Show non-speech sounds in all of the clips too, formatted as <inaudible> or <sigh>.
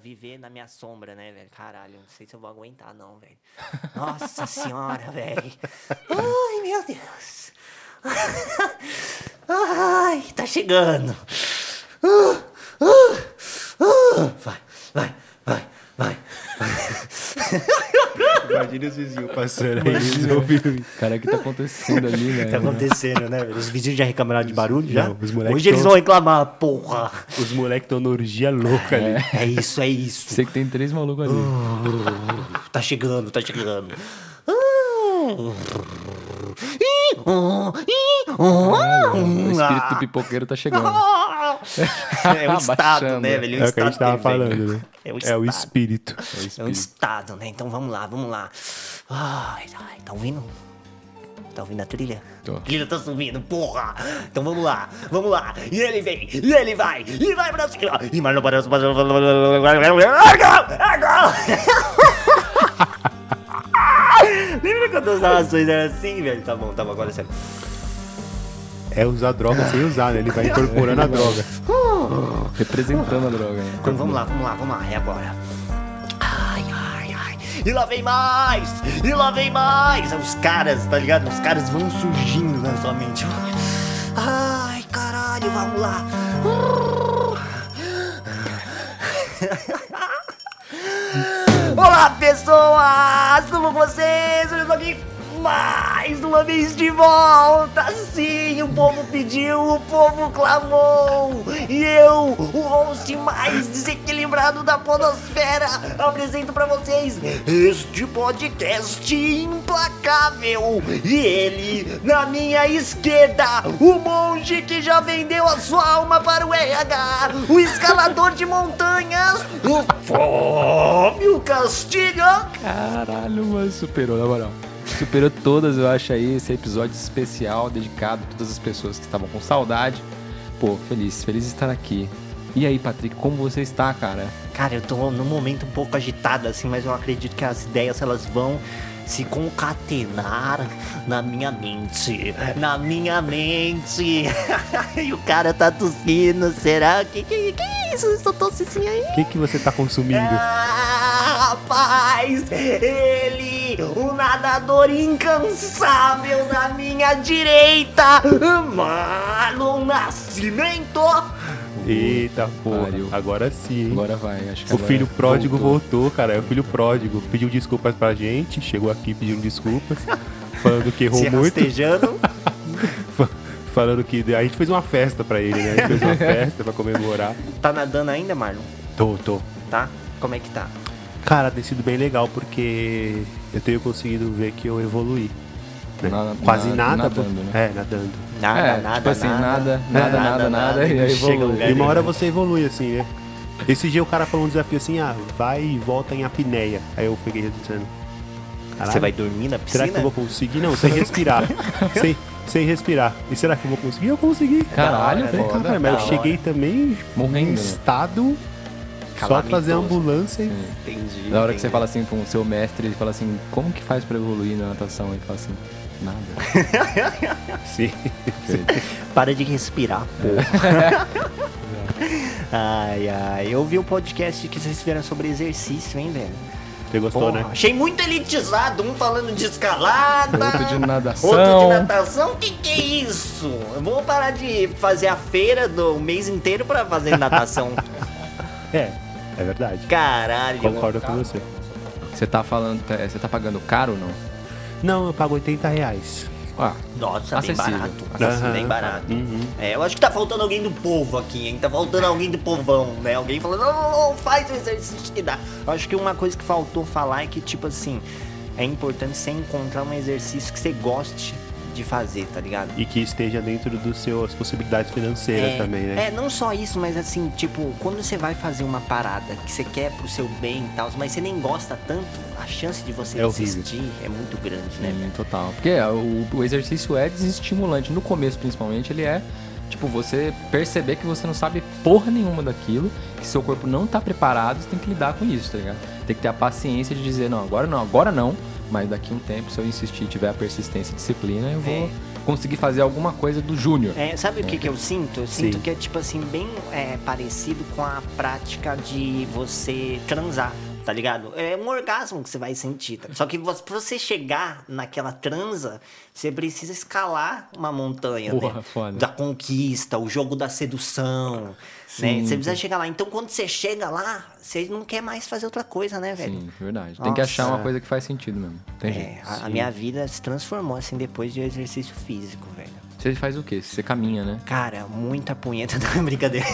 viver na minha sombra, né, velho? Caralho, não sei se eu vou aguentar, não, velho. Nossa <laughs> senhora, velho. Ai, meu Deus. <laughs> Ai, tá chegando. Uh, uh, uh. Vai, vai, vai, vai. <laughs> Imagina os vizinhos passando aí, eles. <laughs> Cara, o que tá acontecendo ali, velho? Tá acontecendo, né? Os vizinhos já reclamaram de barulho, já? Não, os moleques Hoje eles tão- vão reclamar, porra. Os moleques estão na orgia louca ali. É isso, é isso. Sei que tem três malucos ali. Tá chegando, tá chegando. o espírito pipoqueiro tá chegando. É um <laughs> estado, né, velho? É o que a gente tava falando, né? É o É o estado. espírito. É um estado, né? Então vamos lá, vamos lá. Ai, ai, tá ouvindo? Tá ouvindo a trilha? Tô. A trilha tá subindo, porra! Então vamos lá, vamos lá. E ele vem, e ele vai, e vai pra cima. E mais não parece. <laughs> Lembra quando as narrações eram assim, velho? Tá bom, tá bom, agora é sério. É usar droga sem usar, né? Ele vai incorporando a droga. <laughs> Representando a droga, né? Então vamos lá, vamos lá, vamos lá, é agora. Ai, ai, ai. E lá vem mais! E lá vem mais! Os caras, tá ligado? Os caras vão surgindo na sua mente. Ai, caralho, vamos lá. <laughs> Olá, pessoas! Como vocês? Eu estou aqui mais uma vez de volta! Sim, o povo pediu, o povo clamou! E eu, o host mais desequilibrado da podosfera, apresento pra vocês este podcast implacável! E ele, na minha esquerda, o monge que já vendeu a sua alma para o RH, o escalador de montanhas, o Fábio Castilho! Caralho, mano, superou, na moral. Superou todas, eu acho aí, esse episódio especial dedicado a todas as pessoas que estavam com saudade. Pô, feliz, feliz estar aqui. E aí, Patrick, como você está, cara? Cara, eu tô num momento um pouco agitado assim, mas eu acredito que as ideias elas vão se concatenar na minha mente. Na minha mente. <laughs> e o cara tá tossindo, será? Que que, que é isso? Essa tossezinha aí? O que, que você tá consumindo? Ah, rapaz, ele, o nadador incansável na minha direita, Marlon Nascimento. Eita porra, Pariu. agora sim. hein? Agora vai, acho que O filho pródigo voltou. voltou. cara. É o filho pródigo. Pediu desculpas pra gente. Chegou aqui pedindo desculpas. <laughs> falando que errou Se muito. <laughs> Falando que a gente fez uma festa pra ele, né? A gente fez uma <laughs> festa pra comemorar. Tá nadando ainda, Marlon? Tô, tô. Tá? Como é que tá? Cara, tem sido bem legal porque eu tenho conseguido ver que eu evoluí. né? Na- Quase na- nada. nadando, pô. né? É, nadando. Nada, É, nada, tipo assim, nada, nada, nada, nada, e aí chega um E uma hora você evolui assim, né? Esse dia o cara falou um desafio assim, ah, vai e volta em apneia. Aí eu fiquei pensando. Você vai dormir na piscina? Será que eu vou conseguir? Não, sem respirar. <laughs> sem, sem respirar. E será que eu vou conseguir? Eu consegui. Caralho, Da hora, foda. Cara, mas eu cheguei também Morrendo, em né? estado só trazer a ambulância e Entendi. Na hora que você entendi. fala assim com o seu mestre, ele fala assim, como que faz pra evoluir na natação? Ele fala assim, nada. <laughs> Sim. Para de respirar, porra. ai, ai. Eu vi o podcast que vocês fizeram sobre exercício, hein, velho? Você gostou, Porra, né? achei muito elitizado. Um falando de escalada. Outro de natação. Outro de natação. Que que é isso? Eu vou parar de fazer a feira do mês inteiro pra fazer natação. <laughs> É, é verdade. Caralho. Concordo com você. Você tá falando, tá- você tá pagando caro ou não? Não, eu pago 80 reais. Ah, Nossa, Acessível. bem barato. Acessível. Bem barato. Uhum. É, eu acho que tá faltando alguém do povo aqui, hein? Tá faltando alguém do povão, né? Alguém falando, não, não, não, faz o exercício que dá. Eu acho que uma coisa que faltou falar é que, tipo assim, é importante você encontrar um exercício que você goste de fazer, tá ligado? E que esteja dentro das suas possibilidades financeiras é, também, né? É, não só isso, mas assim, tipo, quando você vai fazer uma parada que você quer pro seu bem e tal, mas você nem gosta tanto, a chance de você É desistir é muito grande, né, velho? total. Porque é, o, o exercício é desestimulante. No começo, principalmente, ele é tipo você perceber que você não sabe porra nenhuma daquilo, que seu corpo não tá preparado, você tem que lidar com isso, tá ligado? Tem que ter a paciência de dizer, não, agora não, agora não, mas daqui a um tempo, se eu insistir tiver a persistência e disciplina, eu vou, É. conseguir fazer alguma coisa do Júnior. É, sabe o que, que eu sinto? Eu sinto Sim. que é tipo assim, bem é, parecido com a prática de você transar, tá ligado? É um orgasmo que você vai sentir. tá? Só que você, pra você chegar naquela transa, você precisa escalar uma montanha, Porra, né? Da conquista, o jogo da sedução. Sim, né? Você precisa chegar lá. Então quando você chega lá, você não quer mais fazer outra coisa, né, velho? Sim, verdade. Tem que achar Nossa. uma coisa que faz sentido mesmo. Tem É, jeito. a, a minha vida se transformou assim depois de exercício físico, velho. Você faz o quê? Você caminha, né? Cara, muita punheta <laughs> da brincadeira.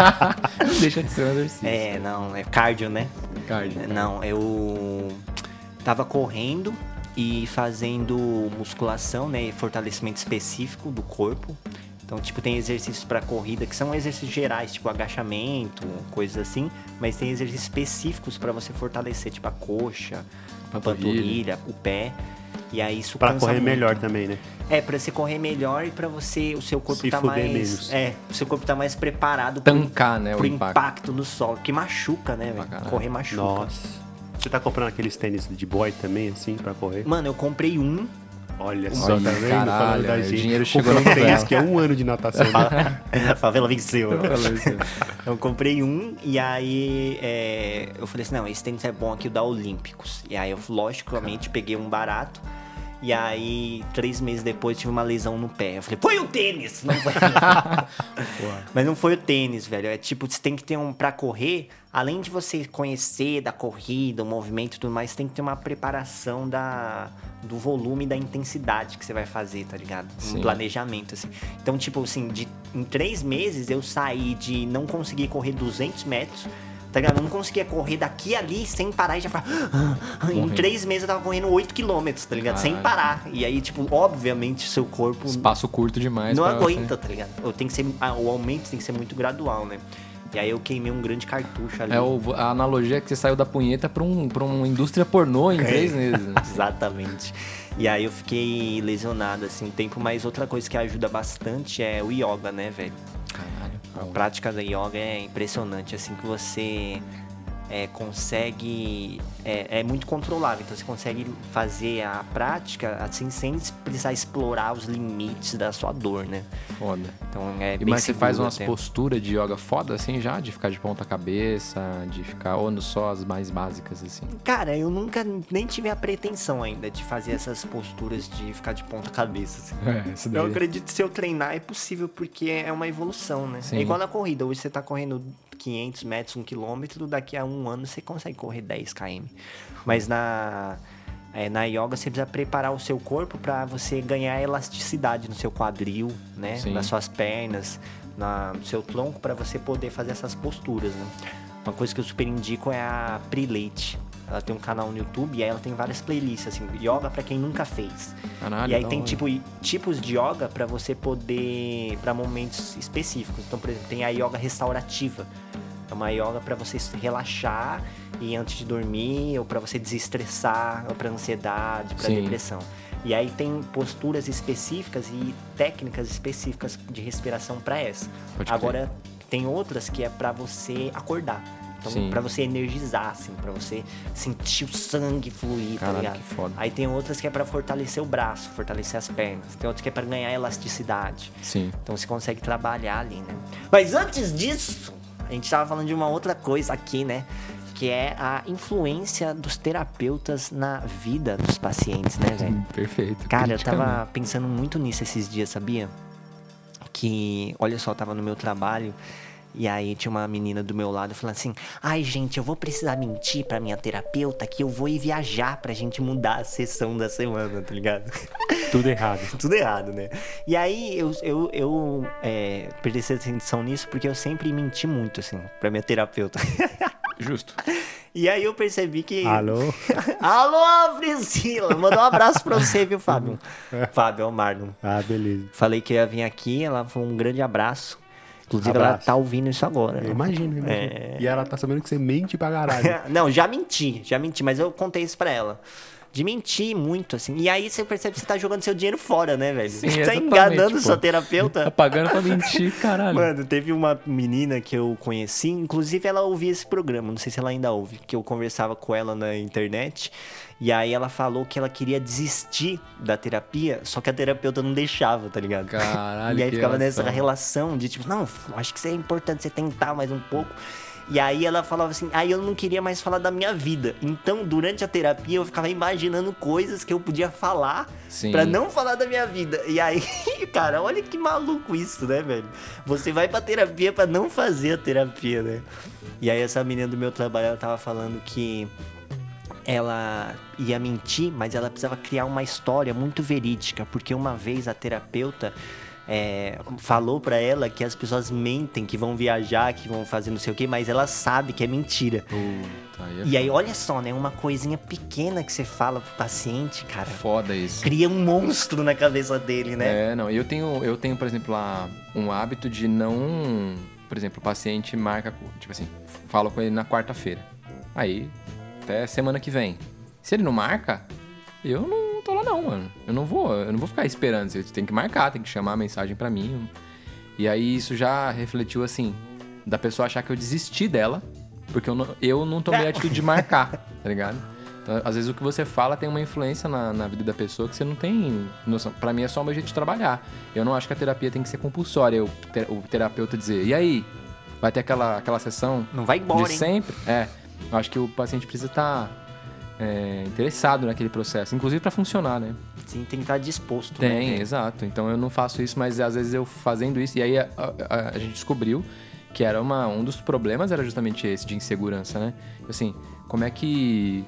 <laughs> Não deixa de ser um exercício. É, não, é cardio, né? Cardio. Não, eu tava correndo e fazendo musculação, né? Fortalecimento específico do corpo. Então, tipo, tem exercícios pra corrida que são exercícios gerais, tipo agachamento, coisas assim, mas tem exercícios específicos pra você fortalecer, tipo a coxa, a panturrilha, o pé. E aí isso Pra correr muito. melhor também, né? É, pra você correr melhor e pra você, o seu corpo Se tá mais. menos. É, o seu corpo tá mais preparado pro- Tancar, né, o pro impacto. impacto. no solo. Que machuca, né, velho? Correr machuca. Nossa. Você tá comprando aqueles tênis de boy também, assim, pra correr? Mano, eu comprei um. Olha só, Olha, tá vendo? caralho, Falando da o gente. dinheiro chegou na favela. que é um ano de natação. né? <laughs> A favela venceu. Eu comprei um e aí é, eu falei assim, não, esse tênis é bom aqui, o da Olímpicos. E aí eu, logicamente, peguei um barato. E aí, três meses depois, tive uma lesão no pé. Eu falei, foi o tênis! Não foi. <laughs> Mas não foi o tênis, velho. É tipo, você tem que ter um. Pra correr, além de você conhecer da corrida, o movimento e tudo mais, tem que ter uma preparação da, do volume e da intensidade que você vai fazer, tá ligado? Sim. Um planejamento, assim. Então, tipo assim, de, em três meses eu saí de não conseguir correr 200 metros. Tá ligado? Eu não conseguia correr daqui a ali sem parar e já ficar. Em Morrendo. três meses eu tava correndo 8 quilômetros, tá ligado? Sem Caralho. parar. E aí, tipo, obviamente, seu corpo Espaço curto demais. não aguenta, tá ligado? Eu tenho que ser, ah, o aumento tem que ser muito gradual, né? E aí eu queimei um grande cartucho ali. É o, a analogia é que você saiu da punheta pra, um, pra uma indústria pornô em três meses. né? <laughs> Exatamente. E aí eu fiquei lesionado assim um tempo, mas outra coisa que ajuda bastante é o yoga, né, velho? Caralho. A prática da yoga é impressionante, assim que você é, consegue. É, é muito controlável, então você consegue fazer a prática assim sem precisar explorar os limites da sua dor, né? Foda. Então é E bem mas você faz umas posturas de yoga foda assim já? De ficar de ponta cabeça, de ficar ou no só as mais básicas assim? Cara, eu nunca nem tive a pretensão ainda de fazer essas posturas de ficar de ponta cabeça. assim. É, Eu acredito que se eu treinar é possível, porque é uma evolução, né? Sim. É igual na corrida. Hoje você tá correndo 500 metros, 1 quilômetro, daqui a um ano você consegue correr 10 km. Mas na, é, na yoga você precisa preparar o seu corpo para você ganhar elasticidade no seu quadril, né? Sim. Nas suas pernas, na, no seu tronco, para você poder fazer essas posturas, né? Uma coisa que eu super indico é a Pri Leite. Ela tem um canal no YouTube e aí ela tem várias playlists, assim, yoga para quem nunca fez. Caralho, E aí tem hora. tipo tipos de yoga pra você poder para momentos específicos. Então, por exemplo, tem a yoga restaurativa. É uma yoga pra você relaxar e antes de dormir, ou pra você desestressar, ou pra ansiedade, pra Sim. depressão. E aí tem posturas específicas e técnicas específicas de respiração pra essa. Pode. Agora tem outras que é pra você acordar. Então, Sim. pra você energizar, assim, pra você sentir o sangue fluir, tá Caralho, ligado? que foda. Aí tem outras que é pra fortalecer o braço, fortalecer as pernas. Tem outras que é pra ganhar elasticidade. Sim. Então você consegue trabalhar ali, né? Mas antes disso, a gente tava falando de uma outra coisa aqui, né? Que é a influência dos terapeutas na vida dos pacientes, né, velho? Perfeito. Cara, eu tava pensando muito nisso esses dias, sabia? Que, olha só, eu tava no meu trabalho e aí tinha uma menina do meu lado falando assim: Ai, gente, eu vou precisar mentir pra minha terapeuta que eu vou ir viajar pra gente mudar a sessão da semana, tá ligado? Tudo errado. <laughs> Tudo errado, né? E aí eu, eu, eu é, prestei atenção nisso porque eu sempre menti muito, assim, pra minha terapeuta. <laughs> Justo. E aí eu percebi que. Alô? <laughs> Alô, Priscila! Mandou um abraço pra você, viu, Fábio? Fábio, é o Marlon. Ah, beleza. Falei que eu ia vir aqui, ela falou um grande abraço. Inclusive, ela Abraço. tá ouvindo isso agora. Eu imagino, imagino. É. E ela tá sabendo que você mente pra caralho. <laughs> Não, já menti, já menti, mas eu contei isso pra ela. De mentir muito, assim. E aí você percebe que você tá jogando seu dinheiro fora, né, velho? Sim, <laughs> você tá enganando pô. sua terapeuta. Tá pagando pra mentir, caralho. Mano, teve uma menina que eu conheci, inclusive ela ouvia esse programa, não sei se ela ainda ouve, que eu conversava com ela na internet, e aí ela falou que ela queria desistir da terapia, só que a terapeuta não deixava, tá ligado? Caralho, <laughs> e aí ficava nessa relação. relação de tipo, não, acho que isso é importante você tentar mais um pouco. E aí ela falava assim, aí eu não queria mais falar da minha vida. Então, durante a terapia, eu ficava imaginando coisas que eu podia falar pra não falar da minha vida. E aí, <laughs> cara, olha que maluco isso, né, velho? Você vai pra terapia pra não fazer a terapia, né? E aí essa menina do meu trabalho, ela tava falando que ela ia mentir, mas ela precisava criar uma história muito verídica, porque uma vez a terapeuta é, falou pra ela que as pessoas mentem, que vão viajar, que vão fazer não sei o que, mas ela sabe que é mentira. Puta, aí é E aí, olha só, né? Uma coisinha pequena que você fala pro paciente, cara, foda isso. cria um monstro na cabeça dele, né? É, não, eu tenho, eu tenho, por exemplo, lá, um hábito de não. Por exemplo, o paciente marca, tipo assim, falo com ele na quarta-feira. Aí, até semana que vem. Se ele não marca, eu não tô lá não, mano. Eu não vou, eu não vou ficar esperando. Você tem que marcar, tem que chamar a mensagem pra mim. E aí isso já refletiu assim, da pessoa achar que eu desisti dela, porque eu não, eu não tomei a atitude de marcar, <laughs> tá ligado? Então, às vezes o que você fala tem uma influência na, na vida da pessoa que você não tem noção. Pra mim é só um jeito de trabalhar. Eu não acho que a terapia tem que ser compulsória. O, te- o terapeuta dizer, e aí? Vai ter aquela, aquela sessão Não vai embora, de hein? sempre? É. Eu acho que o paciente precisa estar interessado naquele processo, inclusive pra funcionar, né? Sim, tem que estar disposto. Tem, né? exato. Então eu não faço isso, mas às vezes eu fazendo isso, e aí a, a- a gente descobriu que era uma, um dos problemas era justamente esse de insegurança, né? Assim, como é que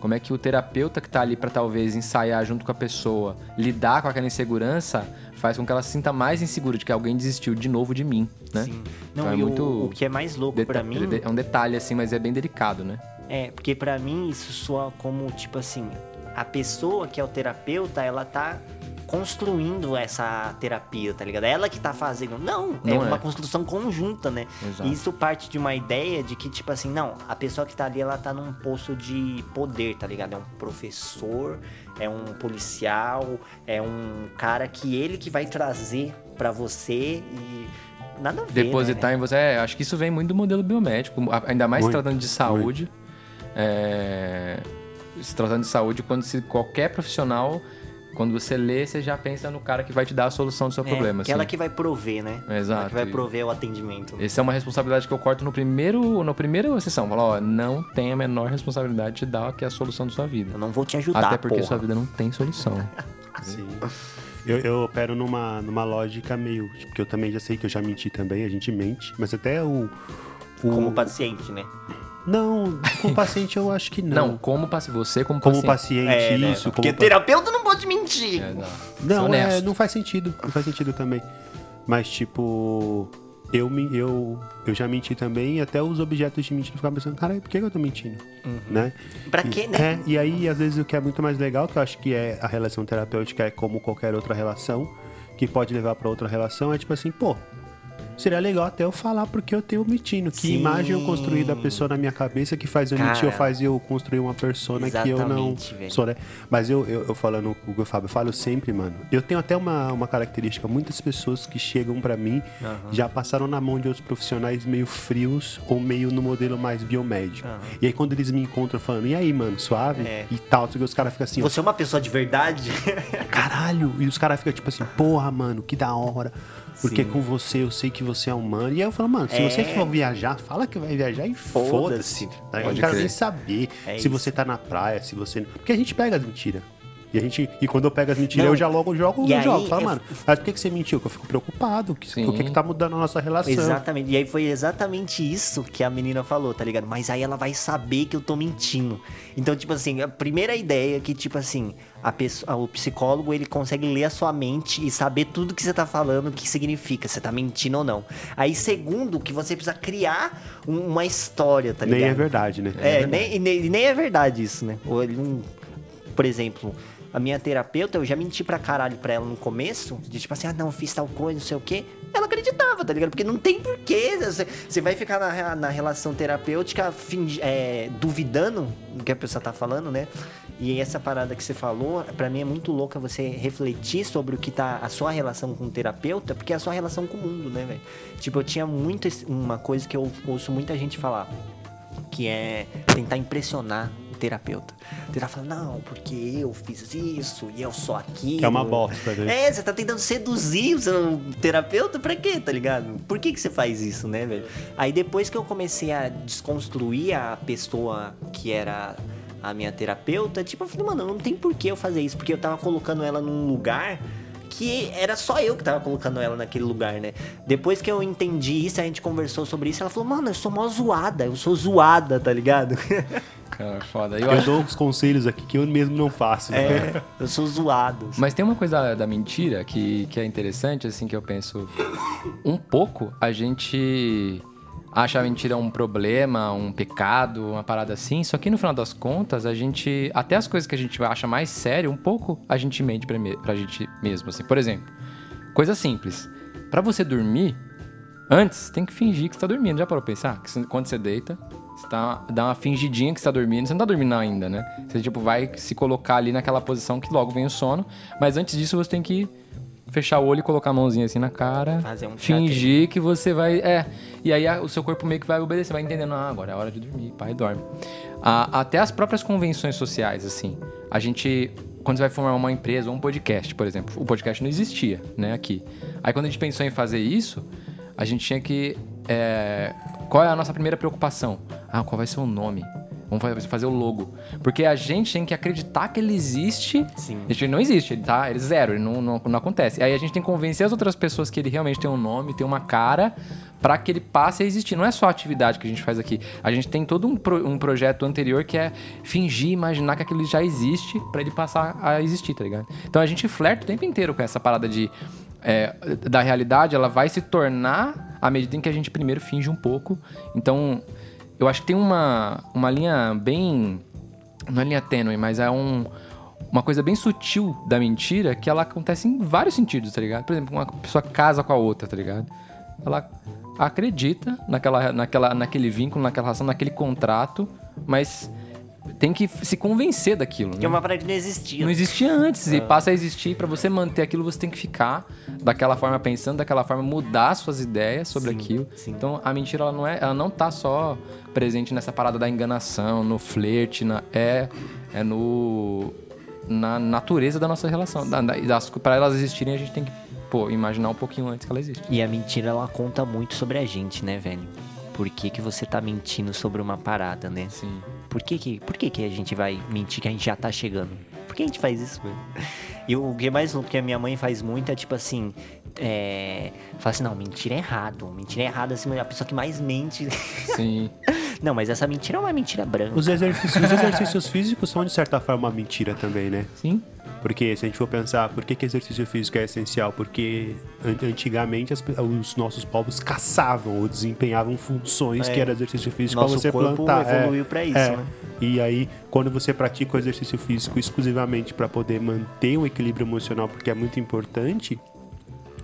como é que o terapeuta que tá ali pra talvez ensaiar junto com a pessoa, lidar com aquela insegurança, faz com que ela se sinta mais insegura de que alguém desistiu de novo de mim, né? Sim. Não, Então é e o- muito o, que é mais louco pra mim É um detalhe assim, mas é bem delicado, né? É porque pra mim isso soa como tipo assim, a pessoa que é o terapeuta, ela tá construindo essa terapia, tá ligado? Ela que tá fazendo. Não, é Não uma é. construção conjunta, né? Exato. E isso parte de uma ideia de que, tipo assim, não, a pessoa que tá ali, ela tá num posto de poder, tá ligado? É um professor, é um policial, é um cara que ele que vai trazer pra você e nada a ver, depositar né? em você. É, acho que isso vem muito do modelo biomédico, a- ainda mais Muito, tratando de saúde. É, se tratando de saúde, quando se, qualquer profissional, quando você lê, você já pensa no cara que vai te dar a solução do seu É, problema. Aquela assim. que vai prover, né? Exato. Ela que vai prover o atendimento. Essa é uma responsabilidade que eu corto no primeiro, na primeira sessão. Falo, ó, não tem a menor responsabilidade de dar aqui a solução da sua vida. Eu não vou te ajudar, Até porque porra. sua vida não tem solução. <laughs> Sim. Eu, eu opero numa, numa lógica meio. Porque eu também já sei que eu já menti também, a gente mente, mas até o. o- Como paciente, né? Não, com o paciente eu acho que Não, não. como paci- você como, Como paciente. paciente, É, né? isso. Porque como pa- terapeuta não pode mentir. É, não. Não, é, não faz sentido. Não faz sentido também. Mas, tipo, eu, me, eu, eu já menti também e até os objetos de mentira ficavam pensando, cara, por que eu tô mentindo? Né? Pra quê, né? É, e aí, às vezes, o que é muito mais legal, que eu acho que é a relação terapêutica, é como qualquer outra relação, que pode levar pra outra relação, é tipo assim, pô, seria legal até eu falar porque eu tenho mentindo. Que Sim. imagem eu construí da pessoa na minha cabeça que faz eu mentir ou Cara, faz eu construir uma persona que eu não velho. sou, né? Mas eu, eu, eu falando com o Fábio, eu falo sempre, mano. Eu tenho até uma, uma característica, muitas pessoas que chegam pra mim já passaram na mão de outros profissionais meio frios ou meio no modelo mais biomédico. E aí quando eles me encontram falando, e aí, mano, suave? É. E tal, que os caras ficam assim, ó, Você é uma pessoa de verdade? caralho. E os caras ficam tipo assim, porra, mano, que da hora. Porque Sim. com você eu sei que você é humano. E aí eu falo, mano, se É. você for viajar, fala que vai viajar e Foda-se. foda-se. Tá? Eu não quero nem saber É se isso. você tá na praia, se você. Porque a gente pega as mentiras. E, a gente, e quando eu pego as mentiras, Não. eu já logo jogo E aí, jogo. Falo, eu- mano, mas por que, que você mentiu? Que eu fico preocupado. Que, Sim. por que, que tá mudando a nossa relação? Exatamente. E aí foi exatamente isso que a menina falou, tá ligado? Mas aí ela vai saber que eu tô mentindo. Então, tipo assim, a primeira ideia é que, tipo assim, a pessoa, o psicólogo, ele consegue ler a sua mente e saber tudo que você tá falando, o que significa, se você tá mentindo ou não. Aí, segundo, que você precisa criar um- uma história, tá ligado? Nem é verdade, né? É, nem, e nem, e nem é verdade isso, né? Ou ele não- por exemplo, a minha terapeuta, eu já menti pra caralho pra ela no começo, de tipo assim, ah, não, fiz tal coisa, não sei o quê. Ela acreditava, tá ligado? Porque não tem porquê. Você, vai ficar na, na relação terapêutica fingi, é, duvidando do que a pessoa tá falando, né? E essa parada que você falou, para mim é muito louca você refletir sobre o que tá a sua relação com o terapeuta, porque é a sua relação com o mundo, né, velho? Tipo, eu tinha muito uma coisa que eu ouço muita gente falar, que é tentar impressionar terapeuta. O terapeuta fala, não, porque eu fiz isso e eu sou aquilo. Que é uma bosta, né? É, você tá tentando seduzir o terapeuta pra quê, tá ligado? Por que, que você faz isso, né, velho? Aí depois que eu comecei a desconstruir a pessoa que era a minha terapeuta, tipo, eu falei, mano, não tem por que eu fazer isso, porque eu tava colocando ela num lugar que era só eu que tava colocando ela naquele lugar, né? Depois que eu entendi isso, a gente conversou sobre isso, ela falou, mano, eu sou mó zoada, eu sou zoada, tá ligado? <laughs> Cara, foda. Eu, eu acho... dou uns conselhos aqui que eu mesmo não faço. Né? É, eu sou zoado. Mas tem uma coisa da, da mentira que, que é interessante, assim, que eu penso um pouco, a gente acha a mentira um problema, um pecado, uma parada assim. Só que no final das contas, a gente. Até as coisas que a gente acha mais sério, um pouco a gente mente pra, me, pra gente mesmo. Assim. Por exemplo, coisa simples. para você dormir, antes tem que fingir que você tá dormindo. Já parou pra pensar? Que quando você deita, você tá, dá uma fingidinha que você tá dormindo. Você não tá dormindo ainda, né? Você tipo, vai se colocar ali naquela posição que logo vem o sono. Mas antes disso, você tem que fechar o olho e colocar a mãozinha assim na cara. Fazer um Fingir que você vai. É. E aí a, o seu corpo meio que vai obedecer, vai entendendo, ah, agora é hora de dormir, pai dorme. Ah, até as próprias convenções sociais, assim. A gente. Quando você vai formar uma empresa ou um podcast, por exemplo, o podcast não existia, né, aqui. Aí quando a gente pensou em fazer isso, a gente tinha que. É, qual é a nossa primeira preocupação? Ah, qual vai ser o nome? Vamos fazer o logo. Porque a gente tem que acreditar que ele existe. Sim. Ele não existe, ele tá ele é zero, ele não, não, não acontece. Aí a gente tem que convencer as outras pessoas que ele realmente tem um nome, tem uma cara, para que ele passe a existir. Não é só a atividade que a gente faz aqui. A gente tem todo um, pro, um projeto anterior que é fingir, imaginar que aquilo já existe para ele passar a existir, tá ligado? Então a gente flerta o tempo inteiro com essa parada de. É, da realidade, ela vai se tornar à medida em que a gente primeiro finge um pouco. Então, eu acho que tem uma, uma linha bem. Não é linha tênue, mas é um, uma coisa bem sutil da mentira que ela acontece em vários sentidos, tá ligado? Por exemplo, uma pessoa casa com a outra, tá ligado? Ela acredita naquela, naquela, naquele vínculo, naquela relação, naquele contrato, mas tem que se convencer daquilo. Que né? é uma parada que não existia. Não existia antes e é. passa a existir. Para você manter aquilo, você tem que ficar daquela forma pensando, daquela forma mudar suas ideias sobre sim, aquilo. Sim. Então a mentira ela não é, ela não tá só presente nessa parada da enganação, no flerte, na, é é no na natureza da nossa relação. Da, para elas existirem, a gente tem que pô, imaginar um pouquinho antes que ela existe. E a mentira ela conta muito sobre a gente, né, velho? Por que, que você tá mentindo sobre uma parada, né? Sim. Por que que, por que que a gente vai mentir que a gente já tá chegando? Por que a gente faz isso, velho? E o que é mais louco que a minha mãe faz muito é tipo assim. É. Fala assim, não, mentira é errado. Mentira é errado, assim, a pessoa que mais mente. Sim. <laughs> não, mas essa mentira é uma mentira branca. Os exercícios, os exercícios físicos são, de certa forma, uma mentira também, né? Sim. Porque se a gente for pensar, por que, que exercício físico é essencial? Porque antigamente as, os nossos povos caçavam ou desempenhavam funções é. que era exercício físico para você corpo plantar. evoluiu é, para isso, é. né? E aí, quando você pratica o exercício físico exclusivamente para poder manter um equilíbrio emocional, porque é muito importante,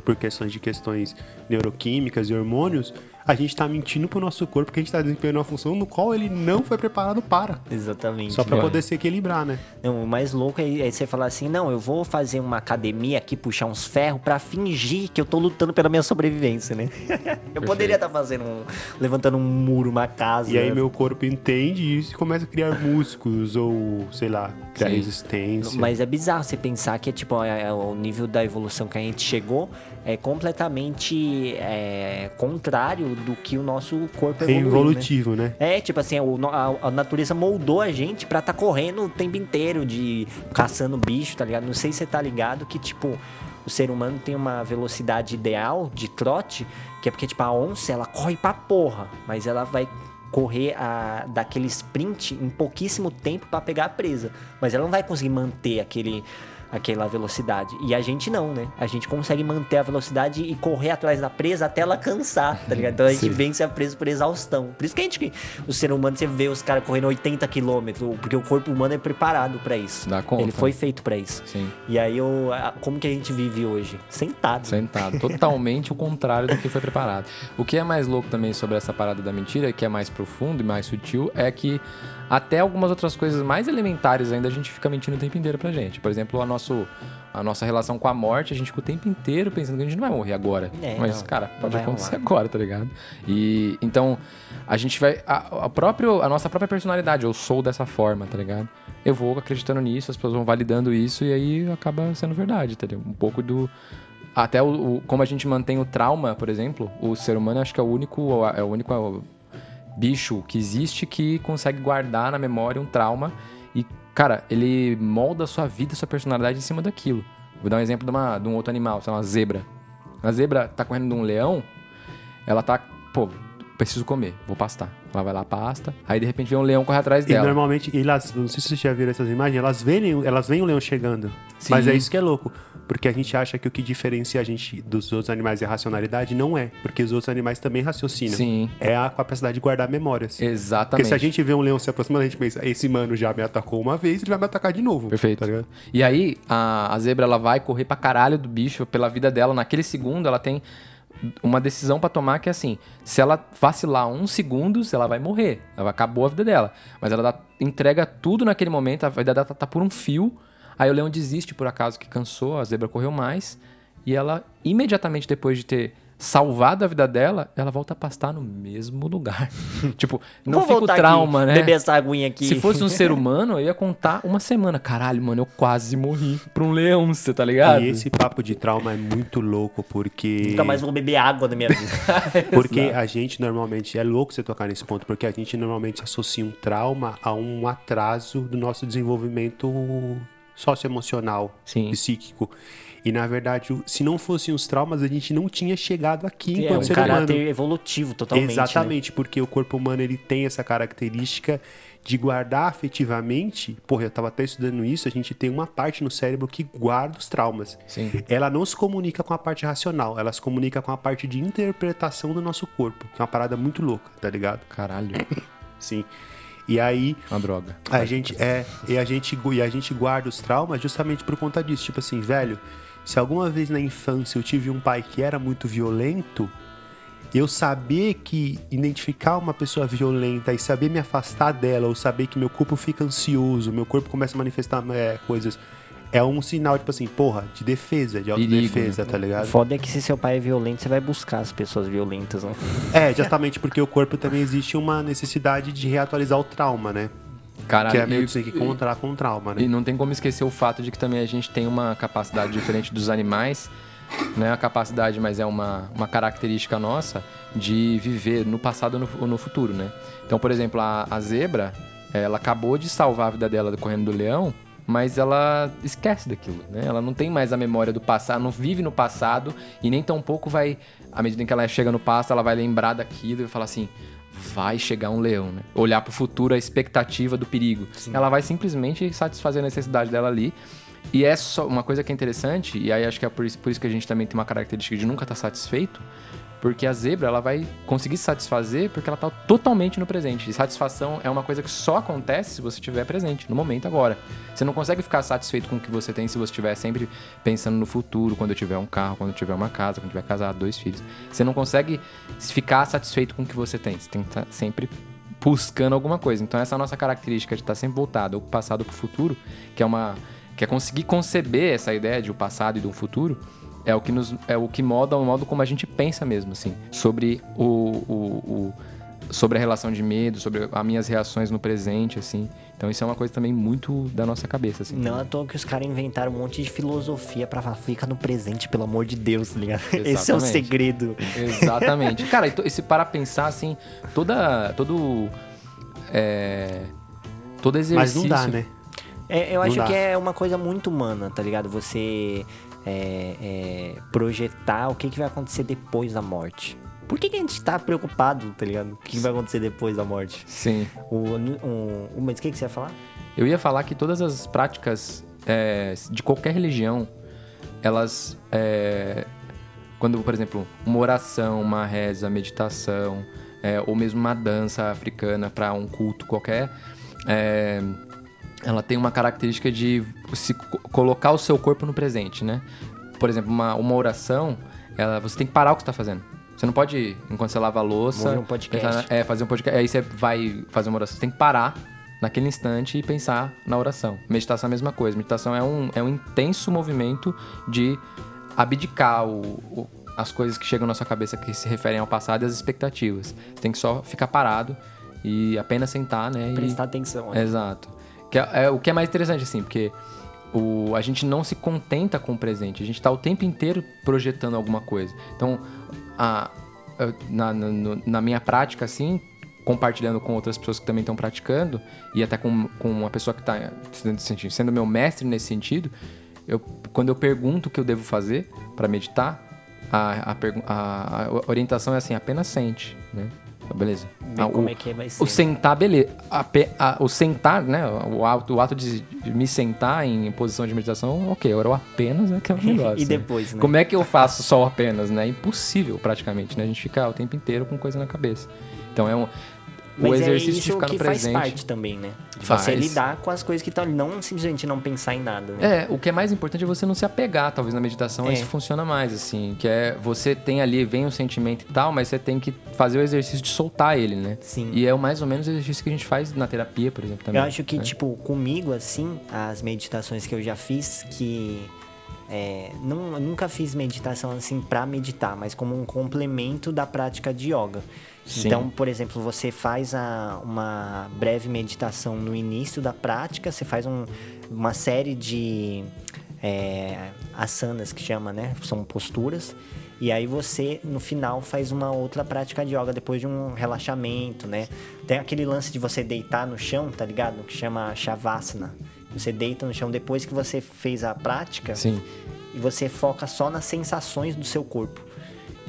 por questões de questões neuroquímicas e hormônios, a gente está mentindo pro nosso corpo que a gente está desempenhando uma função no qual ele não foi preparado para. Exatamente. Só para poder se equilibrar, né? Não, o mais louco é, é, você falar assim, não, eu vou fazer uma academia aqui, puxar uns ferros para fingir que eu tô lutando pela minha sobrevivência, né? <laughs> eu poderia estar tá fazendo um, levantando um muro, uma casa. E aí meu corpo entende isso e começa a criar músculos ou, sei lá, criar Sim. resistência. Mas é bizarro você pensar que é tipo, é, é o nível da evolução que a gente chegou é completamente é, contrário do que o nosso corpo é evolutivo, né? né? É, tipo assim, a, a, natureza moldou a gente pra estar tá correndo o tempo inteiro, de caçando bicho, tá ligado? Não sei se você tá ligado que, tipo, o ser humano tem uma velocidade ideal de trote, que é porque, tipo, a onça, ela corre pra porra, mas ela vai correr a, daquele sprint em pouquíssimo tempo para pegar a presa. Mas ela não vai conseguir manter aquele aquela velocidade. E a gente não, né? A gente consegue manter a velocidade e correr atrás da presa até ela cansar, tá ligado? Então a gente Sim. vence a presa por exaustão. Por isso que a gente, o ser humano, você vê os caras correndo 80 km, porque o corpo humano é preparado pra isso. Dá conta. Ele foi feito pra isso. Sim. E aí, eu, como que a gente vive hoje? Sentado. Sentado. <laughs> Totalmente o contrário do que foi preparado. O que é mais louco também sobre essa parada da mentira, que é mais profundo e mais sutil, é que até algumas outras coisas mais elementares ainda a gente fica mentindo o tempo inteiro pra gente. Por exemplo, a, nosso, a nossa relação com a morte, a gente fica o tempo inteiro pensando que a gente não vai morrer agora. É, Mas, não, cara, pode acontecer rolar. agora, tá ligado? E então a gente vai. A, a, próprio, a nossa própria personalidade, eu sou dessa forma, tá ligado? Eu vou acreditando nisso, as pessoas vão validando isso e aí acaba sendo verdade, entendeu? Um pouco do. Até o, o- como a gente mantém o trauma, por exemplo, o ser humano acho que é o único é o único bicho que existe que consegue guardar na memória um trauma e, cara, ele molda a sua vida, a sua personalidade em cima daquilo. Vou dar um exemplo de, uma, de um outro animal, sei lá, uma zebra. A zebra tá correndo de um leão, ela tá, pô, preciso comer, vou pastar. Ela vai lá, pasta, aí de repente vem um leão correr atrás E dela. normalmente, elas, não sei se vocês já viram essas imagens, elas veem, elas veem o leão chegando. Sim. Mas é isso que é louco. Porque a gente acha que o que diferencia a gente dos outros animais é a racionalidade. Não é. Porque os outros animais também raciocinam. Sim. É a capacidade de guardar memórias. Porque Exatamente. se a gente vê um leão se aproximando, a gente pensa, esse mano já me atacou uma vez, ele vai me atacar de novo. Perfeito. Tá? E aí, a, a zebra ela vai correr pra caralho do bicho pela vida dela. Naquele segundo, ela tem uma decisão pra tomar que é assim: se ela vacilar um segundo, ela vai morrer. Ela acabou a vida dela. Mas ela dá- entrega tudo naquele momento, a vida dela tá, tá por um fio. Aí o leão desiste por acaso que cansou, a zebra correu mais. E ela, imediatamente depois de ter salvado a vida dela, ela volta a pastar no mesmo lugar. <laughs> tipo, não Vou fica o trauma, aqui, né? Beber essa aguinha aqui. Se fosse um ser <laughs> humano, eu ia contar uma semana. Caralho, mano, eu quase morri pra um leão, você tá ligado? E esse papo de trauma é muito louco, porque. Nunca mais vou beber água na minha vida. <laughs> Porque a gente normalmente, é louco você tocar nesse ponto, porque a gente normalmente associa um trauma a um atraso do nosso desenvolvimento socioemocional, Sim. psíquico. E na verdade, se não fossem os traumas, a gente não tinha chegado aqui é enquanto um ser caráter humano. evolutivo, totalmente. né? Exatamente, porque o corpo humano ele tem essa característica de guardar afetivamente. Porra, eu tava até estudando isso, a gente tem uma parte no cérebro que guarda os traumas. Sim. Ela não se comunica com a parte racional, ela se comunica com a parte de interpretação do nosso corpo, que é uma parada muito louca, tá ligado? Caralho, Sim. E aí, uma droga. a gente é, e a gente, e a gente guarda os traumas justamente por conta disso. Tipo assim, velho, se alguma vez na infância eu tive um pai que era muito violento, eu saber que identificar uma pessoa violenta e saber me afastar dela, ou saber que meu corpo fica ansioso, meu corpo começa a manifestar é, coisas, é um sinal, tipo assim, porra, de defesa, de Perigo, autodefesa, tá O ligado? foda é que se seu pai é violento, você vai buscar as pessoas violentas, né? É, justamente porque o corpo também existe uma necessidade de reatualizar o trauma, né? Caralho, que é meio que você tem que encontrar com o trauma, né? E não tem como esquecer o fato de que também a gente tem uma capacidade diferente dos animais, não é a capacidade, mas é uma, uma característica nossa de viver no passado ou no, ou no futuro, né? Então, por exemplo, a, a zebra, ela acabou de salvar a vida dela correndo do leão, mas ela esquece daquilo, né? Ela não tem mais a memória do passado, não vive no passado e nem tão pouco vai, à medida em que ela chega no pasto, ela vai lembrar daquilo e falar assim, vai chegar um leão, né? Olhar pro futuro, a expectativa do perigo. Ela vai simplesmente satisfazer a necessidade dela ali. E é só uma coisa que é interessante, e aí acho que é por isso, por isso que a gente também tem uma característica de nunca estar satisfeito, porque a zebra ela vai conseguir se satisfazer porque ela está totalmente no presente. E satisfação é uma coisa que só acontece se você estiver presente, no momento agora. Você não consegue ficar satisfeito com o que você tem se você estiver sempre pensando no futuro, quando eu tiver um carro, quando eu tiver uma casa, quando eu tiver casado, dois filhos. Você não consegue ficar satisfeito com o que você tem. Você tem que estar sempre buscando alguma coisa. Então essa é nossa característica de estar sempre voltado ao passado para o futuro, que é uma que é conseguir conceber essa ideia de um passado e de um futuro, é o que nos é o que molda o modo como a gente pensa mesmo assim, sobre o, o, o sobre a relação de medo, sobre as minhas reações no presente assim. Então isso é uma coisa também muito da nossa cabeça assim. Não é à toa que os caras inventaram um monte de filosofia pra falar, fica no presente, pelo amor de Deus, tá ligado? <laughs> Esse é o segredo. Exatamente. <laughs> Cara, e, to- e se para pensar assim, toda todo é, todo Mas exercício não dá, né? É, eu Não acho dá. que é uma coisa muito humana, tá ligado? Você é, é, projetar o que, que vai acontecer depois da morte. Por que, que a gente tá preocupado, tá ligado? O que vai acontecer depois da morte? Sim. O, o, o, mas o que, que você ia falar? Eu ia falar que todas as práticas é, de qualquer religião, elas. É, quando, por exemplo, uma oração, uma reza, meditação, é, ou mesmo uma dança africana para um culto qualquer, é, ela tem uma característica de se colocar o seu corpo no presente, né? Por exemplo, uma, uma oração, ela, você tem que parar o que você está fazendo. Você não pode, enquanto você lava a louça... um podcast. É, fazer um podcast. Aí você vai fazer uma oração. Você tem que parar naquele instante e pensar na oração. Meditação é a mesma coisa. Meditação é um, é um intenso movimento de abdicar o, o, as coisas que chegam na sua cabeça que se referem ao passado e às expectativas. Você tem que só ficar parado e apenas sentar, né? Prestar e... atenção. Né? Exato. Que é, é, o que é mais interessante, assim, porque o, a gente não se contenta com o presente, a gente está o tempo inteiro projetando alguma coisa. Então, a, na, na, na minha prática, assim, compartilhando com outras pessoas que também estão praticando, e até com, com uma pessoa que está sendo meu mestre nesse sentido, eu, quando eu pergunto o que eu devo fazer para meditar, a, a, a, orientação é assim, apenas sente, né? Beleza. Ah, como o, é que vai ser. O sentar, beleza. o sentar, né? O ato, o ato de me sentar em posição de meditação, ok. Agora o apenas é que é um <laughs> negócio. e depois, né? Como é que eu faço só o apenas, né? Impossível, praticamente, né? A gente fica o tempo inteiro com coisa na cabeça. Então é um mas o é exercício é isso de ficar que no presente. faz parte também, né? De faz. você lidar com as coisas que estão não simplesmente não pensar em nada. Né? É, o que é mais importante é você não se apegar, talvez na meditação é. isso funciona mais, assim, que é você tem ali, vem o sentimento e tal, mas você tem que fazer o exercício de soltar ele, né? Sim. E é mais ou menos o exercício que a gente faz na terapia, por exemplo, também. Eu acho que, né? tipo, comigo, assim, as meditações que eu já fiz, que é, não, nunca fiz meditação assim para meditar, mas como um complemento da prática de yoga. Sim. Então, por exemplo, você faz a, uma breve meditação no início da prática, você faz um, uma série de é, asanas que chama, né? São posturas. E aí você, no final, faz uma outra prática de yoga depois de um relaxamento, né? Tem aquele lance de você deitar no chão, tá ligado? Que chama Shavasana. Você deita no chão depois que você fez a prática. Sim. E você foca só nas sensações do seu corpo.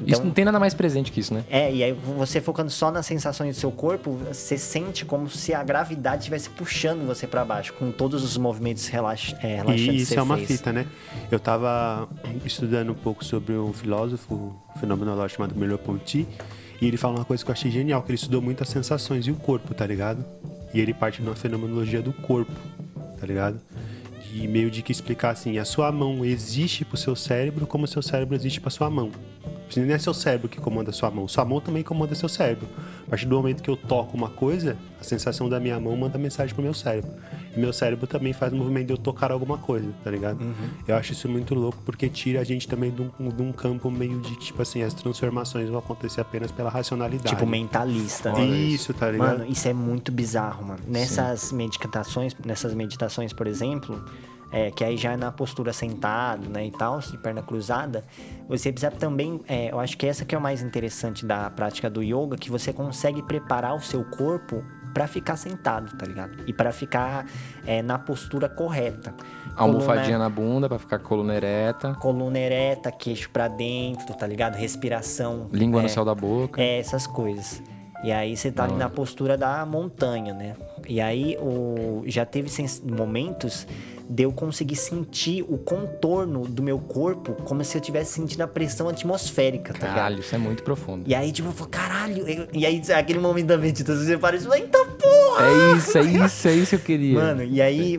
Então, isso não tem nada mais presente que isso, né? É, e aí você focando só nas sensações do seu corpo, você sente como se a gravidade estivesse puxando você para baixo, com todos os movimentos relax, é, relaxantes. E isso é uma fez. fita, né? Eu tava estudando um pouco sobre um filósofo fenomenológico chamado Merleau-Ponty, e ele fala uma coisa que eu achei genial, que ele estudou muito as sensações e o corpo, tá ligado? E ele parte na fenomenologia do corpo tá ligado? E meio de que explicar assim, a sua mão existe pro seu cérebro como o seu cérebro existe pra sua mão. Não é seu cérebro que comanda sua mão, sua mão também comanda seu cérebro. A partir do momento que eu toco uma coisa, a sensação da minha mão manda mensagem pro meu cérebro. E meu cérebro também faz o movimento de eu tocar alguma coisa, tá ligado? Uhum. Eu acho isso muito louco porque tira a gente também de um, de um, campo meio de tipo assim, as transformações vão acontecer apenas pela racionalidade. Tipo mentalista, né? Isso, tá ligado? Mano, isso é muito bizarro, mano. Nessas Sim. meditações, nessas meditações, por exemplo, é, que aí já é na postura sentado, né, e tal, de perna cruzada, você precisa também, é, eu acho que essa que é o mais interessante da prática do yoga, que você consegue preparar o seu corpo para ficar sentado, tá ligado? E para ficar é, na postura correta. Almofadinha coluna, na bunda para ficar coluna ereta. Coluna ereta, queixo para dentro, tá ligado? Respiração. Língua é, no céu da boca. É, essas coisas. E aí você tá ali na postura da montanha, né? E aí o, já teve momentos de eu conseguir sentir o contorno do meu corpo como se eu tivesse sentindo a pressão atmosférica, tá Caralho, isso é muito profundo. E aí, tipo, eu falo, caralho. E aí, aquele momento da meditação, você para e fala, eita porra! É isso, é isso, é isso que eu queria. Mano, e aí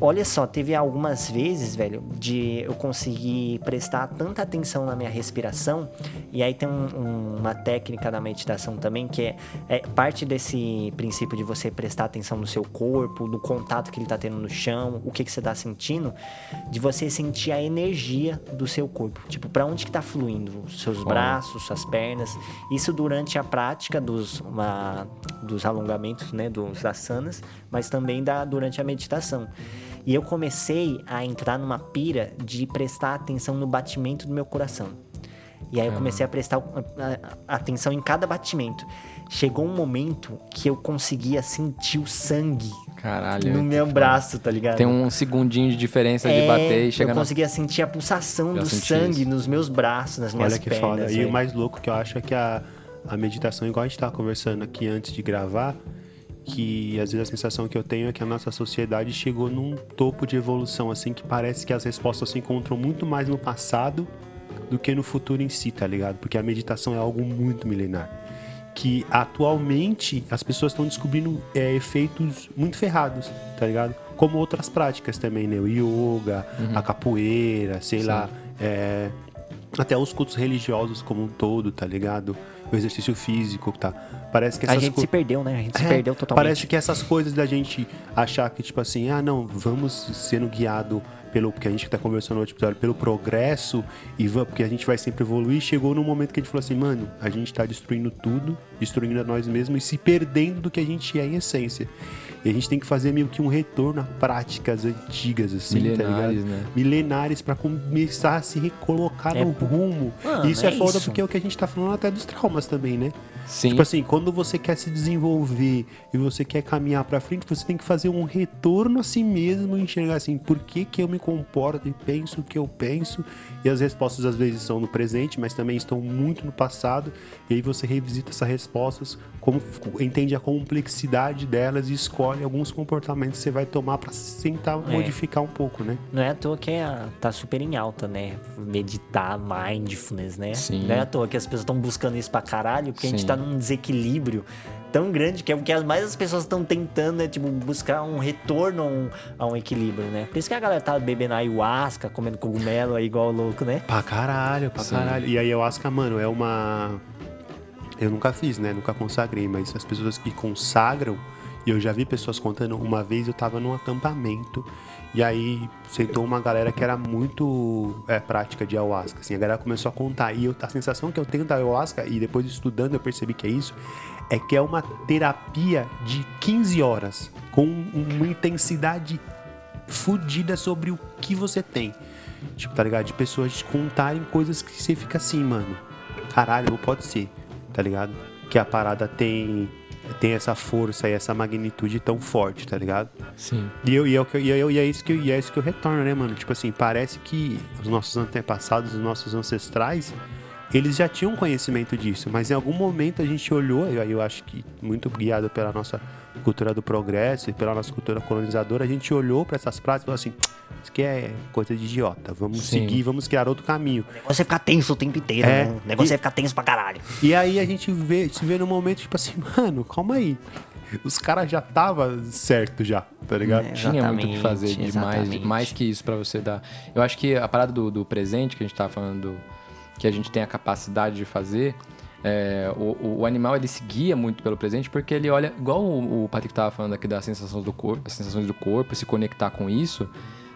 Olha só, teve algumas vezes, velho, de eu conseguir prestar tanta atenção na minha respiração. E aí tem um, um, uma técnica da meditação também que é, é, parte desse princípio de você prestar atenção no seu corpo, no contato que ele tá tendo no chão, o que, que você tá sentindo, de você sentir a energia do seu corpo. Tipo, para onde que tá fluindo? Seus braços, suas pernas. Isso durante a prática dos, uma, dos alongamentos, né, dos asanas, mas também da, durante a meditação. E eu comecei a entrar numa pira de prestar atenção no batimento do meu coração. E aí eu comecei a prestar atenção em cada batimento. Chegou um momento que eu conseguia sentir o sangue Caralho, no meu braço, tá ligado? Tem um segundinho de diferença é, de bater e chegar Eu conseguia na... sentir a pulsação do sangue isso. nos meus braços, nas minhas Olha que pernas. foda. E o mais louco que eu acho é que a, a meditação, igual a gente tava conversando aqui antes de gravar, que às vezes a sensação que eu tenho é que a nossa sociedade chegou num topo de evolução, assim, que parece que as respostas se encontram muito mais no passado do que no futuro em si, tá ligado? Porque a meditação é algo muito milenar. Que atualmente as pessoas estão descobrindo é, efeitos muito ferrados, tá ligado? Como outras práticas também, né? O yoga, a capoeira, sei lá, é, até os cultos religiosos como um todo, tá ligado? O exercício físico, tá? Parece que A essas gente co- se perdeu, né? A gente se é, perdeu totalmente. Parece que essas coisas da gente achar que, tipo assim, ah, não, vamos sendo guiado pelo. Porque a gente tá conversando no outro episódio, pelo progresso, e va- porque a gente vai sempre evoluir. Chegou num momento que a gente falou assim, mano, a gente tá destruindo tudo, destruindo a nós mesmos e se perdendo do que a gente é em essência. E a gente tem que fazer meio que um retorno a práticas antigas, assim, tá Milenares, ligado? né? Milenares pra começar a se recolocar É, no rumo. mano, isso é é, foda isso. porque é o que a gente tá falando até dos traumas também, né? Sim. Tipo assim, quando você quer se desenvolver e você quer caminhar pra frente, você tem que fazer um retorno a si mesmo e enxergar assim, por que que eu me comporto e penso o que eu penso? E as respostas às vezes são no presente, mas também estão muito no passado. E aí você revisita essas respostas, como entende a complexidade delas e escolhe alguns comportamentos que você vai tomar pra tentar É. modificar um pouco, né? Não é à toa que é, tá super em alta, né? Meditar, mindfulness, né? Sim. Não é à toa que as pessoas estão buscando isso pra caralho, porque a gente Sim. tá num desequilíbrio tão grande que é o que as- mais as pessoas estão tentando, é tipo, buscar um retorno a um, a um equilíbrio, né? Por isso que a galera tá bebendo ayahuasca, comendo cogumelo aí igual louco, né? Pra caralho, pra Sim. caralho. E a ayahuasca, mano, é uma. Eu nunca fiz, né? Nunca consagrei, mas as pessoas que consagram, e eu já vi pessoas contando, uma vez eu tava num acampamento, e aí sentou uma galera que era muito é, prática de ayahuasca, assim, a galera começou a contar, e eu, a sensação que eu tenho da ayahuasca, e depois estudando eu percebi que é isso, é que é uma terapia de 15 horas, com uma intensidade fudida sobre o que você tem. Tipo, tá ligado? De pessoas contarem coisas que você fica assim, mano. Caralho, não pode ser, tá ligado? Que a parada tem tem essa força e essa magnitude tão forte, tá ligado? Sim. E, eu, e, é o que eu- e, eu- e é isso que e é isso que eu retorno, né, mano? Tipo assim, parece que os nossos antepassados, os nossos ancestrais, eles já tinham conhecimento disso, mas em algum momento a gente olhou, e aí eu acho que muito guiado pela nossa cultura do progresso e pela nossa cultura colonizadora, a gente olhou pra essas práticas e falou assim: isso aqui é coisa de idiota, vamos Sim. seguir, vamos criar outro caminho. O negócio é ficar tenso o tempo inteiro, É, né? O negócio e- é ficar tenso pra caralho. E aí a gente vê, se vê no momento, tipo assim, <laughs> mano, calma aí. Os caras já tava certo já, tá ligado? É. Tinha muito o que fazer Exatamente, de mais, mais que isso pra você dar. Eu acho que a parada do, do presente que a gente tava falando, do- que a gente tem a capacidade de fazer, é, o, o- animal ele se guia muito pelo presente porque ele olha, igual o, o Patrick tava falando aqui das sensações do corpo, as sensações do corpo, se conectar com isso.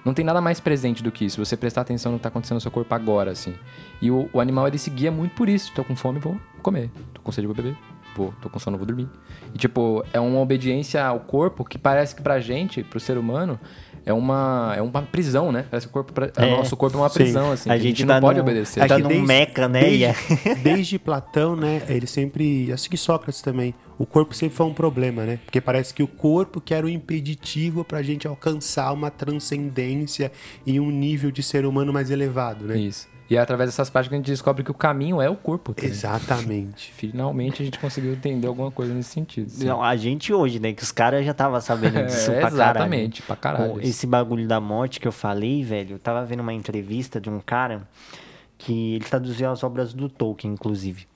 Não tem nada mais presente do que isso. Você prestar atenção no que tá acontecendo no seu corpo agora, assim. E o, o animal ele se guia muito por isso. Tô com fome, vou comer. Tô com sede, vou beber. Vou, tô com sono, vou dormir. E, tipo, é uma obediência ao corpo que parece que pra gente, pro ser humano, é uma, é uma prisão, né? Parece que o corpo, É, nosso corpo é uma sim. prisão, assim. A que A gente, gente não tá pode num- obedecer. Tá É que num desde- meca, né? Desde, é- <laughs> desde Platão, né? Ele sempre. Acho que Sócrates também. O corpo sempre foi um problema, né? Porque parece que o corpo que era o impeditivo pra gente alcançar uma transcendência e um nível de ser humano mais elevado, né? Isso. E é através dessas práticas que a gente descobre que o caminho é o corpo. também. Exatamente. <laughs> Finalmente a gente conseguiu entender alguma coisa nesse sentido. sim. Não, a gente hoje, né? Que os caras já tava sabendo disso É, pra caralho. exatamente, pra caralho. Esse bagulho da morte que eu falei, velho, eu tava vendo uma entrevista de um cara que ele traduziu as obras do Tolkien, inclusive.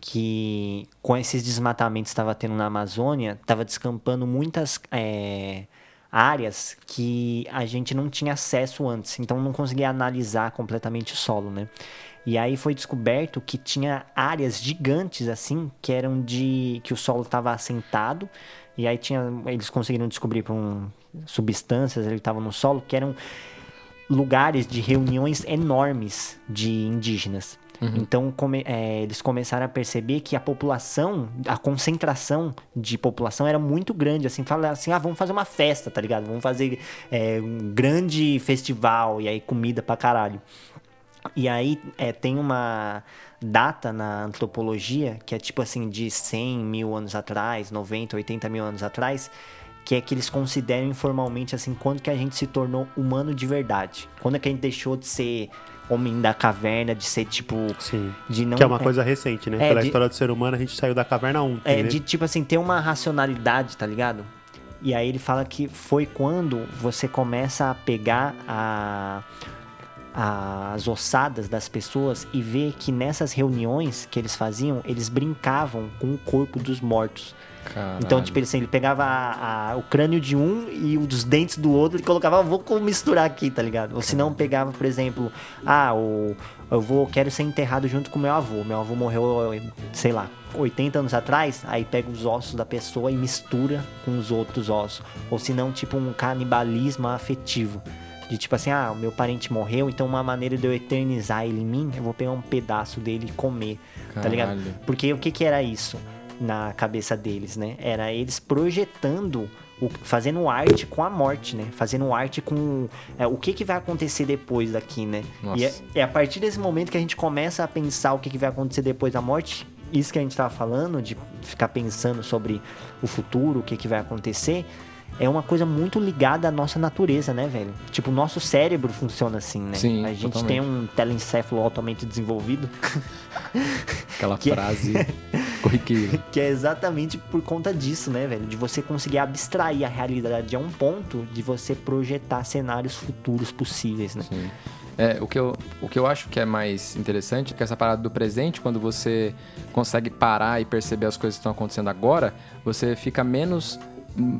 Que com esses desmatamentos que estava tendo na Amazônia, tava descampando muitas é, áreas que a gente não tinha acesso antes, então não conseguia analisar completamente o solo, né? E aí foi descoberto que tinha áreas gigantes assim, que eram de que o solo estava assentado, e aí tinha eles conseguiram descobrir por um substâncias que estavam no solo que eram lugares de reuniões enormes de indígenas. Então come- é, eles começaram a perceber que a população, a concentração de população era muito grande. Assim, fala assim, ah, vamos fazer uma festa, tá ligado? Vamos fazer é, um grande festival e aí comida pra caralho. E aí é, tem uma data na antropologia que é tipo assim de 100 mil anos atrás, 90, 80 mil anos atrás, que é que eles consideram informalmente assim quando que a gente se tornou humano de verdade. Quando é que a gente deixou de ser homem da caverna, de ser tipo. Sim. De não, que é uma coisa recente, né? é, Pela de- história do ser humano, a gente saiu da caverna ontem, É, né? de tipo assim, ter uma racionalidade, tá ligado? E aí ele fala que foi quando você começa a pegar a, as ossadas das pessoas e ver que nessas reuniões que eles faziam, eles brincavam com o corpo dos mortos. Caralho. Então, tipo, ele, assim, ele pegava a- a- o crânio de um e os dentes do outro e colocava, "Ah, vou misturar aqui, tá ligado? Ou se não, pegava, por exemplo, ah, o, eu vou, quero ser enterrado junto com meu avô. Meu avô morreu, sei lá, 80 anos atrás, aí pega os ossos da pessoa e mistura com os outros ossos. Ou se não, tipo, um canibalismo afetivo. De tipo assim, ah, o meu parente morreu, então uma maneira de eu eternizar ele em mim, eu vou pegar um pedaço dele e comer, tá ligado? Caralho. Porque o que que era isso na cabeça deles, né? Era eles projetando, o, fazendo arte com a morte, né? Fazendo arte com é, o que que vai acontecer depois daqui, né? Nossa. E é, é a partir desse momento que a gente começa a pensar o que que vai acontecer depois da morte. Isso que a gente tava falando, de ficar pensando sobre o futuro, o que que vai acontecer, é uma coisa muito ligada à nossa natureza, né, velho? Tipo, o nosso cérebro funciona assim, né? Sim, a gente totalmente. tem um telencéfalo altamente desenvolvido. <laughs> Aquela Que- frase corriqueira. <laughs> Que é exatamente por conta disso, né, velho? De você conseguir abstrair a realidade a um ponto de você projetar cenários futuros possíveis, né? Sim. É, o, que eu, o que eu acho que é mais interessante é que essa parada do presente, quando você consegue parar e perceber as coisas que estão acontecendo agora, você fica menos,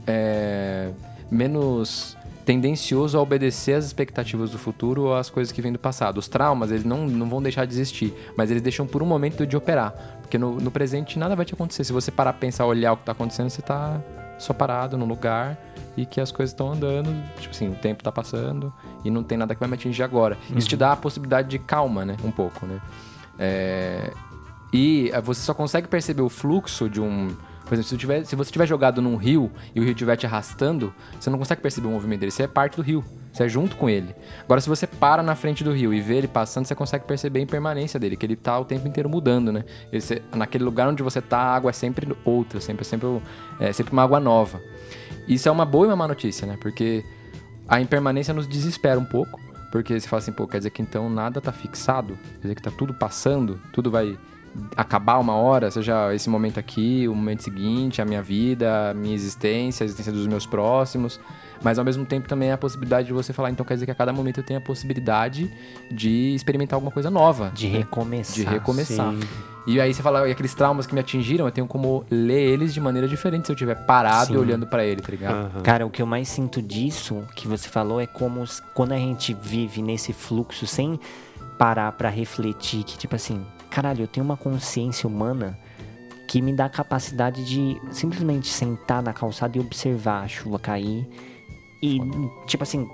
é, menos tendencioso a obedecer às expectativas do futuro ou às coisas que vêm do passado. Os traumas, eles não, não vão deixar de existir, mas eles deixam por um momento de operar. Porque no, no presente nada vai te acontecer. Se você parar pensar, olhar o que tá acontecendo, você tá só parado no lugar e que as coisas estão andando, tipo assim, o tempo tá passando e não tem nada que vai me atingir agora. Isso te dá a possibilidade de calma, né? Um pouco, né? É, E eh, você só consegue perceber o fluxo de um. Por exemplo, se, tiver- se você tiver jogado num rio e o rio estiver te arrastando, você não consegue perceber o movimento dele. Você é parte do rio. Você é junto com ele. Agora, se você para na frente do rio e vê ele passando, você consegue perceber a impermanência dele, que ele tá o tempo inteiro mudando, né? Você- naquele lugar onde você tá, a água é sempre outra, sempre, sempre, é sempre uma água nova. Isso é uma boa e uma má notícia, né? Porque a impermanência nos desespera um pouco. Porque você fala assim, pô, quer dizer que então nada tá fixado? Quer dizer que tá tudo passando? Tudo vai acabar uma hora? Seja esse momento aqui, o momento seguinte, a minha vida, a minha existência, a existência dos meus próximos. Mas ao mesmo tempo também é a possibilidade de você falar, então quer dizer que a cada momento eu tenho a possibilidade de experimentar alguma coisa nova. De né? recomeçar. De recomeçar. Sim. E aí você fala, e aqueles traumas que me atingiram, eu tenho como ler eles de maneira diferente se eu estiver parado e Sim. olhando pra ele, tá ligado? Aham. Cara, o que eu mais sinto disso que você falou é como quando a gente vive nesse fluxo sem parar pra refletir que tipo assim, caralho, eu tenho uma consciência humana que me dá a capacidade de simplesmente sentar na calçada e observar a chuva cair e tipo assim,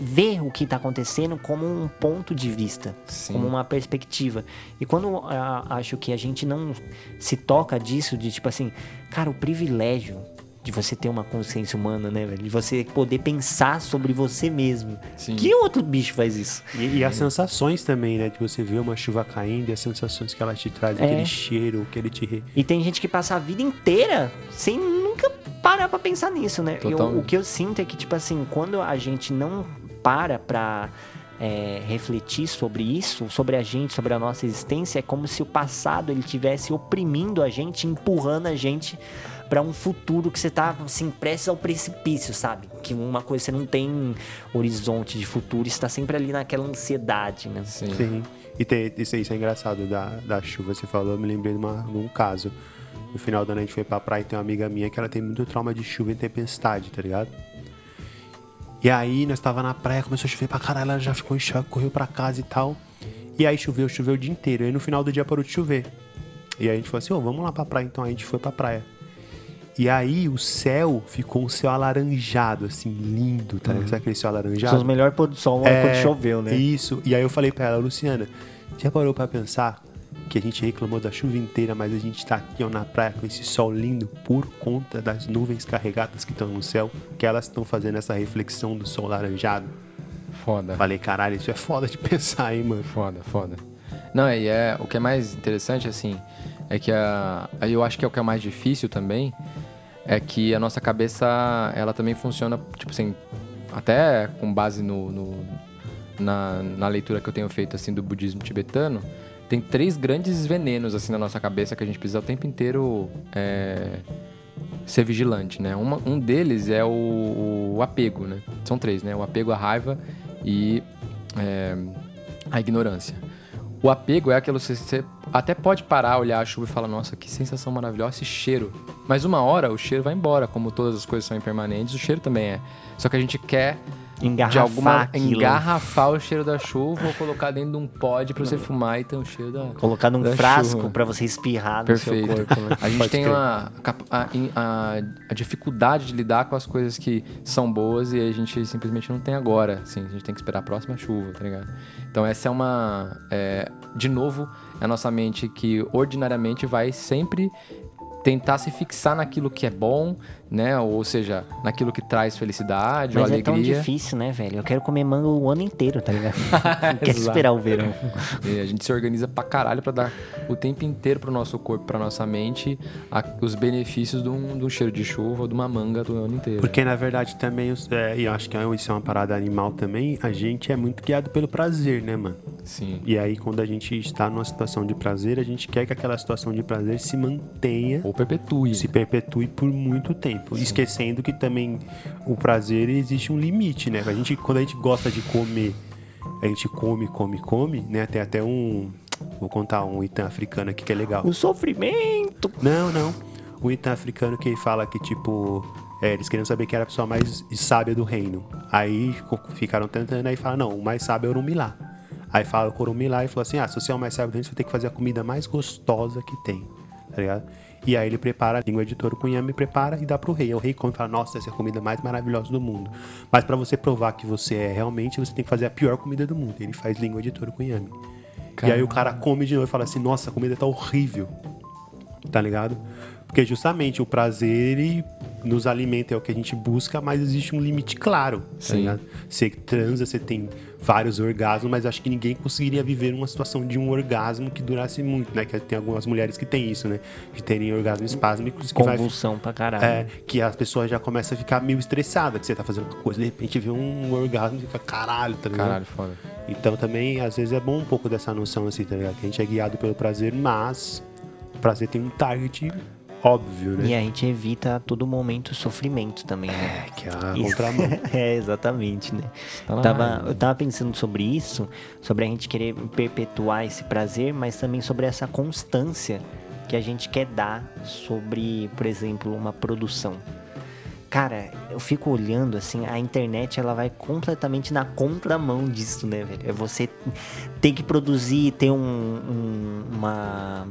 ver o que tá acontecendo como um ponto de vista, Sim. como uma perspectiva. E quando ah, acho que a gente não se toca disso, de tipo assim, cara, o privilégio de você ter uma consciência humana, né, velho? De você poder pensar sobre você mesmo. Sim. Que outro bicho faz isso? E, e as sensações também, né? De você ver uma chuva caindo e as sensações que ela te traz, É. aquele cheiro, que ele te. E tem gente que passa a vida inteira sem nunca parar pra pensar nisso, né? Eu- o que eu sinto é que, tipo assim, quando a gente não para pra é, refletir sobre isso, sobre a gente, sobre a nossa existência, é como se o passado ele tivesse oprimindo a gente, empurrando a gente pra um futuro que você tá assim prestes ao precipício, sabe? Que uma coisa você não tem horizonte de futuro, está sempre ali naquela ansiedade, né? Sim. Sim. E tem, isso, isso é engraçado da, da chuva. Você falou, eu me lembrei de, uma, de um caso. No final do ano a gente foi pra praia e tem uma amiga minha que ela tem muito trauma de chuva e tempestade, tá ligado? E aí nós tava na praia, começou a chover pra caralho, ela já ficou em choque, correu pra casa e tal. E aí choveu, choveu o dia inteiro. E aí no final do dia parou de chover. E aí a gente falou assim, ô, vamos lá pra praia então. Aí a gente foi pra praia. E aí o céu ficou um céu alaranjado, assim, lindo, tá ligado? Sabe aquele céu alaranjado? São os melhores pôr do sol é quando choveu, né? Isso. E aí eu falei pra ela, Luciana, já parou pra pensar que a gente reclamou da chuva inteira, mas a gente tá aqui ó, na praia com esse sol lindo por conta das nuvens carregadas que estão no céu, que elas estão fazendo essa reflexão do sol laranjado. Foda. Falei, caralho, isso é foda de <laughs> pensar, hein, mano. Foda, foda. Não, e é, o que é mais interessante, assim, é que a, eu acho que é o que é mais difícil também, é que a nossa cabeça, ela também funciona, tipo assim, até com base no, no na, na leitura que eu tenho feito, assim, do budismo tibetano, tem três grandes venenos, assim, na nossa cabeça que a gente precisa o tempo inteiro é, ser vigilante, né? Uma, um deles é o, o, apego, né? São três, né? O apego, a raiva e é, a ignorância. O apego é aquilo que você até pode parar, olhar a chuva e falar, nossa, que sensação maravilhosa, esse cheiro. Mas uma hora o cheiro vai embora, como todas as coisas são impermanentes, o cheiro também é. Só que a gente quer engarrafar de alguma aquilo. engarrafar o cheiro da chuva ou colocar dentro de um pod para você fumar e ter um cheiro da colocar num da frasco para você espirrar Perfeito. no seu corpo. Né? A gente Pode tem uma, a, a, a dificuldade de lidar com as coisas que são boas e a gente simplesmente não tem agora. Assim, a gente tem que esperar a próxima chuva, tá ligado? Então essa é uma. é, de novo, é a nossa mente que ordinariamente vai sempre tentar se fixar naquilo que é bom, né? Ou seja, naquilo que traz felicidade Mas ou é tão alegria. difícil, né, velho? Eu quero comer manga o ano inteiro, tá ligado? <laughs> Não quero esperar o verão. E a gente se organiza pra caralho pra dar o tempo inteiro pro nosso corpo, pra nossa mente, a- os benefícios de um, de um cheiro de chuva ou de uma manga do ano inteiro. Porque na verdade também, é, e eu acho que isso é uma parada animal também, a gente é muito guiado pelo prazer, né, mano? Sim. E aí quando a gente está numa situação de prazer, a gente quer que aquela situação de prazer se mantenha, Ou perpetue. se perpetue por muito tempo. Esquecendo que também o prazer existe um limite, né? A gente, quando a gente gosta de comer, a gente come, come, come, né? Tem até um. Vou contar um item africano aqui que é legal. O sofrimento. Não, não. O item africano que fala que, tipo, é, eles queriam saber quem era a pessoa mais sábia do reino. Aí ficaram tentando, aí fala, não, o mais sábio é o Orumilá. Aí fala o Orumilá e falou assim, ah, se você é o mais sábio do reino, você vai ter que fazer a comida mais gostosa que tem, tá ligado? E aí ele prepara a língua de touro com inhame, prepara e dá pro rei. Aí o rei come e fala, nossa, essa é a comida mais maravilhosa do mundo. Mas pra você provar que você é realmente, você tem que fazer a pior comida do mundo. Ele faz língua de touro com inhame. E aí o cara come de novo e fala assim, nossa, a comida tá horrível tá ligado? Porque justamente o prazer ele nos alimenta é o que a gente busca, mas existe um limite claro, tá Sim. ligado? Você transa, você tem vários orgasmos, mas acho que ninguém conseguiria viver uma situação de um orgasmo que durasse muito, né? Que tem algumas mulheres que têm isso, né? De terem orgasmos espásmicos que vai Convulsão pra caralho. é, que as pessoas já começam a ficar meio estressadas, que você tá fazendo uma coisa, de repente vê um orgasmo e fica caralho, tá ligado? Caralho, foda. Então também, às vezes, é bom um pouco dessa noção assim, tá ligado? Que a gente é guiado pelo prazer, mas o prazer tem um target óbvio, né? E a gente evita a todo momento o sofrimento também, né? É, que é a contramão. <laughs> é, exatamente, né? Tá lá, Tava, né? eu tava pensando sobre isso, sobre a gente querer perpetuar esse prazer, mas também sobre essa constância que a gente quer dar sobre, por exemplo, uma produção. Cara, eu fico olhando assim, a internet ela vai completamente na contramão disso, né, velho? É você ter que produzir, ter um- um- uma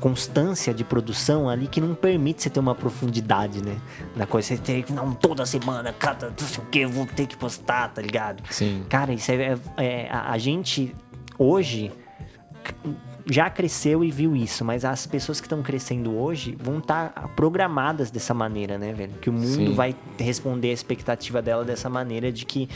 constância de produção ali que não permite você ter uma profundidade, né? Na coisa, você tem que, não, toda semana, cada, não sei o que, eu vou ter que postar, tá ligado? Sim. Cara, isso é, é- a, a gente hoje já cresceu e viu isso, mas as pessoas que estão crescendo hoje vão estar programadas dessa maneira, né, velho? Que o mundo Sim. vai responder a expectativa dela dessa maneira de que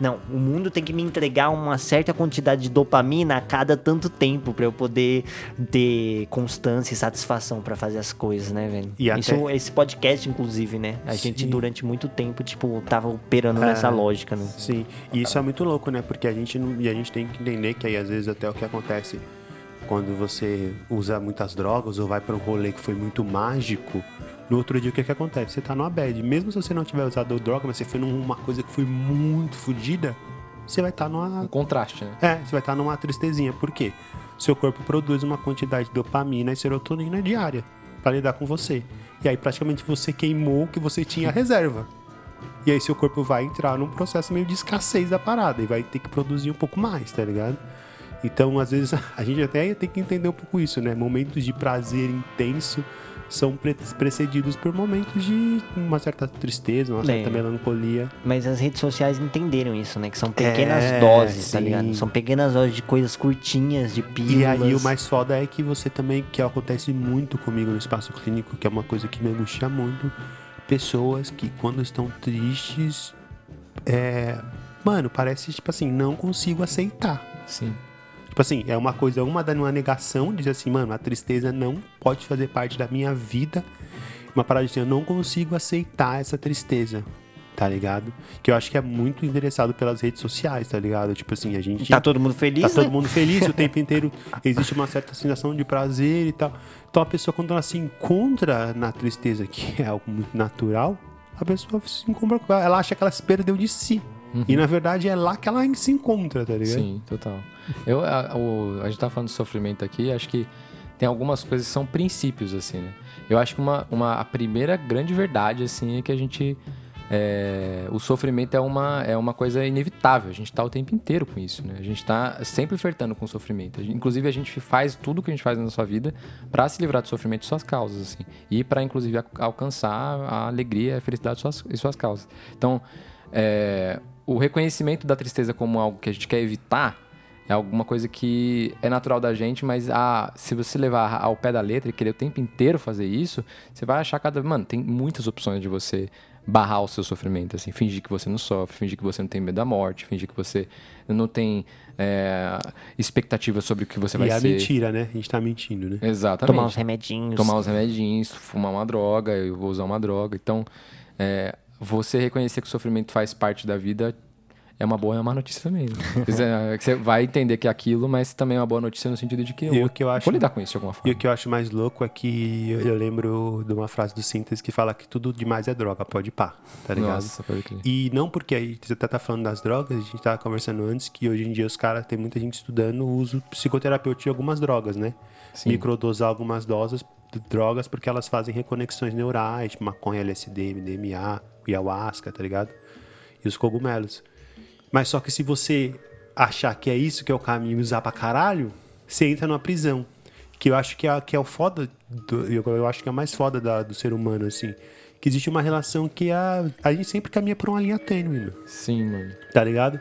não, o mundo tem que me entregar uma certa quantidade de dopamina a cada tanto tempo pra eu poder ter constância e satisfação pra fazer as coisas, né, velho? E até- Isso, esse podcast, inclusive, né? A gente Sim. durante muito tempo, tipo, tava operando nessa É. lógica, né? Sim, e isso é muito louco, né? Porque a gente não, e a gente tem que entender que aí às vezes até o que acontece quando você usa muitas drogas ou vai para um rolê que foi muito mágico, no outro dia o que, que acontece? Você tá numa bad. Mesmo se você não tiver usado droga, mas você foi numa coisa que foi muito fodida, você vai estar numa Um contraste, né? É, você vai estar numa tristezinha. Por quê? Seu corpo produz uma quantidade de dopamina e serotonina diária para lidar com você. E aí praticamente você queimou o que você tinha <laughs> reserva. E aí seu corpo vai entrar num processo meio de escassez da parada e vai ter que produzir um pouco mais, tá ligado? Então, às vezes, <laughs> a gente até tem que entender um pouco isso, né? Momentos de prazer intenso são pre- precedidos por momentos de uma certa tristeza, uma certa É. melancolia. Mas as redes sociais entenderam isso, né? Que são pequenas É, doses, tá sim. ligado? São pequenas doses de coisas curtinhas, de pílulas. E aí o mais foda é que você também, que acontece muito comigo no espaço clínico, que é uma coisa que me angustia muito, pessoas que quando estão tristes, é, mano, parece tipo assim, não consigo aceitar. Sim. Tipo assim, é uma coisa, uma dando uma negação, diz assim, mano, a tristeza não pode fazer parte da minha vida. Uma parada assim, eu não consigo aceitar essa tristeza, tá ligado? Que eu acho que é muito interessado pelas redes sociais, tá ligado? Tipo assim, a gente. Tá todo mundo feliz, Tá né? todo mundo feliz o tempo <laughs> inteiro. Existe uma certa sensação de prazer e tal. Então a pessoa, quando ela se encontra na tristeza, que é algo muito natural, a pessoa se encontra com ela. Ela acha que ela se perdeu de si. E na verdade é lá que ela se encontra, tá ligado? Sim, total. Eu, a, o- a gente tá falando de sofrimento aqui, acho que tem algumas coisas que são princípios, assim, né? Eu acho que uma, uma, a primeira grande verdade, assim, é que a gente. é, o sofrimento é uma, é uma coisa inevitável. A gente tá o tempo inteiro com isso, né? A gente tá sempre flertando com o sofrimento. Inclusive, a gente faz tudo que a gente faz na sua vida para se livrar do sofrimento e suas causas, assim. E para inclusive, alcançar a alegria e a felicidade de suas, e suas causas. Então, é, o reconhecimento da tristeza como algo que a gente quer evitar é alguma coisa que é natural da gente, mas ah, se você levar ao pé da letra e querer o tempo inteiro fazer isso, você vai achar cada. Mano, tem muitas opções de você barrar o seu sofrimento, assim, fingir que você não sofre, fingir que você não tem medo da morte, fingir que você não tem é, expectativa sobre o que você E vai é a ser. mentira, né? A gente tá mentindo, né? Exatamente Tomar uns remedinhos. tomar os remedinhos, fumar uma droga, eu vou usar uma droga. Então, é, você reconhecer que o sofrimento faz parte da vida é uma boa e uma má notícia também. né? É Você vai entender que é aquilo, mas também é uma boa notícia no sentido de que eu, E o que eu acho- vou lidar com isso de alguma E forma. o que eu acho mais louco é que eu, eu lembro de uma frase do Síntese que fala que tudo demais é droga, pode pá, tá ligado? Nossa, pode crer. E não porque aí você até tá falando das drogas, a gente tava conversando antes que hoje em dia os caras, tem muita gente estudando o uso psicoterapêutico de algumas drogas, né? Sim. Microdosar algumas doses drogas porque elas fazem reconexões neurais, tipo maconha, LSD, MDMA, ayahuasca, tá ligado? E os cogumelos. Mas só que se você achar que é isso que é o caminho e usar pra caralho, você entra numa prisão. Que eu acho que é, que é o foda, do- eu, eu acho que é o mais foda da- do ser humano, assim. Que existe uma relação que a, a gente sempre caminha por uma linha tênue, meu Sim, mano. tá ligado?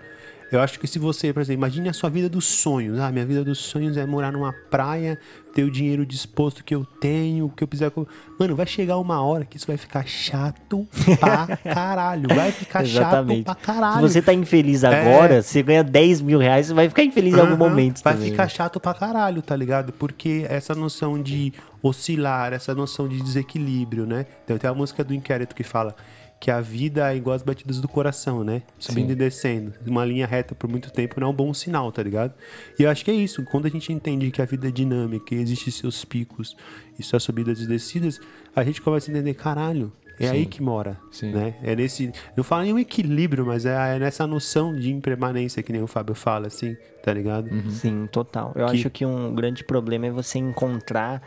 Eu acho que se você, por exemplo, imagine a sua vida dos sonhos. Ah, minha vida dos sonhos é morar numa praia, ter o dinheiro disposto que eu tenho, o que eu com- Mano, vai chegar uma hora que isso vai ficar chato pra <laughs> caralho. Vai ficar chato Exatamente. pra Se caralho. você tá infeliz agora, você ganha 10 mil reais, você vai ficar infeliz em algum momento Vai também. ficar chato pra caralho, tá ligado? Porque essa noção de oscilar, essa noção de desequilíbrio, né? Então, tem a música do Inquérito que fala que a vida é igual as batidas do coração, né? Subindo Sim. e descendo. Uma linha reta por muito tempo não é um bom sinal, tá ligado? E eu acho que é isso. Quando a gente entende que a vida é dinâmica e existe seus picos e suas subidas e descidas, a gente começa a entender, caralho, é aí que mora, Sim. né? É nesse, não falo nem um equilíbrio, mas é, é nessa noção de impermanência que nem o Fábio fala, assim, tá ligado? Sim, total. Eu Que- acho que um grande problema é você encontrar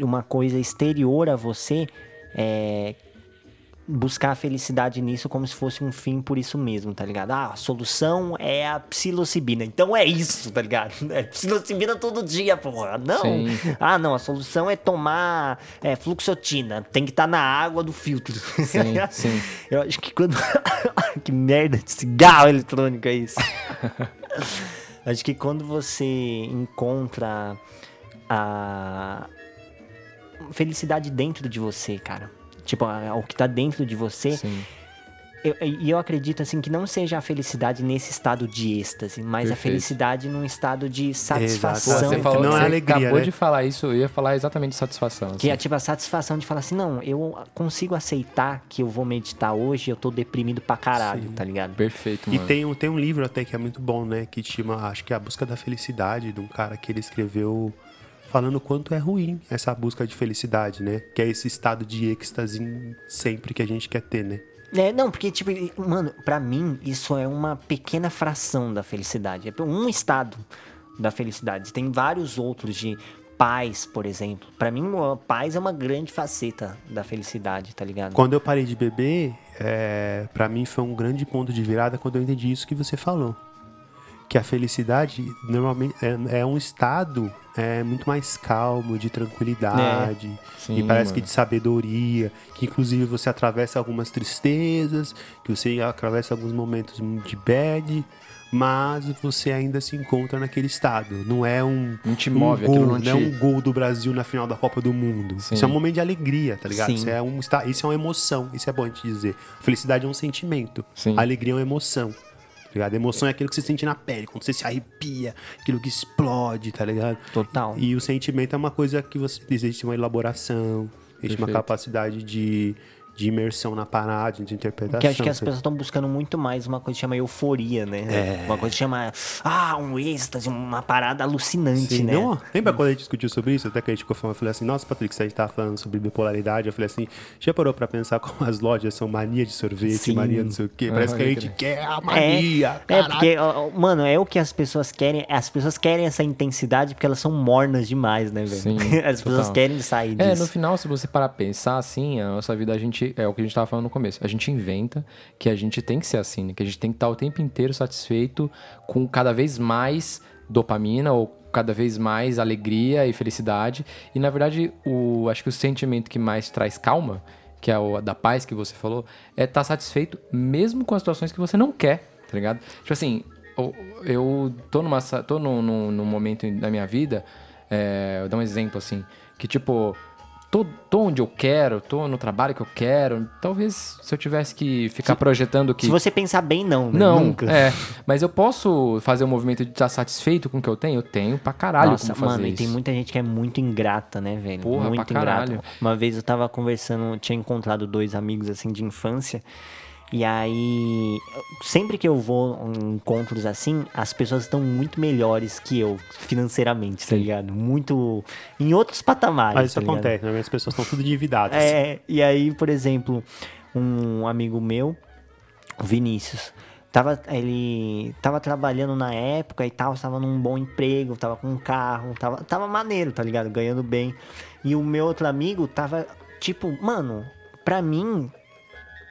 uma coisa exterior a você, é, buscar a felicidade nisso como se fosse um fim por isso mesmo, tá ligado? Ah, a solução é a psilocibina. Então é isso, tá ligado? <laughs> É psilocibina todo dia, porra. Não. Sim. Ah, não, a solução é tomar é, fluxotina. Tem que estar na água do filtro. Sim, <laughs> sim. Eu acho que quando. <laughs> que merda de cigarro eletrônico é isso? acho que quando você encontra a felicidade dentro de você, cara. Tipo, a- o que tá dentro de você. Sim. eu- E eu, acredito, assim, que não seja a felicidade nesse estado de êxtase, mas a Perfeito. felicidade num estado de Exato. satisfação. Você falou não é você alegria, acabou né? de falar isso, eu ia falar exatamente de satisfação. Que é assim. tipo a satisfação de falar assim, não, eu consigo aceitar que eu vou meditar hoje, eu tô deprimido pra caralho, tá ligado? Perfeito, E mano. tem, um- tem um livro até que é muito bom, né? Que chama, acho que é A Busca da Felicidade, de um cara que ele escreveu falando o quanto é ruim essa busca de felicidade, né? Que é esse estado de êxtase sempre que a gente quer ter, né? É, não, porque, tipo, mano, pra mim, isso é uma pequena fração da felicidade. É um estado da felicidade. Tem vários outros de paz, por exemplo. Pra mim, paz é uma grande faceta da felicidade, tá ligado? Quando eu parei de beber, é, para mim foi um grande ponto de virada quando eu entendi isso que você falou. Que a felicidade normalmente é, é um estado é, muito mais calmo, de tranquilidade, Sim, e parece que mano. de sabedoria, que inclusive você atravessa algumas tristezas, que você atravessa alguns momentos de bad, mas você ainda se encontra naquele estado. Não é um, Não te um move, gol, aquilo não não te- é um gol do Brasil na final da Copa do Mundo. Sim. Isso é um momento de alegria, tá ligado? Sim. Isso é, um, isso é uma emoção, isso é bom a gente dizer. Felicidade é um sentimento, Sim. alegria é uma emoção. Ligado? Emoção é aquilo que você sente na pele, quando você se arrepia, aquilo que explode, tá ligado? Total. E o sentimento é uma coisa que você existe uma elaboração, Existe uma Perfeito. capacidade de, de imersão na parada, de interpretação. Que acho que as pessoas estão buscando muito mais uma coisa que chama euforia, né? É. Uma coisa que chama, ah, um êxtase, uma parada alucinante, Sim, né? não, lembra quando a gente discutiu sobre isso? Até que a gente ficou falando, eu falei assim, nossa, Patrick, se a gente tava falando sobre bipolaridade, eu falei assim, já parou pra pensar como as lojas são mania de sorvete, Sim. mania não sei o quê? Parece que a gente quer a É, mania, é caralho. porque, mano, é o que as pessoas querem. As pessoas querem essa intensidade porque elas são mornas demais, né, velho? Sim, <laughs> As pessoas total. querem sair disso. É, no final, se você parar pensar assim, a nossa vida, a gente. É o que a gente tava falando no começo. A gente inventa que a gente tem que ser assim, né? Que a gente tem que estar o tempo inteiro satisfeito com cada vez mais dopamina ou cada vez mais alegria e felicidade. E na verdade, o, acho que o sentimento que mais traz calma, que é o da paz que você falou, é estar satisfeito mesmo com as situações que você não quer, tá ligado? Tipo assim, eu- tô numa tô num, num, num momento da minha vida, é, eu dar um exemplo assim, que tipo, tô, tô onde eu quero, tô no trabalho que eu quero. Talvez se eu tivesse que ficar projetando que. Se você pensar bem, não, né? Não, Nunca. é. Mas eu posso fazer o movimento de estar satisfeito com o que eu tenho? Eu tenho pra caralho Nossa, como fazer mano, e tem muita gente que é muito ingrata, né, velho? Porra, muito pra ingrata. caralho. Uma vez eu tava conversando, tinha encontrado dois amigos assim de infância. E aí, sempre que eu vou em encontros assim, as pessoas estão muito melhores que eu financeiramente, tá ligado? Muito em outros patamares. Mas isso tá acontece, né? As pessoas estão tudo endividadas. É, e aí, por exemplo, um amigo meu, o Vinícius, tava, ele tava trabalhando na época e tal, estava num bom emprego, tava com um carro, tava, tava maneiro, tá ligado? Ganhando bem. E o meu outro amigo tava, tipo, mano, pra mim,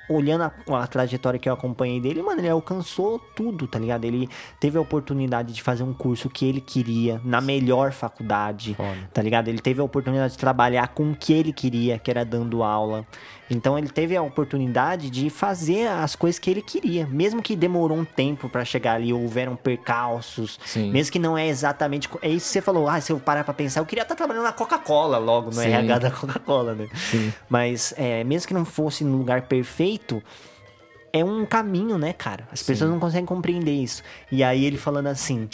olhando a, a trajetória que eu acompanhei dele, mano, ele alcançou tudo, tá ligado? Ele teve a oportunidade de fazer um curso que ele queria, na melhor faculdade, Foda. tá ligado? Ele teve a oportunidade de trabalhar com o que ele queria, que era dando aula. Então ele teve a oportunidade de fazer as coisas que ele queria, mesmo que demorou um tempo pra chegar ali, houveram percalços, Sim. mesmo que não é exatamente, é isso que você falou, ah, se eu parar pra pensar, eu queria estar trabalhando na Coca-Cola logo, no Sim. RH da Coca-Cola, né? Sim. Mas é, mesmo que não fosse no lugar perfeito, é um caminho, né, cara? As pessoas não conseguem compreender isso. E aí ele falando assim: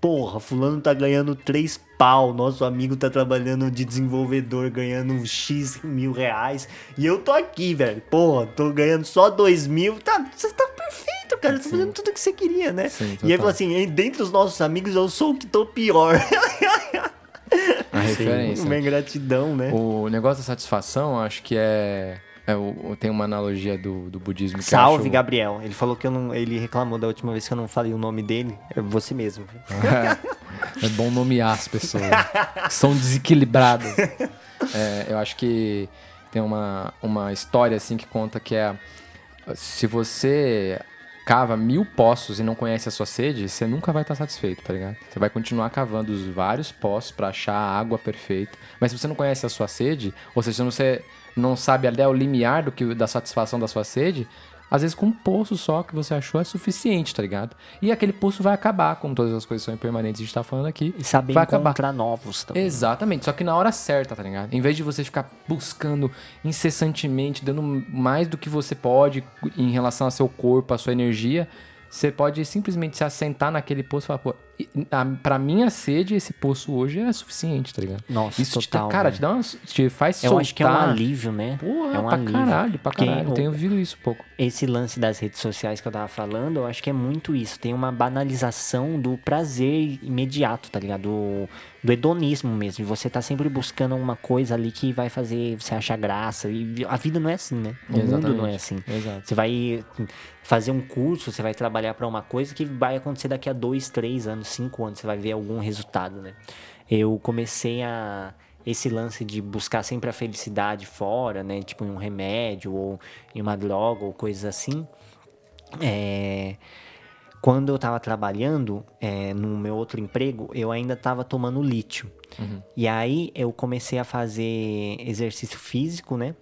Porra, fulano tá ganhando três pau, nosso amigo tá trabalhando de desenvolvedor, ganhando X mil reais. E eu tô aqui, velho. Porra, tô ganhando só dois mil. Tá, você tá perfeito, cara. Você tá fazendo tudo o que você queria, né? Sim, e total. falou assim: "Em- dentre os nossos amigos, eu sou o que tô pior. A <laughs> referência. Uma ingratidão, né? O negócio da satisfação, acho que é. É tem uma analogia do, do budismo que eu Salve, acho... Gabriel. Ele falou que eu não. Ele reclamou da última vez que eu não falei o nome dele. É você mesmo. <laughs> É bom nomear as pessoas. São desequilibradas. É, eu acho que tem uma, uma história assim que conta que é se você cava mil poços e não conhece a sua sede, você nunca vai estar satisfeito, tá ligado? Você vai continuar cavando os vários poços pra achar a água perfeita. Mas se você não conhece a sua sede, ou seja, se você não sabe até o limiar do que da satisfação da sua sede, às vezes com um poço só que você achou é suficiente, tá ligado? E aquele poço vai acabar, como todas as coisas são impermanentes, a gente tá falando aqui. E saber vai acabar. encontrar novos também. Exatamente, só que na hora certa, tá ligado? Em vez de você ficar buscando incessantemente, dando mais do que você pode em relação ao seu corpo, à sua energia, você pode simplesmente se assentar naquele poço e falar, pô, e- a- pra minha sede, esse poço hoje é suficiente, tá ligado? Nossa, Isso te, total, cara, velho. te dá uma, te faz Eu soltar. acho que é um alívio, né? Porra, é um pra alívio. caralho, pra caralho. Eu o- tenho ouvido isso um pouco. Esse lance das redes sociais que eu tava falando, eu acho que é muito isso. Tem uma banalização do prazer imediato, tá ligado? Do, do hedonismo mesmo. De você tá sempre buscando uma coisa ali que vai fazer você achar graça. E a vida não é assim, né? O mundo Exatamente. não é assim. Exato. Você vai fazer um curso, você vai trabalhar pra uma coisa que vai acontecer daqui a dois, três anos, cinco anos. Você vai ver algum resultado, né? Eu comecei a esse lance de buscar sempre a felicidade fora, né? Tipo em um remédio ou em uma droga ou coisas assim. É, Quando eu tava trabalhando é, no meu outro emprego, eu ainda tava tomando lítio. E aí eu comecei a fazer exercício físico, né?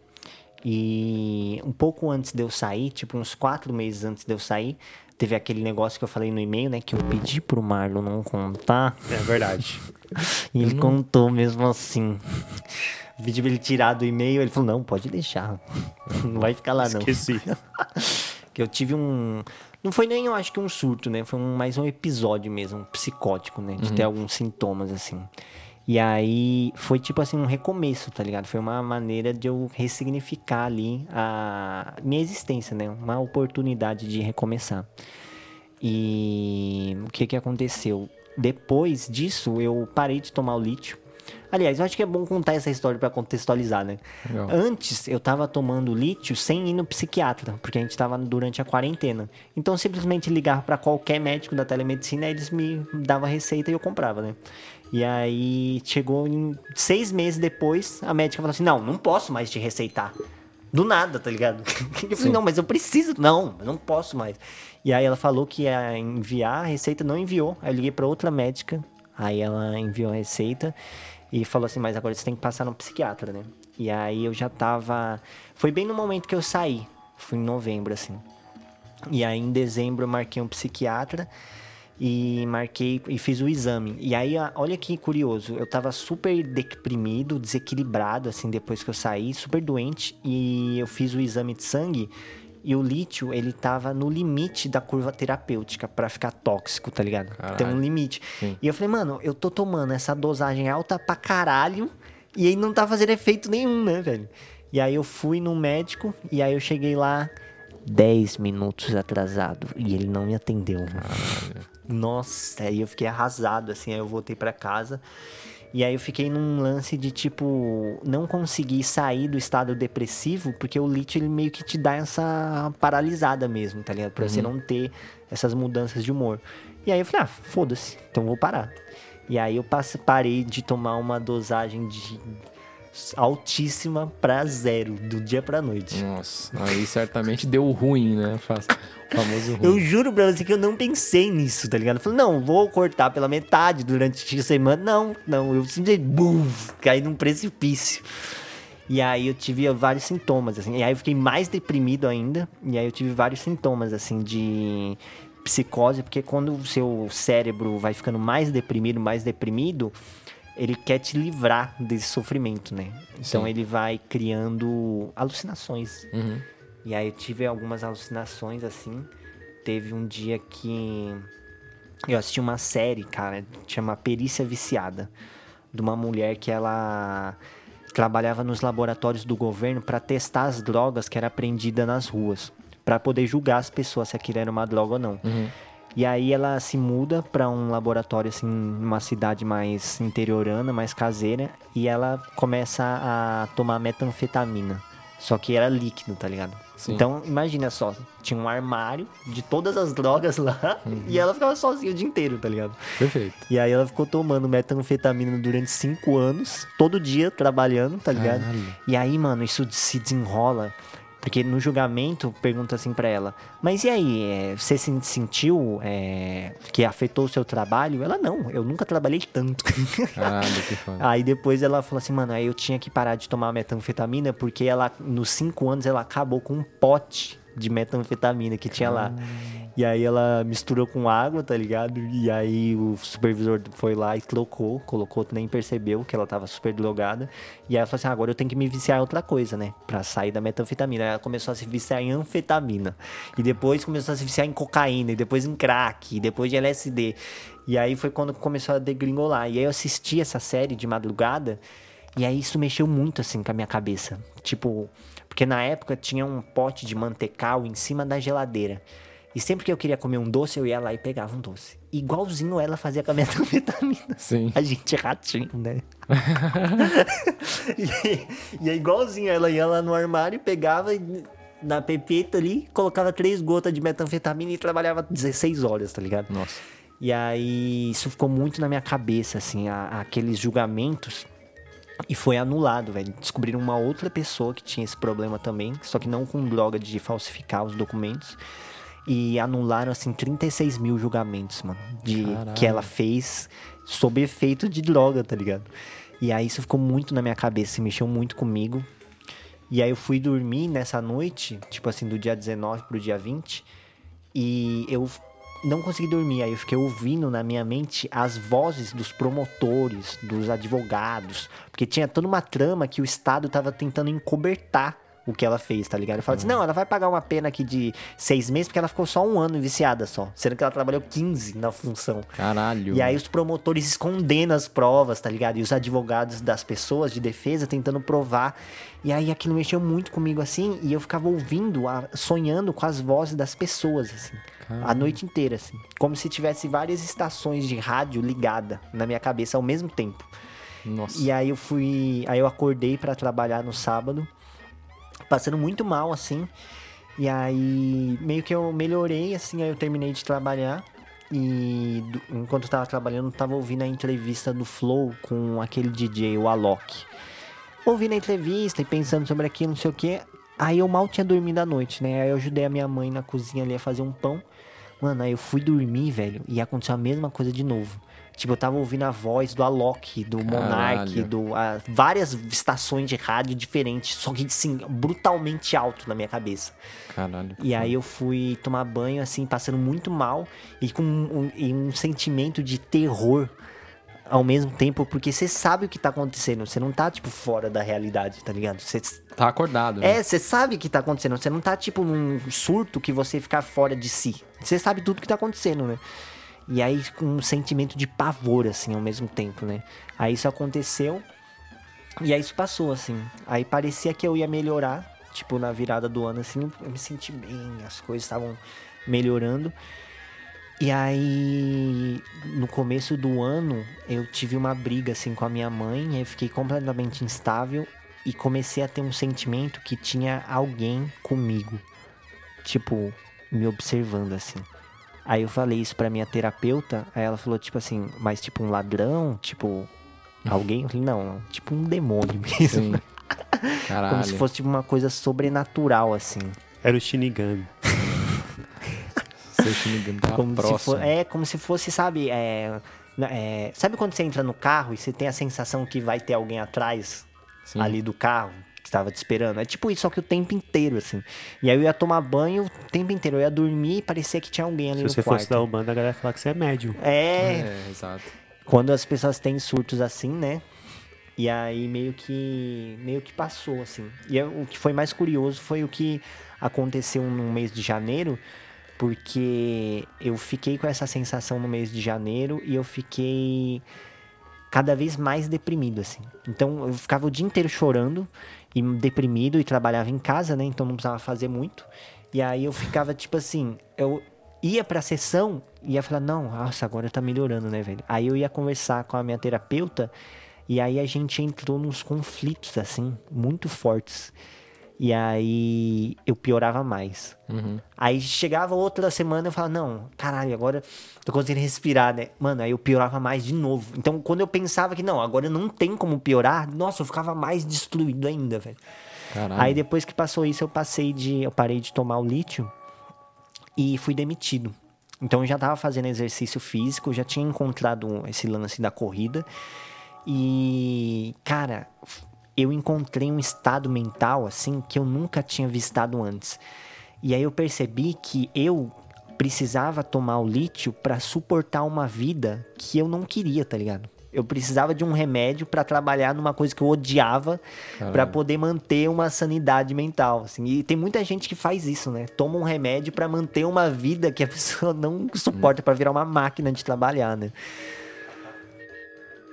E um pouco antes de eu sair, tipo uns quatro meses antes de eu sair, teve aquele negócio que eu falei no e-mail, né? Que eu pedi pro Marlon não contar. É verdade. <laughs> E ele contou mesmo assim. Pedi pra ele tirar do e-mail, ele falou, não, pode deixar. <laughs> Não vai ficar lá não. Esqueci. <laughs> Que eu tive um. Não foi nem, eu acho que um surto, né? Foi um- mais um episódio mesmo, um psicótico, né? De ter alguns sintomas, assim. E aí foi tipo assim um recomeço, tá ligado? Foi uma maneira de eu ressignificar ali a minha existência, né? Uma oportunidade de recomeçar. E o que que aconteceu? Depois disso, eu parei de tomar o lítio. Aliás, eu acho que é bom contar essa história para contextualizar, né? Legal. Antes, eu tava tomando lítio sem ir no psiquiatra, porque a gente tava durante a quarentena. Então, eu simplesmente ligava para qualquer médico da telemedicina, eles me davam a receita e eu comprava, né? E aí, chegou em seis meses depois, a médica falou assim: Não, não posso mais te receitar. Do nada, tá ligado? <laughs> Eu falei, não, mas eu preciso. Não, eu não posso mais. E aí ela falou que ia enviar a receita, não enviou. Aí eu liguei pra outra médica, aí ela enviou a receita e falou assim, mas agora você tem que passar no psiquiatra, né? E aí eu já tava. Foi bem no momento que eu saí. Foi em novembro, assim. E aí em dezembro eu marquei um psiquiatra e marquei e fiz o exame. E aí, olha que curioso, eu tava super deprimido, desequilibrado assim depois que eu saí, super doente e eu fiz o exame de sangue e o lítio, ele tava no limite da curva terapêutica pra ficar tóxico, tá ligado? Tem um Caralho. limite. Sim. E eu falei, mano, eu tô tomando essa dosagem alta pra caralho e aí não tá fazendo efeito nenhum, né, velho? E aí eu fui no médico e aí eu cheguei lá 10 minutos atrasado e ele não me atendeu. Nossa, aí eu fiquei arrasado, assim, aí eu voltei pra casa. E aí eu fiquei num lance de, tipo, não conseguir sair do estado depressivo, porque o lítio, ele meio que te dá essa paralisada mesmo, tá ligado? Pra você não ter essas mudanças de humor. E aí eu falei, ah, foda-se, então vou parar. E aí eu passe- parei de tomar uma dosagem de altíssima pra zero, do dia pra noite. Nossa, aí certamente deu ruim, né? O famoso ruim. Eu juro pra você que eu não pensei nisso, tá ligado? Eu falei, não, vou cortar pela metade durante a semana. Não, não, eu simplesmente bum, caí num precipício. E aí eu tive vários sintomas, assim. E aí eu fiquei mais deprimido ainda. E aí eu tive vários sintomas, assim, de psicose, porque quando o seu cérebro vai ficando mais deprimido, mais deprimido, ele quer te livrar desse sofrimento, né? Então Sim. ele vai criando alucinações. Uhum. E aí eu tive algumas alucinações assim. Teve um dia que eu assisti uma série, cara, chama Perícia Viciada, de uma mulher que ela trabalhava nos laboratórios do governo para testar as drogas que era apreendida nas ruas, para poder julgar as pessoas se aquilo era uma droga ou não. E aí ela se muda para um laboratório assim, numa cidade mais interiorana, mais caseira, e ela começa a tomar metanfetamina. Só que era líquido, tá ligado? Sim. Então, imagina só, tinha um armário de todas as drogas lá e ela ficava sozinha o dia inteiro, tá ligado? Perfeito. E aí ela ficou tomando metanfetamina durante cinco anos, todo dia trabalhando, tá ligado? Caralho. E aí, mano, isso se desenrola. Porque no julgamento pergunta assim pra ela, mas e aí, é, você se sentiu é, que afetou o seu trabalho? Ela, não, eu nunca trabalhei tanto. <laughs> Caralho, que foda. Aí depois ela falou assim, mano, aí eu tinha que parar de tomar metanfetamina porque ela, nos cinco anos, ela acabou com um pote de metanfetamina que tinha lá. E aí ela misturou com água, tá ligado? E aí o supervisor foi lá e trocou, colocou, nem percebeu que ela tava super drogada. E aí ela falou assim, ah, agora eu tenho que me viciar em outra coisa, né? Pra sair da metanfetamina. Aí ela começou a se viciar em anfetamina. E depois começou a se viciar em cocaína, e depois em crack, e depois de LSD. E aí foi quando começou a degringolar. E aí eu assisti essa série de madrugada, e aí isso mexeu muito assim com a minha cabeça. Tipo, porque na época tinha um pote de mantecal em cima da geladeira. E sempre que eu queria comer um doce, eu ia lá e pegava um doce. Igualzinho ela fazia com a metanfetamina. <laughs> Sim. A gente é ratinho, né? <laughs> e, e é igualzinho, ela ia lá no armário, pegava e na pepeta ali, colocava três gotas de metanfetamina e trabalhava 16 horas, tá ligado? Nossa. E aí isso ficou muito na minha cabeça, assim, a- aqueles julgamentos. E foi anulado, velho. Descobriram uma outra pessoa que tinha esse problema também, só que não com droga de falsificar os documentos. E anularam, assim, 36 mil julgamentos, mano. De Caralho. que ela fez sob efeito de droga, tá ligado? E aí isso ficou muito na minha cabeça, mexeu muito comigo. E aí eu fui dormir nessa noite, tipo assim, do dia 19 pro dia 20, e eu não consegui dormir. Aí eu fiquei ouvindo na minha mente as vozes dos promotores, dos advogados, porque tinha toda uma trama que o Estado tava tentando encobertar o que ela fez, tá ligado? Eu falo assim, não, ela vai pagar uma pena aqui de seis meses porque ela ficou só um ano viciada só. Sendo que ela trabalhou 15 na função. Caralho. E aí os promotores escondendo as provas, tá ligado? E os advogados das pessoas de defesa tentando provar. E aí aquilo mexeu muito comigo assim, e eu ficava ouvindo, sonhando com as vozes das pessoas, assim. A noite inteira, assim. Como se tivesse várias estações de rádio ligada na minha cabeça ao mesmo tempo. Nossa. E aí eu fui. Aí eu acordei pra trabalhar no sábado, passando muito mal, assim. E aí meio que eu melhorei, assim, aí eu terminei de trabalhar. E do- enquanto eu tava trabalhando, eu tava ouvindo a entrevista do Flow com aquele DJ, o Alok. Ouvindo a entrevista e pensando sobre aquilo, não sei o que. Aí eu mal tinha dormido à noite, né? Aí eu ajudei a minha mãe na cozinha ali a fazer um pão. Mano, aí eu fui dormir, velho, e aconteceu a mesma coisa de novo. Tipo, eu tava ouvindo a voz do Alok, do Monark, do, a- várias estações de rádio diferentes, só que assim, brutalmente alto na minha cabeça. Caralho. E aí eu fui tomar banho, assim, passando muito mal e com um, e um sentimento de terror ao mesmo tempo, porque você sabe o que tá acontecendo, você não tá, tipo, fora da realidade, tá ligado? Você Tá acordado, né? é, você sabe o que tá acontecendo. Você não tá, tipo, num surto que você ficar fora de si. Você sabe tudo que tá acontecendo, né? E aí, com um sentimento de pavor, assim, ao mesmo tempo, né? Aí isso aconteceu. E aí isso passou, assim. Aí parecia que eu ia melhorar. Tipo, na virada do ano, assim, eu me senti bem, as coisas estavam melhorando. E aí, no começo do ano, eu tive uma briga, assim, com a minha mãe. Eu fiquei completamente instável e comecei a ter um sentimento que tinha alguém comigo. Tipo, me observando, assim. Aí eu falei isso pra minha terapeuta, aí ela falou, tipo assim, mas tipo um ladrão, tipo, <laughs> alguém? Eu falei, não, tipo um demônio <laughs> mesmo. Sim. Caralho. Como se fosse tipo, uma coisa sobrenatural, assim. Era o Shinigami. Seu Shinigami tá Como se próximo. for, é como se fosse, sabe, é, é, sabe quando você entra no carro e você tem a sensação que vai ter alguém atrás Sim. ali do carro que estava te esperando? É tipo isso, só que o tempo inteiro, assim. E aí eu ia tomar banho o tempo inteiro, eu ia dormir e parecia que tinha alguém ali Se no você quarto. fosse da Umbanda, a galera ia falar que você é médium. É, É, exato. quando as pessoas têm surtos assim, né? E aí meio que meio que passou assim. E eu- o que foi mais curioso foi o que aconteceu no mês de janeiro, porque eu fiquei com essa sensação no mês de janeiro e eu fiquei cada vez mais deprimido assim. Então eu ficava o dia inteiro chorando e deprimido e trabalhava em casa, né? Então não precisava fazer muito. E aí eu ficava tipo assim, eu ia pra sessão e ia falar, não, nossa, agora tá melhorando, né, velho? Aí eu ia conversar com a minha terapeuta e aí a gente entrou nos conflitos, assim, muito fortes. E aí eu piorava mais. Aí chegava outra semana eu falava, não, caralho, agora tô conseguindo respirar, né? Mano, aí eu piorava mais de novo. Então quando eu pensava que não, agora não tem como piorar, nossa, eu ficava mais destruído ainda, velho. Caralho. Aí depois que passou isso, eu passei de. Eu parei de tomar o lítio e fui demitido. Então eu já tava fazendo exercício físico, já tinha encontrado esse lance da corrida. E, cara, eu encontrei um estado mental assim que eu nunca tinha visitado antes. E aí eu percebi que eu precisava tomar o lítio pra suportar uma vida que eu não queria, tá ligado? Eu precisava de um remédio pra trabalhar numa coisa que eu odiava pra Caralho. poder manter uma sanidade mental, assim. E tem muita gente que faz isso, né? Toma um remédio pra manter uma vida que a pessoa <laughs> não suporta pra virar uma máquina de trabalhar, né?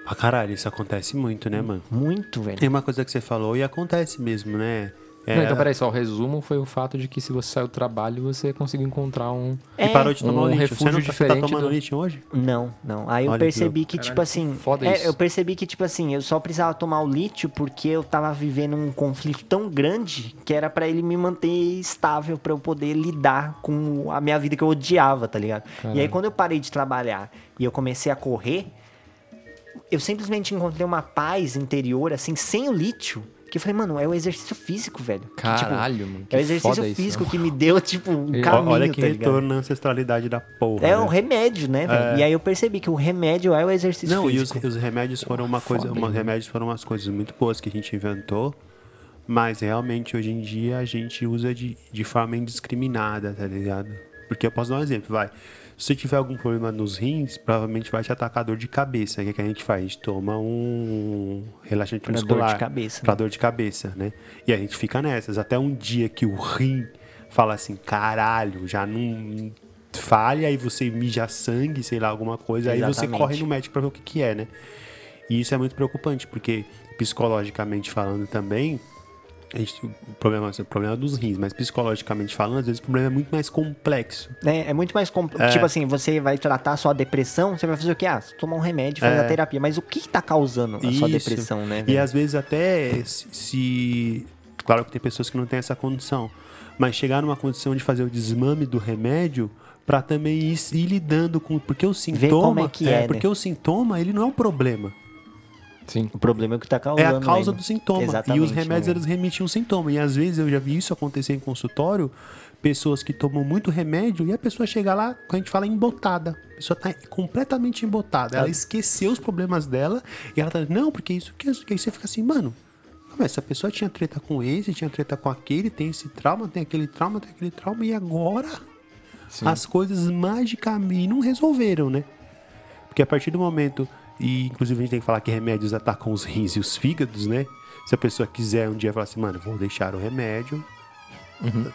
Ah, caralho, isso acontece muito, né, mano? Muito, velho. Tem uma coisa que você falou e acontece mesmo, né? É, Não, então, peraí, só o resumo foi o fato de que se você saiu do trabalho, você conseguiu encontrar um... E parou de tomar um o lítio. Você não refúgio tá, você tá diferente tomando do- lítio hoje? Não, não. Aí eu Olha que percebi louco. que, tipo Caralho, assim. foda é, isso. eu percebi que, tipo assim, eu só precisava tomar o lítio porque eu tava vivendo um conflito tão grande que era pra ele me manter estável, pra eu poder lidar com a minha vida que eu odiava, tá ligado? E aí, Caralho. quando eu parei de trabalhar e eu comecei a correr, eu simplesmente encontrei uma paz interior, assim, sem o lítio. Que eu falei, mano, é o exercício físico, velho. Que, tipo, Caralho, mano. que é o exercício foda isso, físico né? que me deu, tipo, um E- caminho, Olha que tá retorno na ancestralidade da porra. É né? um remédio, né, velho? É. E aí eu percebi que o remédio é o exercício Não, e os, físico. os remédios foram uma coisa, Foda, os hein? remédios foram umas coisas muito boas que a gente inventou, mas realmente hoje em dia a gente usa de, de forma indiscriminada, tá ligado? Porque eu posso dar um exemplo, vai. Se você tiver algum problema nos rins, provavelmente vai te atacar dor de cabeça. O que, que a gente faz? A gente toma um relaxante Pra dor muscular. de cabeça, Pra né? dor de cabeça, né? E a gente fica nessas. Até um dia que o rim fala assim, caralho, já não falha, aí você mija sangue, sei lá, alguma coisa. Aí você Exatamente. corre no médico pra ver o que, que é, né? E isso é muito preocupante, porque psicologicamente falando também, gente, o, problema, o problema dos rins, mas psicologicamente falando, às vezes o problema é muito mais complexo. É, é muito mais complexo. Tipo assim, você vai tratar a sua depressão, você vai fazer o quê? Ah, tomar um remédio, fazer a terapia. Mas o que tá causando a sua É. Isso. depressão, né? E velho? às vezes até se, Claro que tem pessoas que não têm essa condição. Mas chegar numa condição de fazer o desmame do remédio pra também ir, ir lidando com. Porque o sintoma. como é que é, né? Porque o sintoma, ele não é um problema. Sim. O problema é o que tá É causando. a causa aí, né? do sintoma. Exatamente, e os remédios, né? eles remitem um sintoma. E às vezes eu já vi isso acontecer em consultório. Pessoas que tomam muito remédio e a pessoa chega lá, quando a gente fala embotada. A pessoa tá completamente embotada. Ela esqueceu os problemas dela e ela tá, não, porque isso que isso. que Aí você fica assim, mano, mas essa pessoa tinha treta com esse, tinha treta com aquele, tem esse trauma, tem aquele trauma, tem aquele trauma, e agora Sim. as coisas magicamente não resolveram, né? Porque a partir do momento, e inclusive a gente tem que falar que remédios atacam os rins e os fígados, né? Se a pessoa quiser um dia falar assim, mano, vou deixar o remédio.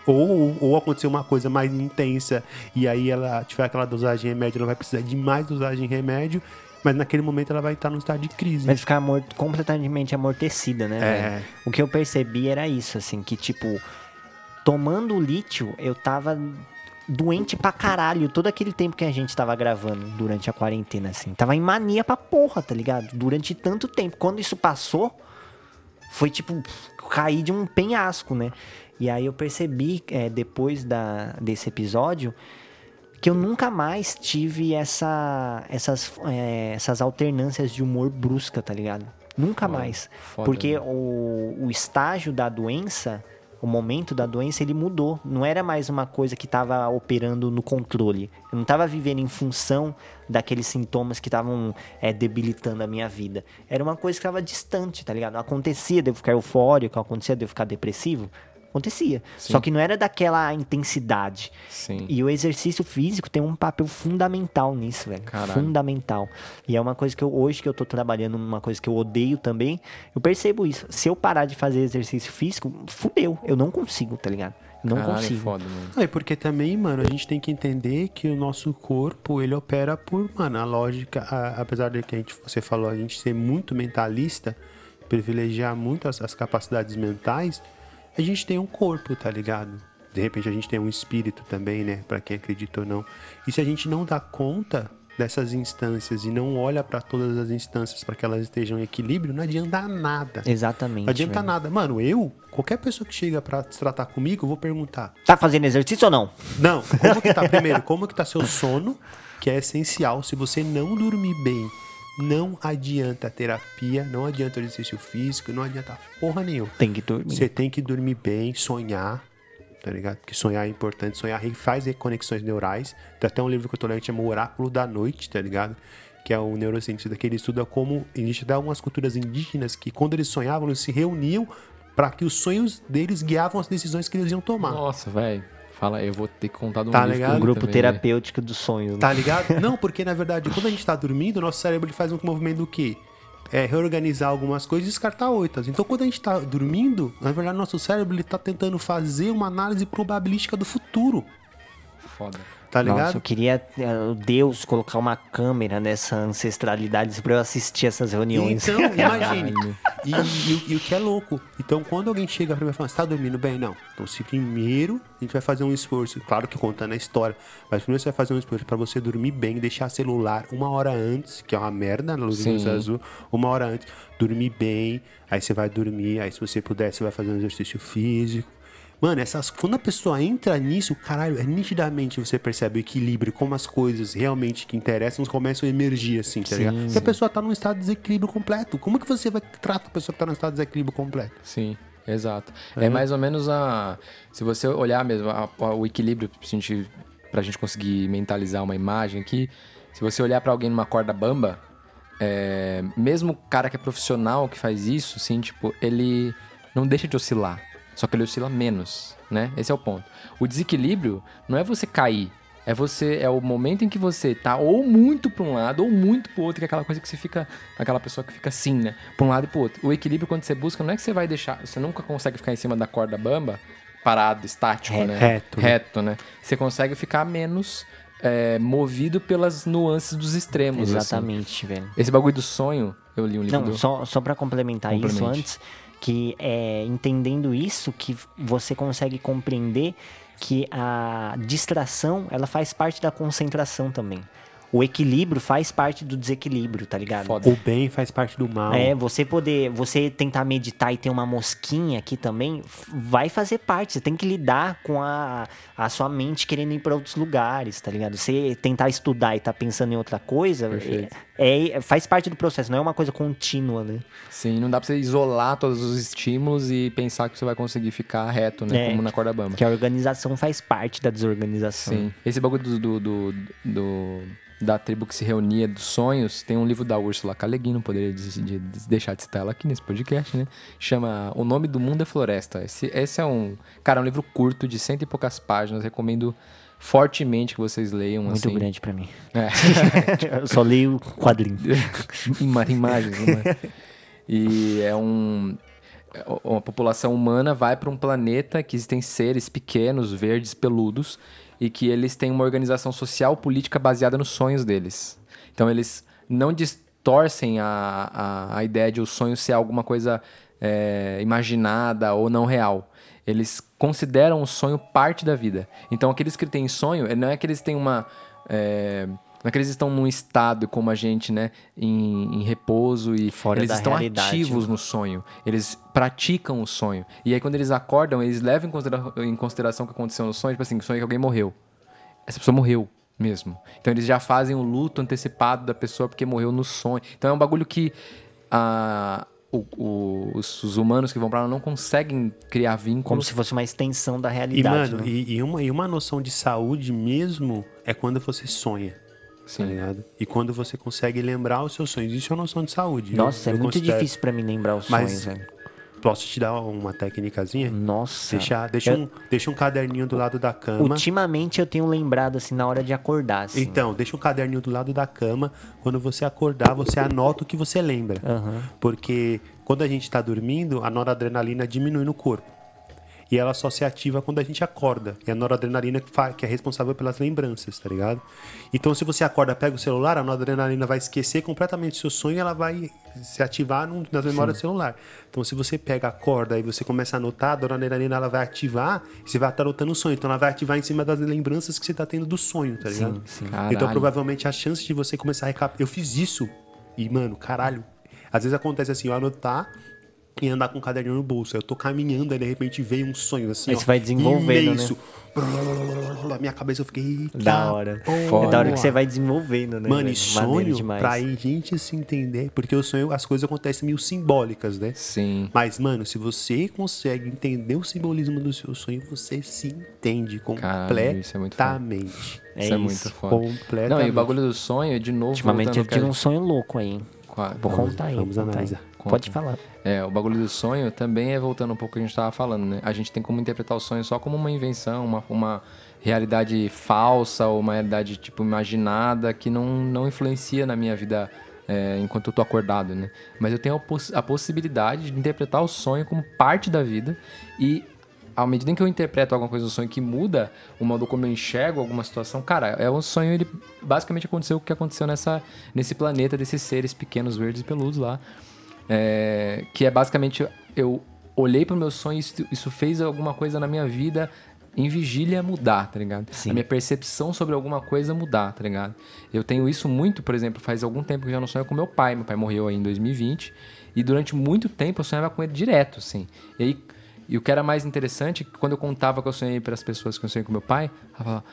Ou, ou acontecer uma coisa mais intensa e aí ela tiver aquela dosagem de remédio, ela vai precisar de mais dosagem de remédio, mas naquele momento ela vai estar num estado de crise. Vai ficar completamente amortecida, né? É. velho? O que eu percebi era isso, assim, que tipo, tomando o lítio, eu tava doente pra caralho todo aquele tempo que a gente tava gravando durante a quarentena, assim. Tava em mania pra porra, tá ligado? Durante tanto tempo. Quando isso passou, foi tipo cair de um penhasco, né? E aí eu percebi, é, depois da, desse episódio, que eu nunca mais tive essa, essas, é, essas alternâncias de humor brusca, tá ligado? Nunca mais. foda, Porque né? o, o estágio da doença, o momento da doença, ele mudou. Não era mais uma coisa que estava operando no controle. Eu não estava vivendo em função daqueles sintomas que estavam é, debilitando a minha vida. Era uma coisa que estava distante, tá ligado? Acontecia de eu ficar eufórico, acontecia de eu ficar depressivo. Acontecia. Só que não era daquela intensidade. Sim. E o exercício físico tem um papel fundamental nisso, velho. Caralho. Fundamental. E é uma coisa que eu, hoje que eu tô trabalhando numa coisa que eu odeio também, eu percebo isso. Se eu parar de fazer exercício físico, fudeu. Eu não consigo, tá ligado? Não Caralho, consigo. foda, mano. É porque também, mano, a gente tem que entender que o nosso corpo, ele opera por, mano, a lógica, a- apesar de que a gente, você falou, a gente ser muito mentalista, privilegiar muito as, as capacidades mentais, a gente tem um corpo, tá ligado? De repente a gente tem um espírito também, né, Pra quem acredita ou não. E se a gente não dá conta dessas instâncias e não olha pra todas as instâncias para que elas estejam em equilíbrio, não adianta nada. Exatamente. Não adianta nada. Mano, eu, qualquer pessoa que chega pra se tratar comigo, eu vou perguntar: Tá fazendo exercício ou não? não, como que tá? Primeiro, como que tá seu sono, que é essencial. Se você não dormir bem, não adianta terapia, não adianta exercício físico, não adianta porra nenhuma. Tem que dormir. Você tem que dormir bem, sonhar, tá ligado? Porque sonhar é importante, sonhar faz conexões neurais. Tem até um livro que eu tô lendo que chama O Oráculo da Noite, tá ligado? Que é um neurocientista que ele estuda como. Existe até algumas culturas indígenas que, quando eles sonhavam, eles se reuniam para que os sonhos deles guiavam as decisões que eles iam tomar. Nossa, velho. Fala, eu vou ter que contar de um Tá ligado? O li grupo também, terapêutico dos sonhos. né? Tá ligado? Não, porque na verdade, quando a gente tá dormindo, nosso cérebro ele faz um movimento do quê? É reorganizar algumas coisas e descartar outras. Então, quando a gente tá dormindo, na verdade, nosso cérebro ele tá tentando fazer uma análise probabilística do futuro. Foda. Tá Nossa, ligado? eu queria, eh, Deus, colocar uma câmera nessa ancestralidade pra eu assistir essas reuniões. Então, <laughs> imagine. E, e- e o que é louco? Então, quando alguém chega pra mim e fala, você tá dormindo bem? Não. Então, se primeiro a gente vai fazer um esforço, claro que contando a história, mas primeiro você vai fazer um esforço pra você dormir bem, deixar celular uma hora antes, que é uma merda, na luz Sim. luz azul, uma hora antes, dormir bem, aí você vai dormir, aí se você puder, você vai fazer um exercício físico. Mano, essas, quando a pessoa entra nisso, caralho, é nitidamente você percebe o equilíbrio, como as coisas realmente que interessam começam a emergir, assim, tá ligado? Se a pessoa tá num estado de desequilíbrio completo, como que você vai tratar a pessoa que tá num estado de desequilíbrio completo? Sim, exato. É mais ou menos a. Se você olhar mesmo a- a- o equilíbrio pra gente, pra gente conseguir mentalizar uma imagem aqui, se você olhar pra alguém numa corda bamba, é, mesmo o cara que é profissional que faz isso, assim, tipo, ele não deixa de oscilar. Só que ele oscila menos, né? Esse é o ponto. O desequilíbrio não é você cair. É você, é o momento em que você tá ou muito pra um lado ou muito pro outro, que é aquela coisa que você fica, aquela pessoa que fica assim, né? Pra um lado e pro outro. O equilíbrio quando você busca, não é que você vai deixar, você nunca consegue ficar em cima da corda bamba, parado, estático, né? Reto, né? Reto, né? Você consegue ficar menos é, movido pelas nuances dos extremos. assim. Exatamente, velho. Esse bagulho do sonho, eu li um livro Não, do... só, só para complementar isso antes, que é entendendo isso que você consegue compreender que a distração, ela faz parte da concentração também. O equilíbrio faz parte do desequilíbrio, tá ligado? Foda. O bem faz parte do mal. É, você poder, você tentar meditar e ter uma mosquinha aqui também, vai fazer parte. Você tem que lidar com a, a sua mente querendo ir para outros lugares, tá ligado? Você tentar estudar e tá pensando em outra coisa, Perfeito. É, é- faz parte do processo, não é uma coisa contínua, né? Sim, não dá pra você isolar todos os estímulos e pensar que você vai conseguir ficar reto, né? É. Como na corda bamba. Que a organização faz parte da desorganização. Sim. Esse bagulho do, do, do- do- da tribo que se reunia dos sonhos, tem um livro da Úrsula K. Le Guin, não poderia de- de- de deixar de citar ela aqui nesse podcast, né? Chama O Nome do Mundo é Floresta. Esse, esse é um, cara, um livro curto de cento e poucas páginas, recomendo fortemente que vocês leiam, Muito assim. grande pra mim. É. <laughs> Eu só leio quadrinho. <laughs> Ima- imagens, né? E é um. Uma população humana vai para um planeta que existem seres pequenos, verdes, peludos, e que eles têm uma organização social política baseada nos sonhos deles. Então eles não distorcem a, a, a ideia de o sonho ser alguma coisa é, imaginada ou não real. Eles consideram o sonho parte da vida. Então aqueles que têm sonho, não é que eles têm uma. é, não é que eles estão num estado como a gente, né? Em, em repouso e Fora eles estão realidade, ativos né? no sonho. Eles praticam o sonho. E aí, quando eles acordam, eles levam em, considera- em consideração o que aconteceu no sonho. Tipo assim, o sonho é que alguém morreu. Essa pessoa morreu mesmo. Então, eles já fazem o luto antecipado da pessoa porque morreu no sonho. Então, é um bagulho que ah, o- o- os, os humanos que vão pra lá não conseguem criar Como vínculos. se fosse uma extensão da E, realidade. mano, né? e, e uma, e uma noção de saúde mesmo é quando você sonha. Tá Sim. ligado? E quando você consegue lembrar os seus sonhos. Isso é uma noção de saúde. Eu- Nossa, é eu muito considero. difícil pra mim lembrar os Mas- sonhos, velho. Posso te dar uma técnicazinha? Nossa. Deixa, deixa, Eu- um, deixa um caderninho do lado da cama. Ultimamente eu tenho lembrado assim na hora de acordar, assim. Então, deixa um caderninho do lado da cama. Quando você acordar, você anota o que você lembra. Aham. Porque quando a gente tá dormindo, a noradrenalina diminui no corpo. E ela só se ativa quando a gente acorda. E a noradrenalina que, é responsável pelas lembranças, tá ligado? Então, se você acorda, pega o celular, a noradrenalina vai esquecer completamente o seu sonho e ela vai se ativar num- nas memórias do celular. Então, se você pega, acorda e você começa a anotar, a noradrenalina ela vai ativar e você vai estar anotando o sonho. Então, ela vai ativar em cima das lembranças que você tá tendo do sonho, tá ligado? sim. Caralho. Então, provavelmente, a chance de você começar a recapitular. Eu fiz isso e, mano, caralho. Às vezes acontece assim, eu anotar e andar com o caderninho no bolso. Eu tô caminhando, aí de repente veio um sonho assim. Aí ó, você vai desenvolvendo, né? imenso. Na minha cabeça eu fiquei. "Eita Da hora. porra." É da hora que você vai desenvolvendo, né? Mano, e sonho, pra a gente se entender, porque o sonho, as coisas acontecem meio simbólicas, né? Sim. Mas, mano, se você consegue entender o simbolismo do seu sonho, você se entende Caralho, isso é muito foda. completamente. É isso é isso. muito foda. Completamente. Não, e o bagulho do sonho, de novo. Ultimamente voltando eu tive um sonho louco aí. hein? Qua- Vou vamos- contar aí. vamos contar aí. Analisar. Pode falar. É, o bagulho do sonho também é voltando um pouco que a gente tava falando, né? A gente tem como interpretar o sonho só como uma invenção, uma, uma realidade falsa ou uma realidade, tipo, imaginada que não, não influencia na minha vida é, enquanto eu tô acordado, né? Mas eu tenho a, poss- a possibilidade de interpretar o sonho como parte da vida e à medida em que eu interpreto alguma coisa do sonho que muda o modo como eu enxergo alguma situação, cara, é um sonho, ele basicamente aconteceu o que aconteceu nessa, nesse planeta desses seres pequenos, verdes e peludos lá. É, que é basicamente eu olhei pro meu sonho e isso, isso fez alguma coisa na minha vida em vigília mudar, tá ligado? Sim. A minha percepção sobre alguma coisa mudar, tá ligado? Eu tenho isso muito, por exemplo, faz algum tempo que eu já não sonho com meu pai. Meu pai morreu aí em 2020 e durante muito tempo eu sonhava com ele direto, assim. E aí, e o que era mais interessante, é que quando eu contava que eu sonhei para as pessoas que eu sonhei com meu pai, ela falava,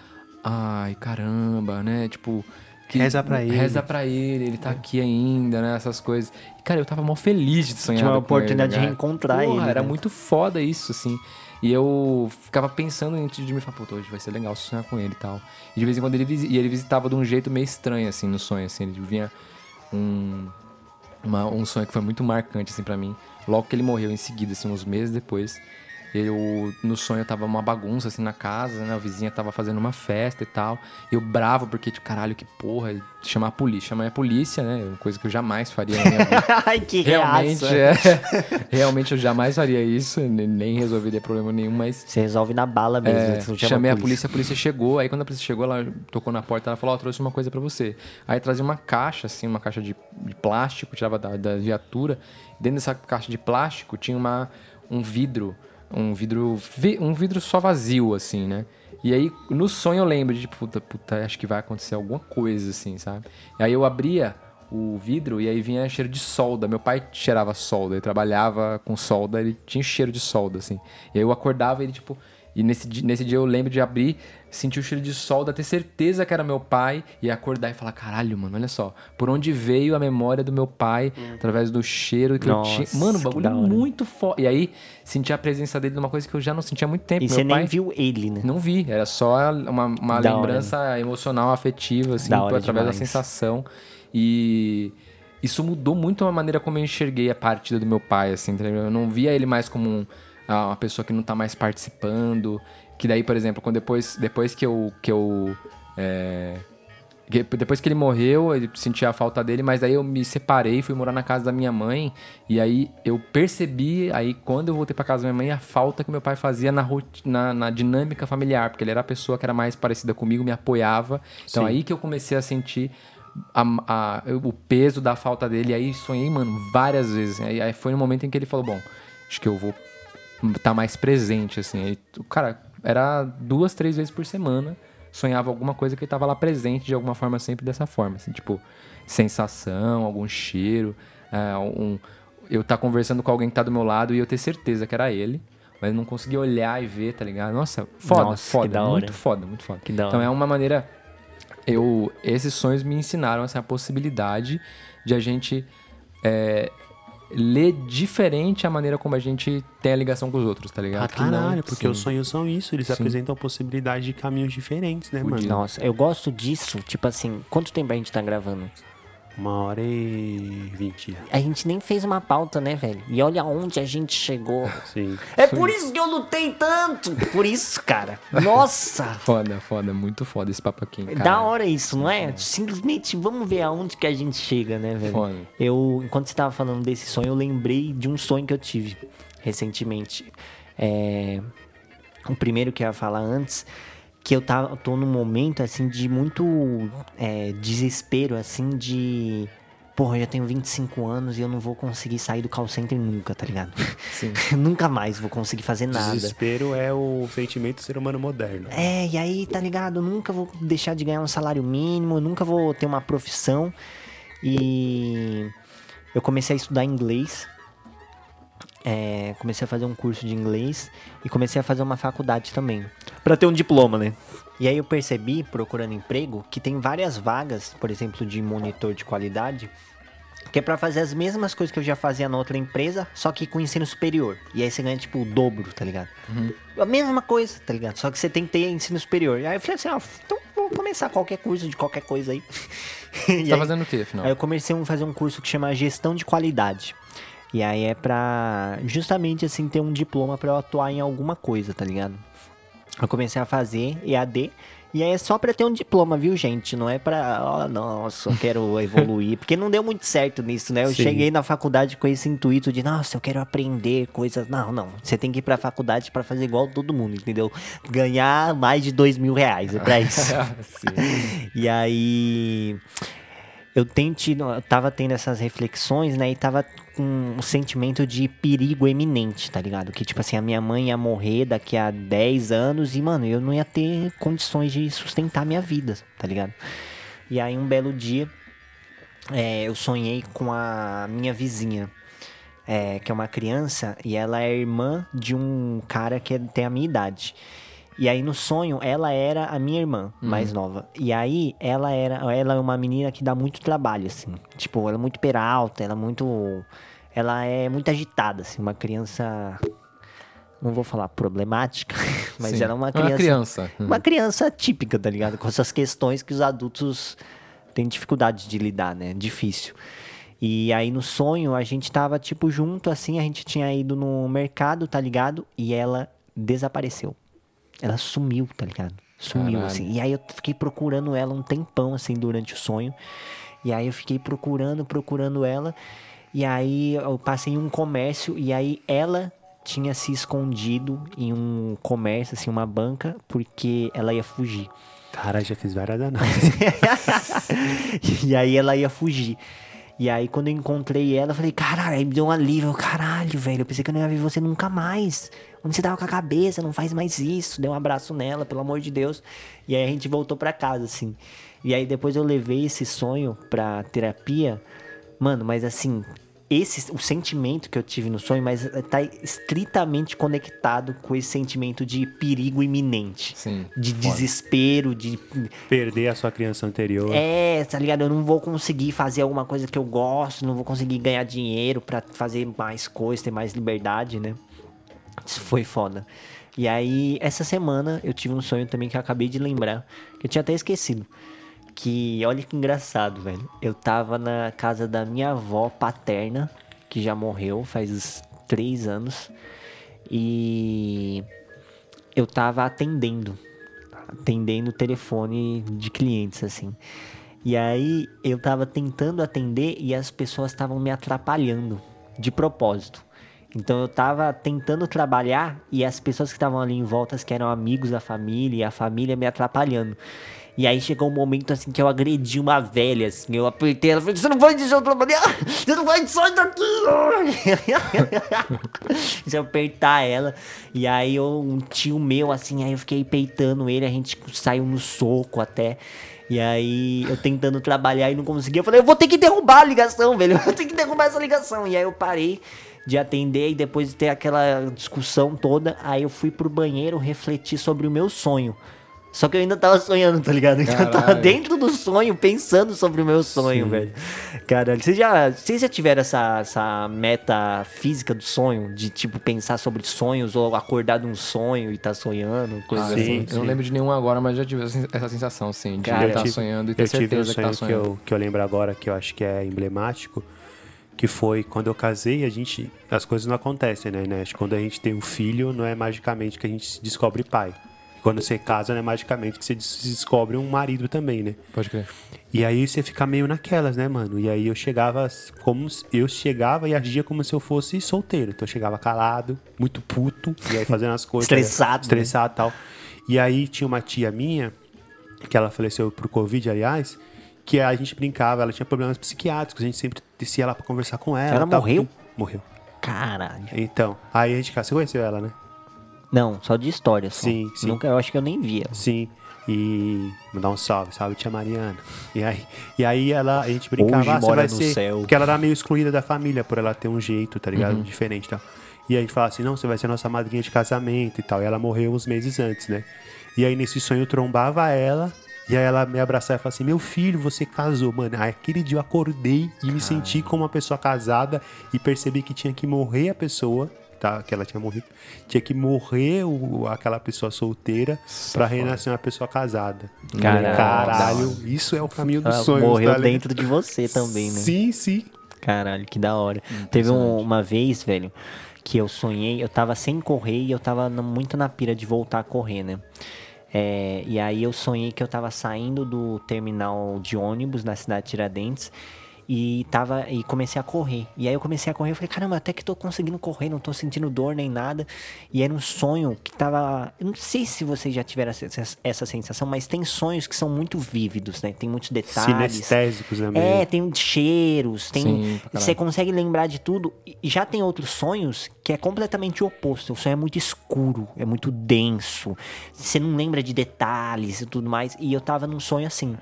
ai, caramba, né? Tipo, que- Reza pra ele. Reza pra ele, ele tá aqui ainda, né? Essas coisas. E, cara, eu tava mó feliz de sonhar. Tinha uma com ele, oportunidade de reencontrar Porra, ele, Era né? muito foda isso, assim. E eu ficava pensando antes de me falar, pô, hoje vai ser legal sonhar com ele e tal. E de vez em quando ele, e ele visitava de um jeito meio estranho, assim, no sonho, assim. Ele vinha um, uma- um sonho que foi muito marcante, assim, pra mim. Logo que ele morreu em seguida, assim, uns meses depois. Eu, no sonho, tava uma bagunça assim na casa, né? A vizinha tava fazendo uma festa e tal. Eu bravo, porque, tipo, caralho, que porra. Chamar a polícia. Chamar a polícia, né? Uma coisa que eu jamais faria na minha vida. <laughs> Ai, que Realmente, reaça. é. <laughs> Realmente eu jamais faria isso, ne- nem resolveria problema nenhum, mas. Você resolve na bala mesmo. é, você não chama chamei a polícia, a polícia chegou. Aí quando a polícia chegou, ela tocou na porta, ela falou: Ó, trouxe uma coisa pra você. Aí trazia uma caixa, assim, uma caixa de, de plástico, tirava da, da viatura. Dentro dessa caixa de plástico tinha uma, um vidro, um vidro, vi- um vidro só vazio, assim, né? E aí, no sonho eu lembro de, puta, puta, acho que vai acontecer alguma coisa, assim, sabe? E aí eu abria o vidro e aí vinha cheiro de solda. Meu pai cheirava solda, ele trabalhava com solda, ele tinha cheiro de solda, assim. E aí eu acordava ele, tipo. E nesse, nesse dia eu lembro de abrir, sentir o cheiro de solda, ter certeza que era meu pai, e acordar e falar: caralho, mano, olha só, por onde veio a memória do meu pai, através do cheiro que Nossa, eu tinha. Mano, que bagulho da hora. muito foda. E aí, sentir a presença dele numa coisa que eu já não sentia há muito tempo. E meu você pai... nem viu ele, né? Não vi, era só uma, uma Da hora. lembrança emocional, afetiva, assim, Da através da demais. sensação. E isso mudou muito a maneira como eu enxerguei a partida do meu pai, assim, ligado? Eu não via ele mais como um- ah, uma pessoa que não tá mais participando. Que daí, por exemplo, quando depois, depois que eu. Que eu é, depois que ele morreu, eu senti a falta dele, mas daí eu me separei, fui morar na casa da minha mãe, e aí eu percebi, aí quando eu voltei pra casa da minha mãe, a falta que meu pai fazia na, na, na dinâmica familiar, porque ele era a pessoa que era mais parecida comigo, me apoiava. Então Sim. aí que eu comecei a sentir a- a- o peso da falta dele, e aí sonhei, mano, várias vezes. Aí, aí foi no momento em que ele falou, bom, acho que eu vou estar mais presente, assim. Aí, o cara, era duas, três vezes por semana, sonhava alguma coisa que ele tava lá presente de alguma forma, sempre dessa forma, assim, tipo, sensação, algum cheiro, é, um, eu tá conversando com alguém que tá do meu lado e eu ter certeza que era ele, mas eu não conseguia olhar e ver, tá ligado? Nossa, foda, Nossa, foda, hora. muito foda, muito foda. Então é uma maneira eu esses sonhos me ensinaram assim, a possibilidade de a gente é, ler diferente a maneira como a gente tem a ligação com os outros, tá ligado? Ah, não- caralho, porque sim. os sonhos são isso, eles apresentam possibilidade de caminhos diferentes, né, mano? Nossa, eu gosto disso. Tipo assim, quanto tempo a gente tá gravando? Uma hora e vinte. A gente nem fez uma pauta, né, velho? E olha onde a gente chegou. Sim. É por isso que eu lutei tanto. Por isso, cara. Nossa! <laughs> Foda, foda, muito foda esse papo aqui. É cara. Da hora isso, não é? Simplesmente vamos ver aonde que a gente chega, né, velho? Foda. Eu, enquanto você tava falando desse sonho, eu lembrei de um sonho que eu tive recentemente. É, o primeiro que eu ia falar antes, que eu eu tô num momento, assim, de muito é, desespero, assim, de... Porra, eu já tenho 25 anos e eu não vou conseguir sair do call center nunca, tá ligado? Sim. <laughs> nunca mais vou conseguir fazer nada. Desespero é o sentimento do ser humano moderno. É, e aí, tá ligado? Eu nunca vou deixar de ganhar um salário mínimo, nunca vou ter uma profissão. E eu comecei a estudar inglês. É, comecei a fazer um curso de inglês e comecei a fazer uma faculdade também. Pra ter um diploma, né? E aí eu percebi, procurando emprego, que tem várias vagas, por exemplo, de monitor de qualidade, que é pra fazer as mesmas coisas que eu já fazia na outra empresa, só que com ensino superior. E aí você ganha, tipo, o dobro, tá ligado? A mesma coisa, tá ligado? Só que você tem que ter ensino superior. E aí eu falei assim, ó, então vou começar qualquer curso de qualquer coisa aí. <laughs> Você tá fazendo o quê, afinal? Aí eu comecei a fazer um curso que chama Gestão de Qualidade. E aí é pra justamente assim ter um diploma pra eu atuar em alguma coisa, tá ligado? Eu comecei a fazer EAD e aí é só pra ter um diploma, viu, gente? Não é pra, ó, nossa, eu quero <laughs> evoluir, porque não deu muito certo nisso, né? Eu Sim. cheguei na faculdade com esse intuito de, nossa, eu quero aprender coisas. Não, não. Você tem que ir pra faculdade pra fazer igual todo mundo, entendeu? Ganhar mais de dois mil reais, é pra <laughs> isso. E aí eu tido, eu tava tendo essas reflexões, né? E tava com um sentimento de perigo eminente, tá ligado? Que tipo assim, a minha mãe ia morrer daqui a 10 anos e, mano, eu não ia ter condições de sustentar minha vida, tá ligado? E aí um belo dia é, eu sonhei com a minha vizinha. é, que é uma criança, e ela é irmã de um cara que é- tem a minha idade. E aí no sonho, ela era a minha irmã mais nova. E aí ela era, ela é uma menina que dá muito trabalho, assim. Tipo, ela é muito peralta, ela é muito. Ela é muito agitada, assim, uma criança. Não vou falar problemática, <laughs> mas Sim. ela é uma É criança. uma criança. Uma criança típica, tá ligado? Com essas questões que os adultos têm dificuldade de lidar, né? Difícil. E aí no sonho a gente tava tipo junto assim, a gente tinha ido no mercado, tá ligado? E ela desapareceu. Ela sumiu, tá ligado? Sumiu Caralho. assim. E aí eu fiquei procurando ela um tempão assim durante o sonho. E aí eu fiquei procurando, procurando ela. E aí eu passei em um comércio e aí ela tinha se escondido em um comércio, assim, uma banca, porque ela ia fugir. Cara, já fiz várias <laughs> análises. e aí ela ia fugir. E aí quando eu encontrei ela, eu falei, caralho, aí me deu um alívio. Caralho, velho, eu pensei que eu não ia ver você nunca mais. Onde você tava com a cabeça? Não faz mais isso. Dei um abraço nela, pelo amor de Deus. E aí a gente voltou pra casa, assim. E aí depois eu levei esse sonho pra terapia. Mano, mas assim, esse o sentimento que eu tive no sonho, mas tá estritamente conectado com esse sentimento de perigo iminente. Sim, De desespero, de Perder a sua criança anterior. é, tá ligado? Eu não vou conseguir fazer alguma coisa que eu gosto, não vou conseguir ganhar dinheiro pra fazer mais coisas, ter mais liberdade, né? Isso foi foda. E aí, essa semana, eu tive um sonho também que eu acabei de lembrar, que eu tinha até esquecido. Que, olha que engraçado, velho. Eu tava na casa da minha avó paterna, que já morreu faz três anos. E eu tava atendendo atendendo o telefone de clientes, assim. E aí eu tava tentando atender e as pessoas estavam me atrapalhando de propósito. Então eu tava tentando trabalhar e as pessoas que estavam ali em volta, que eram amigos da família e a família me atrapalhando. E aí chegou um momento assim que eu agredi uma velha, assim, eu apertei ela falei, você não vai deixar eu trabalhar? Você não vai sair daqui! <laughs> Se eu apertar ela. E aí eu, um tio meu, assim, aí eu fiquei peitando ele, a gente saiu no soco até. E aí eu tentando trabalhar e não conseguia. Eu falei, eu vou ter que derrubar a ligação, velho. Eu vou ter que derrubar essa ligação. E aí eu parei de atender e depois de ter aquela discussão toda, aí eu fui pro banheiro refletir sobre o meu sonho. Só que eu ainda tava sonhando, tá ligado? Então <laughs> eu tava dentro do sonho, pensando sobre o meu sonho, velho. Caralho, vocês já, vocês já tiveram essa, essa meta física do sonho? De, tipo, pensar sobre sonhos ou acordar de um sonho e tá sonhando, coisa Ah, assim? eu, não lembro de nenhum agora, mas já tive essa sensação, sim, de Cara, estar tive- sonhando e ter eu tive um certeza que sonho tá que sonhando. eu, que eu lembro agora, que eu acho que é emblemático, que foi quando eu casei, a gente. As coisas não acontecem, né, né? Que Quando a gente tem um filho, não é magicamente que a gente se descobre pai. Quando você casa, não é magicamente que você des- descobre um marido também, né? Pode crer. E aí você fica meio naquelas, né, mano? E aí eu chegava como se- eu chegava e agia como se eu fosse solteiro. Então eu chegava calado, muito puto, e aí fazendo as <laughs> coisas. Estressado, né? Estressado e tal. E aí tinha uma tia minha, que ela faleceu por Covid, aliás, que a gente brincava, ela tinha problemas psiquiátricos, a gente sempre descia lá pra conversar com ela. Ela morreu? Morreu. Caralho. Então, aí a gente, você conheceu ela, né? Não, só de história. Só. Sim, sim. Nunca, eu acho que eu nem via. Sim. E mandar um salve, salve tia Mariana. E aí, e aí ela, a gente brincava, Hoje ah, você mora vai no ser. céu. Porque ela era meio excluída da família por ela ter um jeito, tá ligado? Uhum. Diferente e tal. E a gente falava assim, não, você vai ser nossa madrinha de casamento e tal. E ela morreu uns meses antes, né? E aí nesse sonho eu trombava ela. E aí ela me abraçava e falava assim, meu filho, você casou, mano. Aí aquele dia eu acordei e me senti como uma pessoa casada e percebi que tinha que morrer a pessoa, tá? Que ela tinha morrido. Tinha que morrer o, aquela pessoa solteira pra renascer uma pessoa casada. Caralho. Caralho, isso é o caminho dos Ela sonhos, morreu tá dentro de você também, né? Sim, sim. Caralho, que da hora. Teve um- uma vez, velho, que eu sonhei, eu tava sem correr e eu tava muito na pira de voltar a correr, né? É, e aí eu sonhei que eu tava saindo do terminal de ônibus na cidade de Tiradentes e tava e comecei a correr. E aí eu comecei a correr, eu falei, caramba, até que tô conseguindo correr, não tô sentindo dor nem nada. E era um sonho que tava, eu não sei se vocês já tiveram essa, essa sensação, mas tem sonhos que são muito vívidos, né? Tem muitos detalhes. Sinestésicos, né? É, meio? tem cheiros, tem. Sim. Você consegue lembrar de tudo. E já tem outros sonhos que é completamente o oposto. O sonho é muito escuro, é muito denso. Você não lembra de detalhes e tudo mais. E eu tava num sonho assim.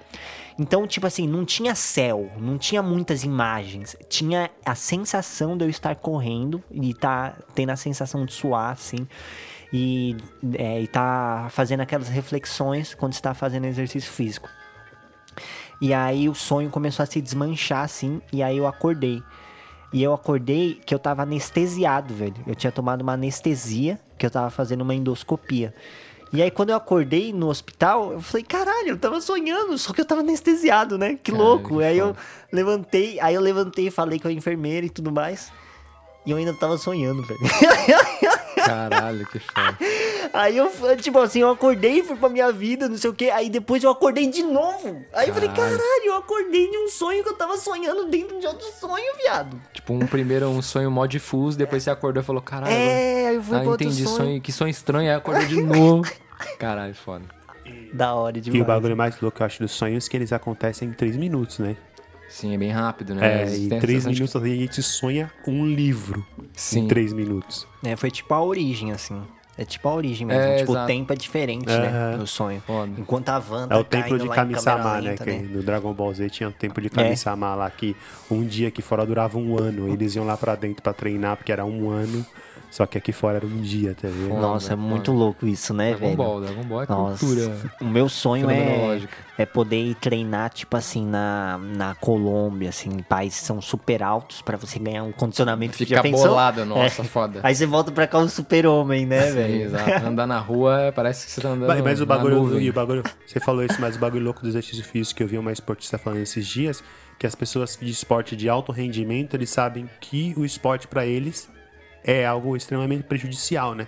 Então, tipo assim, não tinha céu, não tinha muitas imagens. Tinha a sensação de eu estar correndo e tá tendo a sensação de suar, assim. E, é, e tá fazendo aquelas reflexões quando você tá fazendo exercício físico. E aí o sonho começou a se desmanchar assim, e aí eu acordei. E eu acordei que eu tava anestesiado, velho. Eu tinha tomado uma anestesia, que eu tava fazendo uma endoscopia. E aí, quando eu acordei no hospital, eu falei, caralho, eu tava sonhando, só que eu tava anestesiado, né? Que Caralho, louco. que aí eu foda. levantei, aí eu levantei e falei com a enfermeira e tudo mais. E eu ainda tava sonhando, velho. Caralho, que foda. <laughs> Aí eu, tipo assim, eu acordei, fui pra minha vida, não sei o quê. Aí depois eu acordei de novo. Aí eu falei, Caralho. eu acordei de um sonho que eu tava sonhando dentro de outro sonho, viado. Tipo, um primeiro um sonho mó difuso, depois você acordou e falou, caralho. É, aí eu fui ah, pra outro entendi, sonho. sonho. que sonho estranho, aí acordou de novo. <laughs> Caralho, foda. Da hora E demais. o bagulho mais louco que eu acho dos sonhos é que eles acontecem em três minutos, né? Sim, é bem rápido, né? É, em três minutos a gente sonha um livro. Sim. Em três minutos. É, foi tipo a origem, assim. É tipo a origem mesmo. É, tipo, exato. o tempo é diferente, né? No sonho. Foda. Enquanto a Wanda É o templo de Kami-sama, né? Que no Dragon Ball Z tinha o tempo de É. Kami-sama lá, que um dia aqui fora durava um ano. Eles iam lá pra dentro pra treinar, porque era um ano. Só que aqui fora era um dia, tá vendo? Nossa, é muito louco isso, né, Dragon velho? Ball, Dragon Ball é Nossa, cultura. o meu sonho é, é poder ir treinar, tipo assim, na, na Colômbia, assim, em países que são super altos pra você ganhar um condicionamento. Já Fica pensou? bolado, nossa, É. foda. Aí você volta pra cá um super-homem, né, Sim, velho? exato. Andar na rua parece que você tá andando Mas, mas o na bagulho, nuvem. e o bagulho, você falou isso, mas o bagulho louco do exercício físico que eu vi uma esportista falando esses dias, que as pessoas de esporte de alto rendimento, eles sabem que o esporte pra eles é algo extremamente prejudicial, né?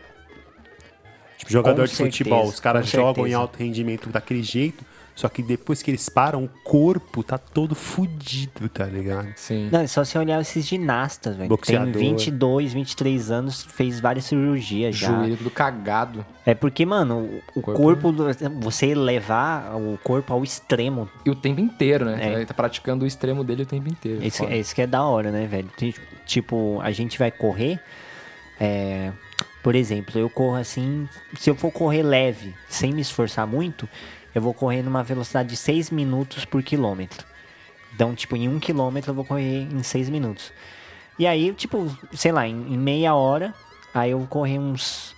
Tipo, jogador Com de futebol, certeza, os caras jogam em certeza. alto rendimento daquele jeito, só que depois que eles param, o corpo tá todo fudido, tá ligado? Sim. Não, é só você olhar esses ginastas, velho. Tem Boxeador. 22, 23 anos, fez várias cirurgias já. Joelho tudo cagado. É porque, mano, o Corpo- corpo, do- você levar o corpo ao extremo, E o tempo inteiro, né? É. Ele tá praticando o extremo dele o tempo inteiro. esse, Foda. esse que é da hora, né, velho? Tipo, a gente vai correr, é, por exemplo, eu corro assim, se eu for correr leve, sem me esforçar muito, eu vou correr numa velocidade de 6 minutos por quilômetro. Então, tipo, em um quilômetro eu vou correr em 6 minutos. E aí, tipo, sei lá, em, em meia hora, aí eu vou correr uns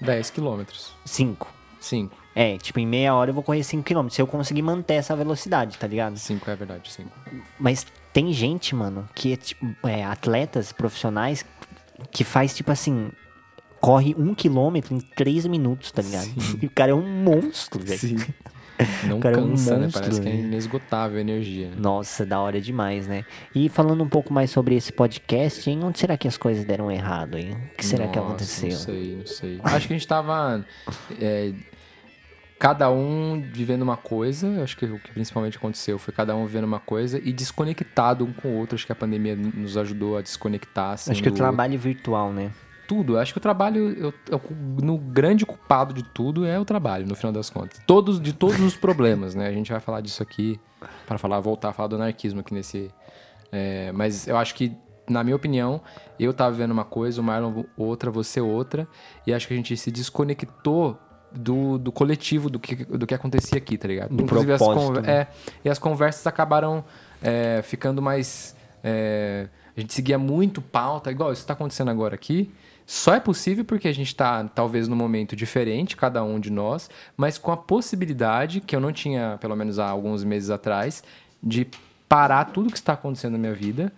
10 quilômetros. 5. 5. É, tipo, em meia hora eu vou correr 5 km. Se eu conseguir manter essa velocidade, tá ligado? 5 é verdade, 5. Mas tem gente, mano, que é, tipo, é, atletas profissionais que faz, tipo assim, corre um quilômetro em 3 minutos, tá ligado? <laughs> E o cara é um monstro, velho. Sim. <laughs> Não cara é um cansa, né? monstro, Parece que é inesgotável a energia. né? Nossa, da hora demais, né? E falando um pouco mais sobre esse podcast, hein? Onde será que as coisas deram errado, hein? O que será que Nossa, aconteceu? Não sei, não sei. Acho que a gente tava. é, cada um vivendo uma coisa. Acho que o que principalmente aconteceu foi cada um vivendo uma coisa e desconectado um com o outro. Acho que a pandemia nos ajudou a desconectar. Assim, Acho que o trabalho virtual, né? Tudo. Acho que o trabalho. eu- eu- no grande culpado de tudo é o trabalho, no final das contas. Todos, de todos os problemas, né? A gente vai falar disso aqui para falar, voltar a falar do anarquismo aqui nesse. é, mas eu acho que, na minha opinião, eu tava vivendo uma coisa, o Marlon outra, você outra, e acho que a gente se desconectou do, do coletivo, do que, do que acontecia aqui, tá ligado? Do as propósito, conver- né? é, e as conversas acabaram é, ficando mais. é, a gente seguia muito pauta, igual isso está acontecendo agora aqui. Só é possível porque a gente está, talvez, num momento diferente, cada um de nós, mas com a possibilidade, que eu não tinha, pelo menos há alguns meses atrás, de parar tudo que está acontecendo na minha vida,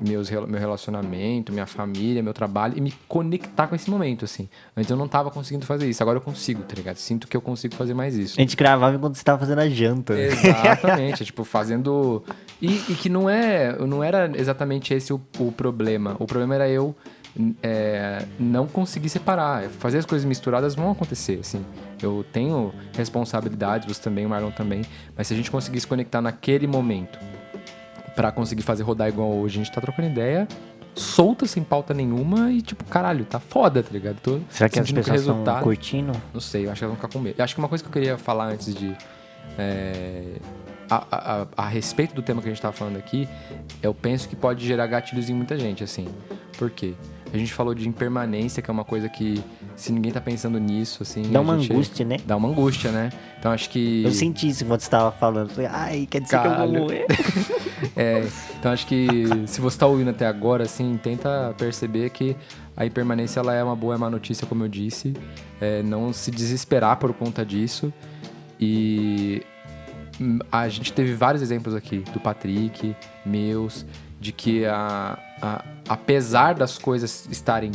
meus, meu relacionamento, minha família, meu trabalho, e me conectar com esse momento, assim. Antes eu não estava conseguindo fazer isso, agora eu consigo, tá ligado? Sinto que eu consigo fazer mais isso. A gente gravava enquanto você tava fazendo a janta. né? Exatamente, é, tipo, fazendo. E, e que não é. Não era exatamente esse o, o problema. O problema era eu é, não conseguir separar. Fazer as coisas misturadas vão acontecer, assim. Eu tenho responsabilidades, você também, o Marlon também. Mas se a gente conseguir se conectar naquele momento pra conseguir fazer rodar igual hoje, a gente tá trocando ideia. Solta, sem pauta nenhuma e, tipo, caralho, tá foda, tá ligado? Tô Será que as pessoas estão resultado- curtindo? não sei, eu acho que elas vão ficar com medo. Eu acho que uma coisa que eu queria falar antes de. é, a, a- a- respeito do tema que a gente tava falando aqui, eu penso que pode gerar gatilhos em muita gente, assim. Por quê? A gente falou de impermanência, que é uma coisa que, se ninguém tá pensando nisso, assim. Dá uma gente- angústia, né? Dá uma angústia, né? Então acho que. Eu senti isso enquanto você tava falando. Falei, ai, quer dizer que eu Caralho. vou morrer. <laughs> É, então acho que se você tá ouvindo até agora, assim, tenta perceber que a impermanência ela é uma boa, é uma notícia, como eu disse. É, não se desesperar por conta disso. E a gente teve vários exemplos aqui, do Patrick, meus, de que a, apesar das coisas estarem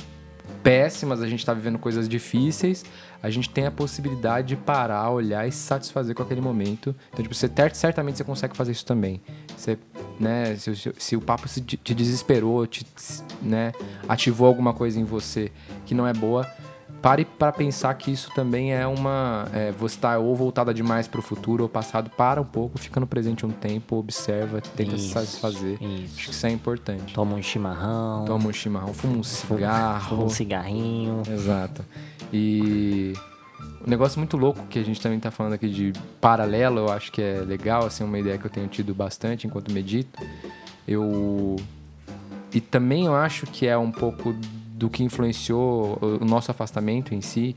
péssimas, a gente tá vivendo coisas difíceis, a gente tem a possibilidade de parar, olhar e se satisfazer com aquele momento. Então, tipo, você certamente você consegue fazer isso também. Você, né, se, se- se o papo se- te desesperou, te, né, ativou alguma coisa em você que não é boa, pare para pensar que isso também é uma. É, você está ou voltada demais para o futuro ou passado. Para um pouco, fica no presente um tempo, observa, tenta se Isso, satisfazer. isso. Acho que isso é importante. Toma um chimarrão, Toma um chimarrão, fuma um cigarro. fuma um cigarrinho. Exato. E um negócio muito louco que a gente também tá falando aqui de paralelo, eu acho que é legal, assim, uma ideia que eu tenho tido bastante enquanto medito. Eu e também eu acho que é um pouco do que influenciou o nosso afastamento em si,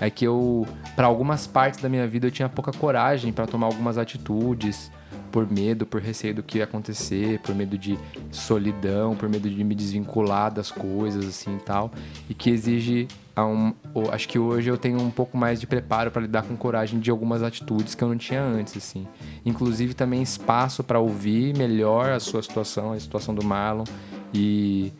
é que eu para algumas partes da minha vida eu tinha pouca coragem para tomar algumas atitudes por medo, por receio do que ia acontecer, por medo de solidão, por medo de me desvincular das coisas assim e tal, e que exige um, acho que hoje eu tenho um pouco mais de preparo para lidar com coragem de algumas atitudes que eu não tinha antes assim. Inclusive também espaço para ouvir melhor a sua situação, a situação do Marlon e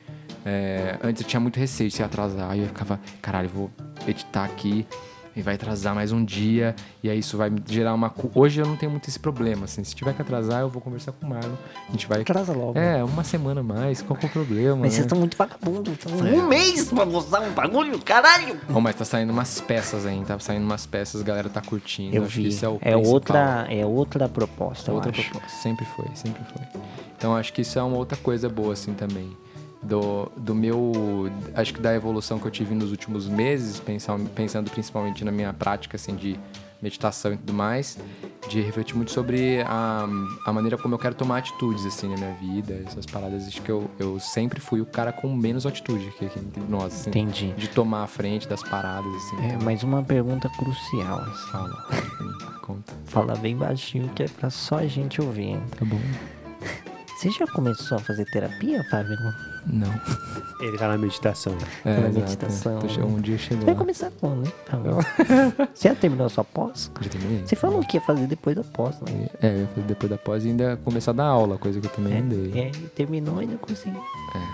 é, antes eu tinha muito receio de se atrasar. Aí eu ficava, caralho, eu vou editar aqui e vai atrasar mais um dia. E aí isso vai gerar uma. Hoje eu não tenho muito esse problema. Assim, se tiver que atrasar, eu vou conversar com o Marlon. A gente vai. Atrasa logo. É, uma semana a mais. Qual que é o problema? Mas vocês né? estão muito vagabundos. Um mês pra mostrar um bagulho, caralho! Bom, mas tá saindo umas peças aí, tá saindo umas peças, a galera tá curtindo. Eu Acho que vi. isso é o É outra, é outra proposta, outra eu acho. proposta. Sempre foi, sempre foi. Então acho que isso é uma outra coisa boa, assim, também. Do, do meu. Acho que da evolução que eu tive nos últimos meses, pensando, pensando principalmente na minha prática, assim, de meditação e tudo mais, de refletir muito sobre a, a maneira como eu quero tomar atitudes, assim, na minha vida, essas paradas. Acho que eu, eu sempre fui o cara com menos atitude que, que entre nós, assim, Entendi. De tomar a frente das paradas, assim. É, mas uma pergunta crucial. assim. Fala, conta. Fala bem baixinho que é pra só a gente ouvir. hein? Tá bom. Você já começou a fazer terapia, Fábio? Não. Ele tá na meditação. É, Pela exato. meditação. Che- Um dia chegou. Vai começar quando, né? Tá. <laughs> Você já terminou a sua pós? Já terminei? Você falou que ia fazer depois da pós, né? É, eu ia fazer depois da pós e ainda começar a dar aula, coisa que eu também não dei. É, terminou e não conseguiu.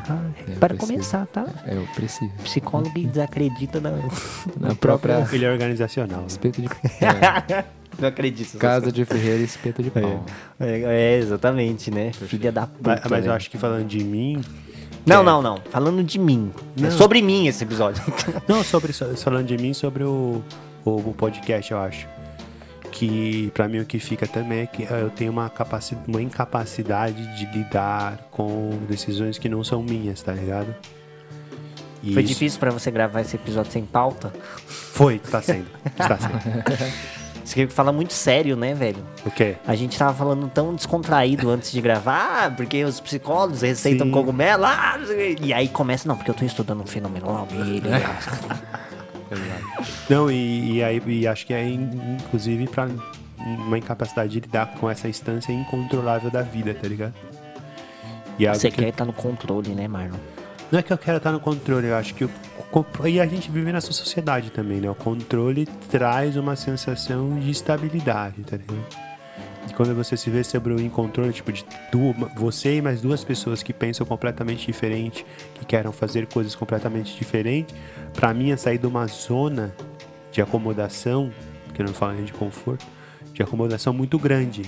Ah, é, para começar, tá? É, eu preciso. Psicólogo desacredita na, <laughs> Na própria Ele é organizacional. né? espeto de <laughs> é, Não acredito. casa de ferreira e espeto de <laughs> pau. É, é, exatamente, né? Filha da puta. Mas, mas eu né? acho que falando de mim. Não, é- não, não. Falando de mim. É Não. sobre mim esse episódio. <laughs> Não, sobre so- falando de mim, sobre o, o, o podcast, eu acho. Que pra mim o que fica também é que eu tenho uma, capaci uma incapacidade de lidar com decisões que não são minhas, tá ligado? E Foi isso- difícil pra você gravar esse episódio sem pauta? Foi, tá sendo. Está sendo. <laughs> Você fala muito sério, né, velho? O quê? A gente tava falando tão descontraído antes de gravar, <laughs> ah, porque os psicólogos receitam Sim. cogumelo, ah, não sei o quê. e aí começa, não, porque eu tô estudando um fenomenologia. <laughs> Não, e, e aí e acho que é in- inclusive pra uma incapacidade de lidar com essa instância incontrolável da vida, tá ligado? E é Você que- quer estar no controle, né, Marlon? Não é que eu quero estar no controle, eu acho que o- e a gente vive nessa sociedade também, né? O controle traz uma sensação de estabilidade, tá ligado? E quando você se vê sobre o incontrole, tipo, de du- você e mais duas pessoas que pensam completamente diferente, que querem fazer coisas completamente diferentes, pra mim é sair de uma zona de acomodação, que eu não falo de conforto, de acomodação muito grande.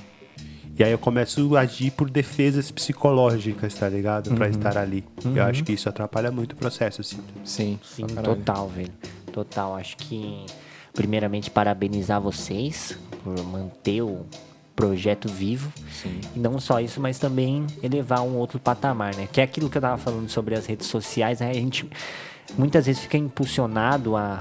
E aí eu começo a agir por defesas psicológicas, tá ligado? Pra estar ali. Eu acho que isso atrapalha muito o processo, assim. Sim, Sim, total, velho. Total. Acho que, primeiramente, parabenizar vocês por manter o projeto vivo. Sim. E não só isso, mas também elevar um outro patamar, né? Que é aquilo que eu tava falando sobre as redes sociais, né? a gente muitas vezes fica impulsionado a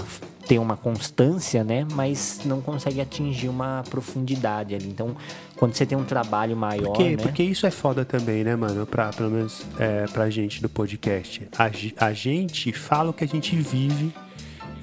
ter uma constância, né? Mas não consegue atingir uma profundidade ali. Então, quando você tem um trabalho maior, Porque, né? porque isso é foda também, né, mano? Pra, pelo menos é, pra gente do podcast. A, a gente fala o que a gente vive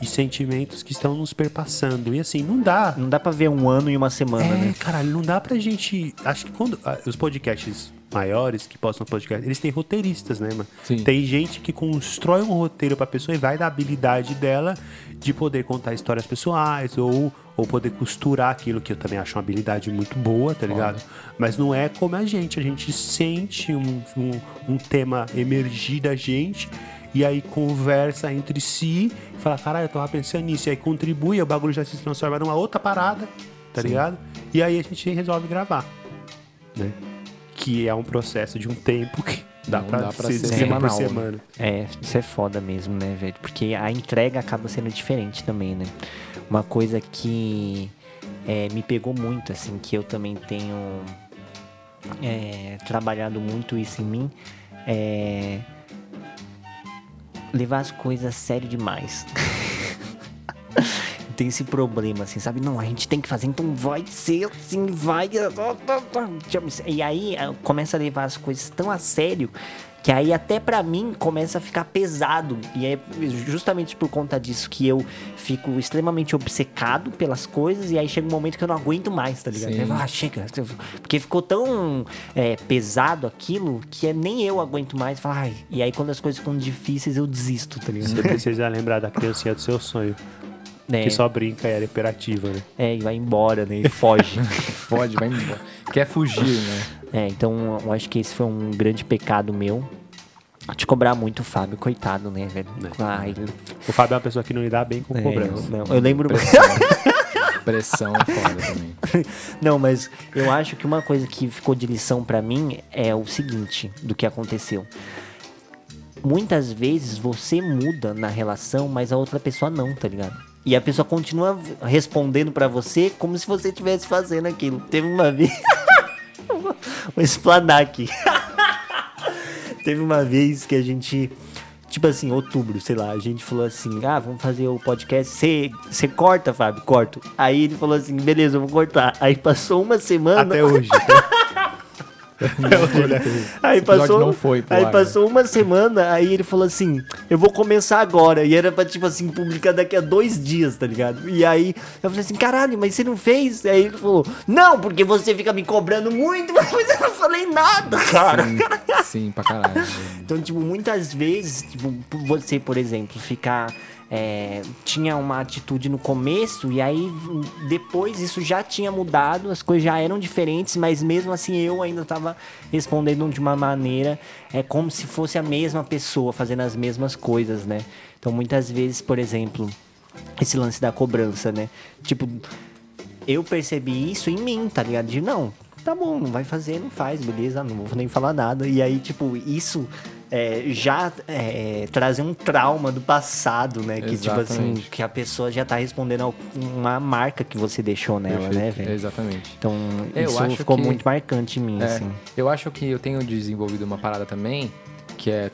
e sentimentos que estão nos perpassando. E assim, não dá. Não dá pra ver um ano e uma semana, É, né? caralho, não dá pra gente. Acho que quando. ah, Os podcasts maiores que postam podcast, eles têm roteiristas, né, mano? Sim. Tem gente que constrói um roteiro pra pessoa e vai da habilidade dela de poder contar histórias pessoais ou, ou poder costurar aquilo que eu também acho uma habilidade muito boa, tá ligado? Mas não é como a gente. A gente sente um, um, um tema emergir da gente e aí conversa entre si, fala, caralho, eu tava pensando nisso, e aí contribui, o bagulho já se transforma numa outra parada, tá ligado? E aí a gente resolve gravar, né? Que é um processo de um tempo que dá Não pra, dá pra ser, ser semana por semanal, né? semana. É, isso é foda mesmo, né, velho? Porque a entrega acaba sendo diferente também, né? Uma coisa que é, me pegou muito, assim, que eu também tenho é, trabalhado muito isso em mim, é levar as coisas a sério demais. <laughs> tem esse problema, assim, sabe? Não, a gente tem que fazer, então vai ser assim, vai. E aí eh, começa a levar as coisas tão a sério que aí até pra mim começa a ficar pesado. E é justamente por conta disso que eu fico extremamente obcecado pelas coisas e aí chega um momento que eu não aguento mais, tá ligado? Falo, ah, chega. Porque ficou tão é, pesado aquilo que é, nem eu aguento mais. Falo, Ai. E aí quando as coisas ficam difíceis eu desisto, tá ligado? Você precisa lembrar da criancinha do seu sonho, É, que só brinca e era imperativa, né? é, e vai embora, né? E foge. <laughs> Pode, vai embora. Quer fugir, né? É, então eu acho que esse foi um grande pecado meu. De cobrar muito o Fábio, coitado, né, velho? Ai, O Fábio é uma pessoa que não lidar bem com é, cobrança. não, eu lembro. <laughs> Pressão é foda também. <laughs> não, mas eu acho que uma coisa que ficou de lição pra mim é o seguinte do que aconteceu. Muitas vezes você muda na relação, mas a outra pessoa não, tá ligado? E a pessoa continua respondendo pra você como se você estivesse fazendo aquilo. Teve uma vez. <laughs> Vou explanar aqui. <laughs> Teve uma vez que a gente. Tipo assim, outubro, sei lá, a gente falou assim: ah, vamos fazer o podcast. Você corta, Fábio? Corto. Aí ele falou assim: beleza, eu vou cortar. Aí passou uma semana. Até hoje. <laughs> <laughs> Aí passou, foi aí ar, passou uma semana, aí ele falou assim: Eu vou começar agora. E era pra, tipo assim, publicar daqui a dois dias, tá ligado? E aí eu falei assim: Caralho, mas você não fez? Aí ele falou: Não, porque você fica me cobrando muito, <laughs> mas eu não falei nada, cara. Sim, sim, pra caralho. Então, tipo, muitas vezes, tipo, você, por exemplo, ficar. É, tinha uma atitude no começo e aí depois isso já tinha mudado, as coisas já eram diferentes, mas mesmo assim eu ainda tava respondendo de uma maneira é como se fosse a mesma pessoa fazendo as mesmas coisas, né? Então muitas vezes, por exemplo, esse lance da cobrança, né? Tipo, eu percebi isso em mim, tá ligado? De não, tá bom, não vai fazer, não faz, beleza, não vou nem falar nada. E aí, tipo, isso é, já é, trazer um trauma do passado, né? Que, tipo assim, Exatamente. que a pessoa já tá respondendo a uma marca que você deixou nela, né, Perfeito, velho? Exatamente. Então, É, isso ficou que- muito marcante em mim, É, assim. eu acho que eu tenho desenvolvido uma parada também, que é,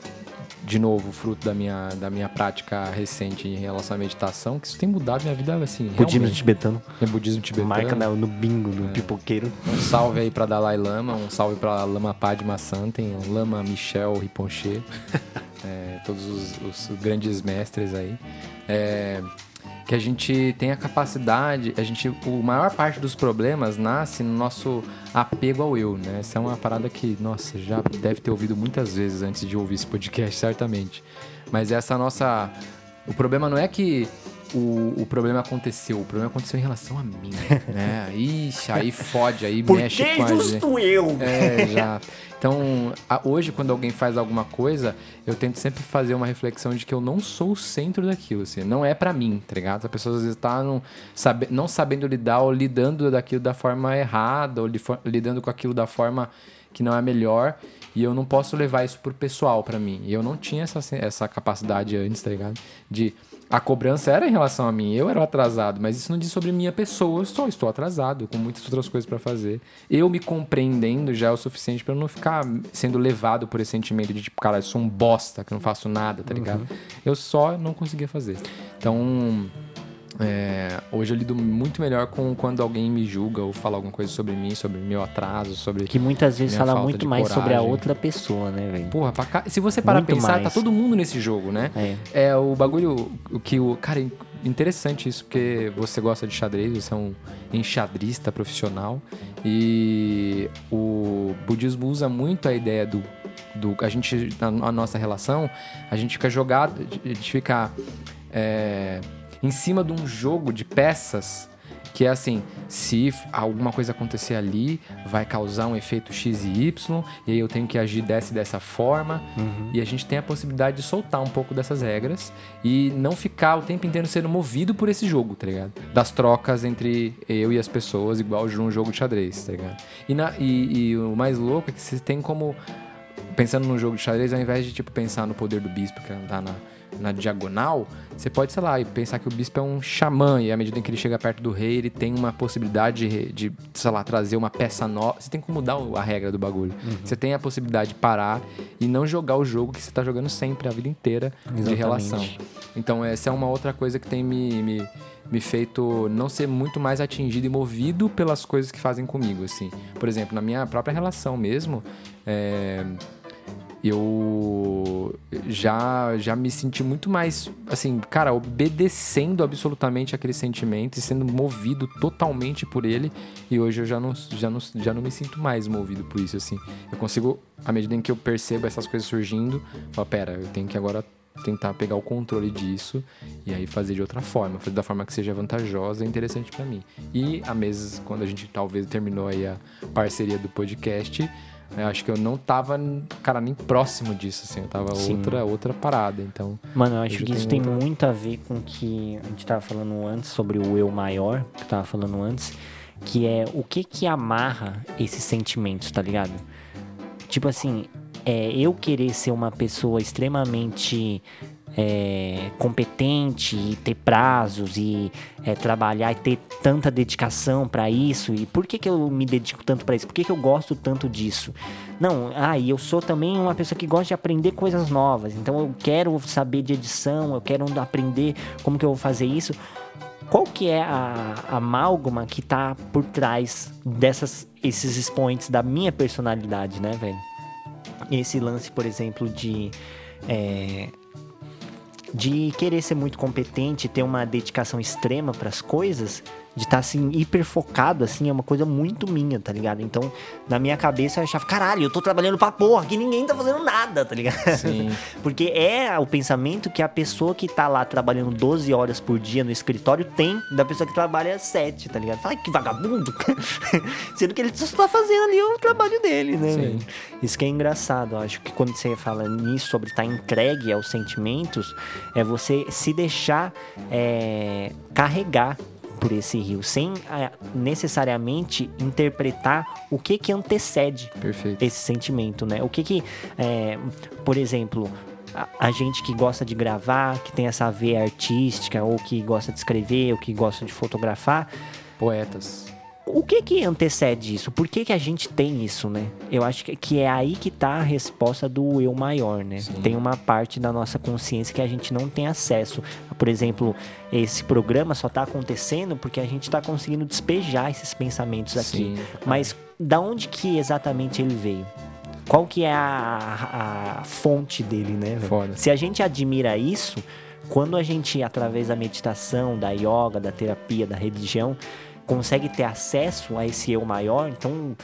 de novo, fruto da minha, da minha prática recente em relação à meditação, que isso tem mudado minha vida, assim, Budismo realmente. tibetano. É budismo tibetano. Marca no bingo, É. no pipoqueiro. Um salve aí pra Dalai Lama, um salve pra Lama Padma Santen, Lama Michel Rinpoche, <laughs> é, todos os, os grandes mestres aí. É, que a gente tem a capacidade, a gente, o maior parte dos problemas nasce no nosso apego ao eu, né? Essa é uma parada que, nossa, já deve ter ouvido muitas vezes antes de ouvir esse podcast, certamente. Mas essa nossa, o problema não é que o, o problema aconteceu, o problema aconteceu em relação a mim, né? <laughs> Ixi, aí fode, aí Por mexe que com a gente. justo eu? É, <laughs> já. Então, hoje, quando alguém faz alguma coisa, eu tento sempre fazer uma reflexão de que eu não sou o centro daquilo, assim. Não é pra mim, tá ligado? A pessoa às vezes tá num- sabe, não sabendo lidar ou lidando daquilo da forma errada, ou lidando com aquilo da forma que não é melhor. E eu não posso levar isso pro pessoal pra mim. E eu não tinha essa, essa capacidade antes, tá ligado? De. A cobrança era em relação a mim, eu era o atrasado, mas isso não diz sobre minha pessoa, eu só estou atrasado, com muitas outras coisas pra fazer. Eu me compreendendo já é o suficiente pra eu não ficar sendo levado por esse sentimento de tipo, cara, eu sou um bosta, que não faço nada, tá ligado? Eu só não conseguia fazer. Então, é, hoje eu lido muito melhor com quando alguém me julga ou fala alguma coisa sobre mim, sobre meu atraso, sobre. Que muitas vezes fala muito mais sobre a coragem. outra pessoa, né, velho? Porra, pra cá- se você parar pra Muito pensar, mais. tá todo mundo nesse jogo, né? É. É o bagulho o que o. Cara, interessante isso, porque você gosta de xadrez, você é um enxadrista profissional. E o budismo usa muito a ideia do. do a gente, na, na nossa relação, a gente fica jogado, a gente fica é, em cima de um jogo de peças Que é assim, se alguma coisa acontecer ali, vai causar um efeito X e Y, e aí eu tenho que agir dessa e dessa forma. Uhum. E a gente tem a possibilidade de soltar um pouco dessas regras e não ficar o tempo inteiro sendo movido por esse jogo, tá ligado? Das trocas entre eu e as pessoas, igual num jogo de xadrez, tá ligado? E, na, e, e o mais louco é que você tem como pensando num jogo de xadrez, ao invés de tipo pensar no poder do bispo que andar na, na diagonal, você pode, sei lá, pensar que o bispo é um xamã e à medida que ele chega perto do rei, ele tem uma possibilidade de, de sei lá, trazer uma peça nova. Você tem que mudar a regra do bagulho. Uhum. Você tem a possibilidade de parar e não jogar o jogo que você está jogando sempre, a vida inteira, Exatamente. de relação. Então, essa é uma outra coisa que tem me, me, me feito não ser muito mais atingido e movido pelas coisas que fazem comigo, assim. Por exemplo, na minha própria relação mesmo, é eu já já me senti muito mais assim, cara, obedecendo absolutamente aquele sentimento e sendo movido totalmente por ele. E hoje eu já não, já não, já não me sinto mais movido por isso assim. Eu consigo, à medida em que eu percebo essas coisas surgindo, falar, pera, eu tenho que agora tentar pegar o controle disso e aí fazer de outra forma, fazer da forma que seja vantajosa e interessante para mim. E a meses quando a gente talvez terminou aí a parceria do podcast, eu acho que eu não tava, cara, nem próximo disso, assim. Eu tava Sim. outra, outra parada, então... Mano, eu acho que isso tem outra... muito a ver com o que a gente tava falando antes, sobre o eu maior, que eu tava falando antes, que é o que que amarra esses sentimentos, tá ligado? Tipo assim, é eu querer ser uma pessoa extremamente é, competente e ter prazos e é, trabalhar e ter tanta dedicação para isso. E por que, que eu me dedico tanto para isso? Por que, que eu gosto tanto disso? Não, ah, e eu sou também uma pessoa que gosta de aprender coisas novas. Então eu quero saber de edição, eu quero aprender como que eu vou fazer isso. Qual que é a, a amálgama que tá por trás dessas esses expoentes da minha personalidade, né, velho? Esse lance, por exemplo, de é, de querer ser muito competente, ter uma dedicação extrema para as coisas, de estar tá, assim hiper focado assim, é uma coisa muito minha, tá ligado? Então, na minha cabeça eu achava, caralho, eu tô trabalhando pra porra, que ninguém tá fazendo nada, tá ligado? Sim. <laughs> Porque é o pensamento que a pessoa que tá lá trabalhando 12 horas por dia no escritório tem da pessoa que trabalha 7, tá ligado? Fala que vagabundo. <laughs> Sendo que ele só tá fazendo ali o trabalho dele, né? Sim. Isso que é engraçado, eu acho que quando você fala nisso sobre estar tá entregue aos sentimentos, é você se deixar é, carregar por esse rio, sem é, necessariamente interpretar o que que antecede Perfeito. esse sentimento, né? O que que, é, por exemplo, a, a, gente que gosta de gravar, que tem essa veia artística, ou que gosta de escrever, ou que gosta de fotografar, poetas o que que antecede isso? Por que que a gente tem isso, né? Eu acho que, é aí que tá a resposta do eu maior, né? Sim. Tem uma parte da nossa consciência que a gente não tem acesso. Por exemplo, esse programa só tá acontecendo porque a gente tá conseguindo despejar esses pensamentos aqui. Sim. Mas da onde que exatamente ele veio? Qual que é a, a fonte dele, né? Foda. Se a gente admira isso, quando a gente, através da meditação, da yoga, da terapia, da religião, consegue ter acesso a esse eu maior, então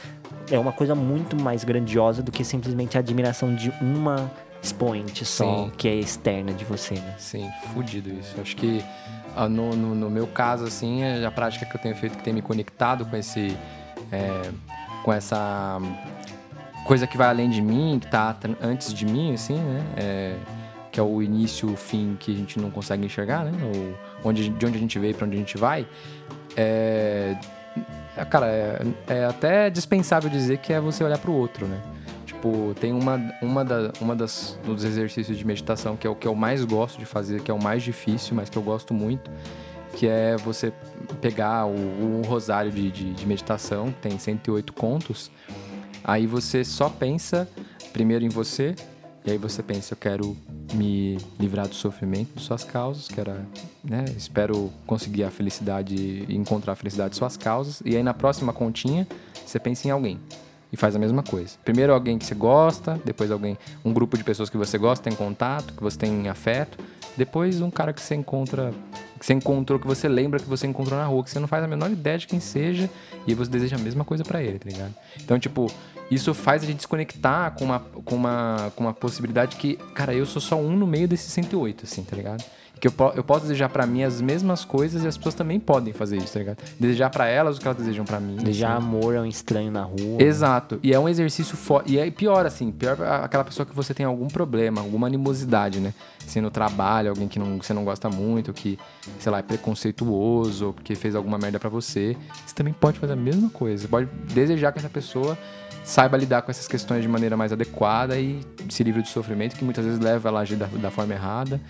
é uma coisa muito mais grandiosa do que simplesmente a admiração de uma expoente só, Sim. que é externa de você, né? Sim, fudido isso. Acho que ah, no, no, no, meu caso, assim, é a prática que eu tenho feito que tem me conectado com esse. É, com essa coisa que vai além de mim, que tá antes de mim, assim, né? É, que é o início, o fim que a gente não consegue enxergar, né? Ou onde, de onde a gente veio para onde a gente vai é. Cara, é, é até dispensável dizer que é você olhar para o outro, né? Tipo, tem uma, uma, da, uma das, dos exercícios de meditação que é o que eu mais gosto de fazer, que é o mais difícil, mas que eu gosto muito, que é você pegar o, o rosário de, de, de meditação, que tem 108 contos, aí você só pensa primeiro em você, e aí você pensa, eu quero me livrar do sofrimento de suas causas, que era, né, espero conseguir a felicidade e encontrar a felicidade de suas causas. E aí na próxima continha, você pensa em alguém e faz a mesma coisa. Primeiro alguém que você gosta, depois alguém, um grupo de pessoas que você gosta, tem contato, que você tem afeto, depois um cara que você encontra, que você encontrou, que você lembra que você encontrou na rua, que você não faz a menor ideia de quem seja, e você deseja a mesma coisa para ele, tá ligado? Então, tipo, isso faz a gente se conectar com uma, com uma, com uma possibilidade que, cara, eu sou só um no meio desses 108, assim, tá ligado? Porque eu, eu posso desejar pra mim as mesmas coisas e as pessoas também podem fazer isso, tá ligado? Desejar pra elas o que elas desejam pra mim. Desejar assim. amor a um estranho na rua. Exato. E é um exercício forte. E é pior, assim, pior aquela pessoa que você tem algum problema, alguma animosidade, né? Assim, no trabalho, alguém que não, você não gosta muito, que, sei lá, é preconceituoso, porque fez alguma merda pra você. Você também pode fazer a mesma coisa. Você pode desejar que essa pessoa saiba lidar com essas questões de maneira mais adequada e se livre do sofrimento, que muitas vezes leva ela a agir da, da forma errada.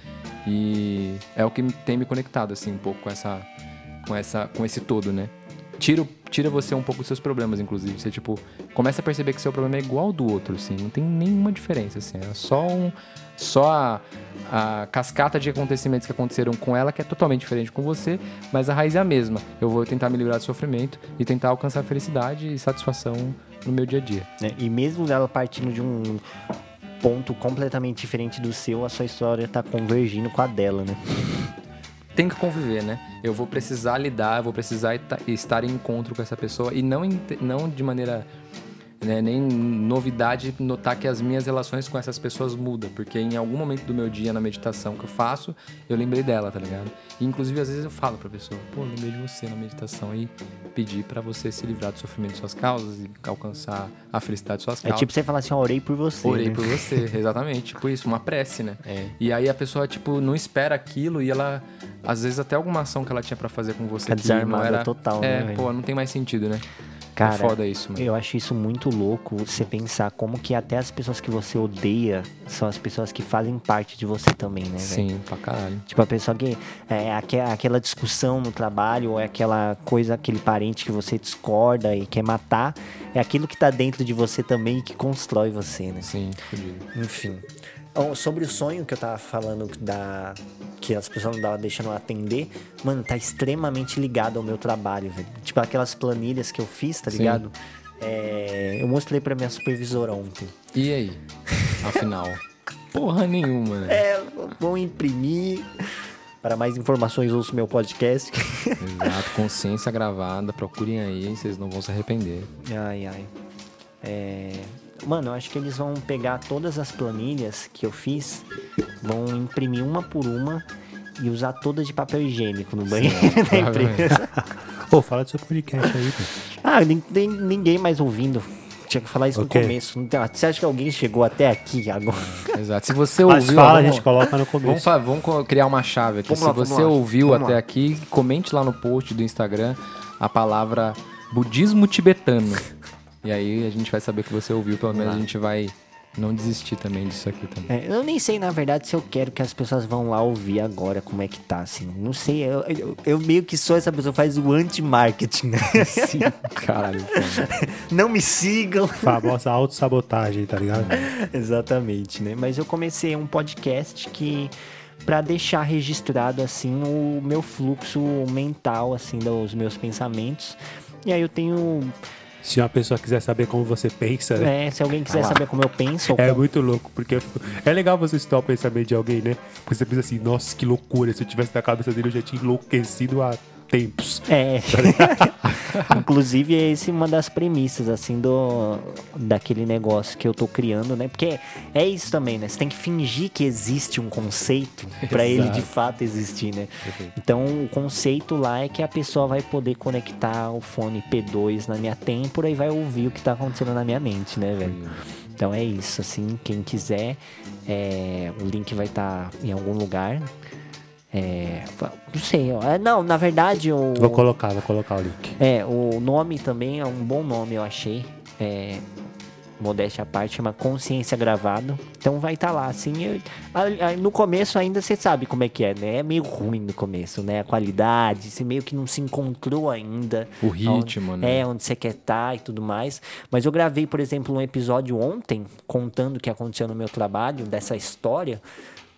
E é o que tem me conectado, assim, um pouco com essa. Com, essa, com esse todo, né? tira, tira você um pouco dos seus problemas, inclusive. Você, tipo, começa a perceber que seu problema é igual ao do outro, assim. Não tem nenhuma diferença, assim. É só um... Só a, a cascata de acontecimentos que aconteceram com ela que é totalmente diferente com você, mas a raiz é a mesma. Eu vou tentar me livrar do sofrimento e tentar alcançar felicidade e satisfação no meu dia a dia. né? E mesmo ela partindo de um ponto completamente diferente do seu, a sua história tá convergindo com a dela, né? tem que conviver, né? Eu vou precisar lidar, eu vou precisar estar em encontro com essa pessoa e não, não de maneira né, nem novidade notar que as minhas relações com essas pessoas mudam, porque em algum momento do meu dia na meditação que eu faço, eu lembrei dela, tá ligado? E inclusive às vezes eu falo pra pessoa, pô, eu lembrei de você na meditação e pedi pra você se livrar do sofrimento de suas causas e alcançar a felicidade de suas É causas. tipo você falar assim, ó, orei por você. Orei né? por você, <laughs> exatamente. Tipo isso, uma prece, né? É. E aí a pessoa, tipo, não espera aquilo e ela, às vezes, até alguma ação que ela tinha pra fazer com você Fica que não desarmada era... total, é, né, pô, não tem mais sentido, né? Cara, é foda isso, mano. Eu acho isso muito louco, você pensar como que até as pessoas que você odeia são as pessoas que fazem parte de você também, né, velho? Sim, pra caralho. Tipo, a pessoa que. É aque- aquela discussão no trabalho, ou é aquela coisa, aquele parente que você discorda e quer matar, é aquilo que tá dentro de você também e que constrói você, né? Sim, fudido. Enfim. Sobre o sonho que eu tava falando da. Que as pessoas não estavam deixando eu atender, mano, tá extremamente ligado ao meu trabalho, velho. Tipo, aquelas planilhas que eu fiz, tá ligado? É, eu mostrei pra minha supervisora ontem. E aí? Afinal? <laughs> Porra nenhuma, né? É, vou imprimir. Para mais informações, ouço meu podcast. Exato, <laughs> consciência gravada, procurem aí, vocês não vão se arrepender. Ai, ai. É... Mano, eu acho que eles vão pegar todas as planilhas que eu fiz, vão imprimir uma por uma e usar todas de papel higiênico no banheiro <laughs> da provavelmente. empresa. Pô, fala do seu podcast aí, pô. Ah, tem ninguém mais ouvindo. Tinha que falar isso Ok. no começo. Não tem- Você acha que alguém chegou até aqui agora? Exato. Se você Mas ouviu... fala, a vamos- gente coloca no Vamos, começo. vamos co- criar uma chave aqui. Vamos Se lá, vamos você lá. ouviu Vamos até lá. aqui, comente lá no post do Instagram a palavra budismo tibetano. E aí a gente vai saber que você ouviu, pelo menos a gente vai não desistir também disso aqui também. É, eu nem sei, na verdade, se eu quero que as pessoas vão lá ouvir agora como é que tá, assim. Não sei, eu, eu, eu meio que sou essa pessoa faz o anti-marketing, né? Sim, caralho. <laughs> foda. Não me sigam. Famosa autossabotagem, tá ligado? <laughs> Exatamente, né? Mas eu comecei um podcast que para deixar registrado assim o meu fluxo mental assim dos meus pensamentos. E aí eu tenho, Se uma pessoa quiser saber como você pensa, né? é, se alguém quiser saber como eu penso, É como- muito louco, porque é legal você citar o pensamento de alguém, né? Porque você pensa assim, nossa, que loucura. Se eu tivesse na cabeça dele, eu já tinha enlouquecido há tempos. É. <laughs> Inclusive, é esse uma das premissas, assim, do daquele negócio que eu tô criando, né? Porque é isso também, né? Você tem que fingir que existe um conceito pra ele de fato existir, né? Então, o conceito lá é que a pessoa vai poder conectar o fone P2 na minha têmpora e vai ouvir o que tá acontecendo na minha mente, né, velho? Então é isso, assim, quem quiser, é, o link vai estar em algum lugar. É, não sei, ó. É, não, na verdade, o. Vou colocar, vou colocar o link. É, o nome também é um bom nome, eu achei. É, modéstia à parte, chama Consciência Gravado. Então vai estar lá, assim. eu- a- a- no começo ainda você sabe como é que é, né? É meio ruim no começo, né? A qualidade, você meio que não se encontrou ainda. O ritmo, Onde- né? É, onde você quer estar e tudo mais. Mas eu gravei, por exemplo, um episódio ontem, contando o que aconteceu no meu trabalho, dessa história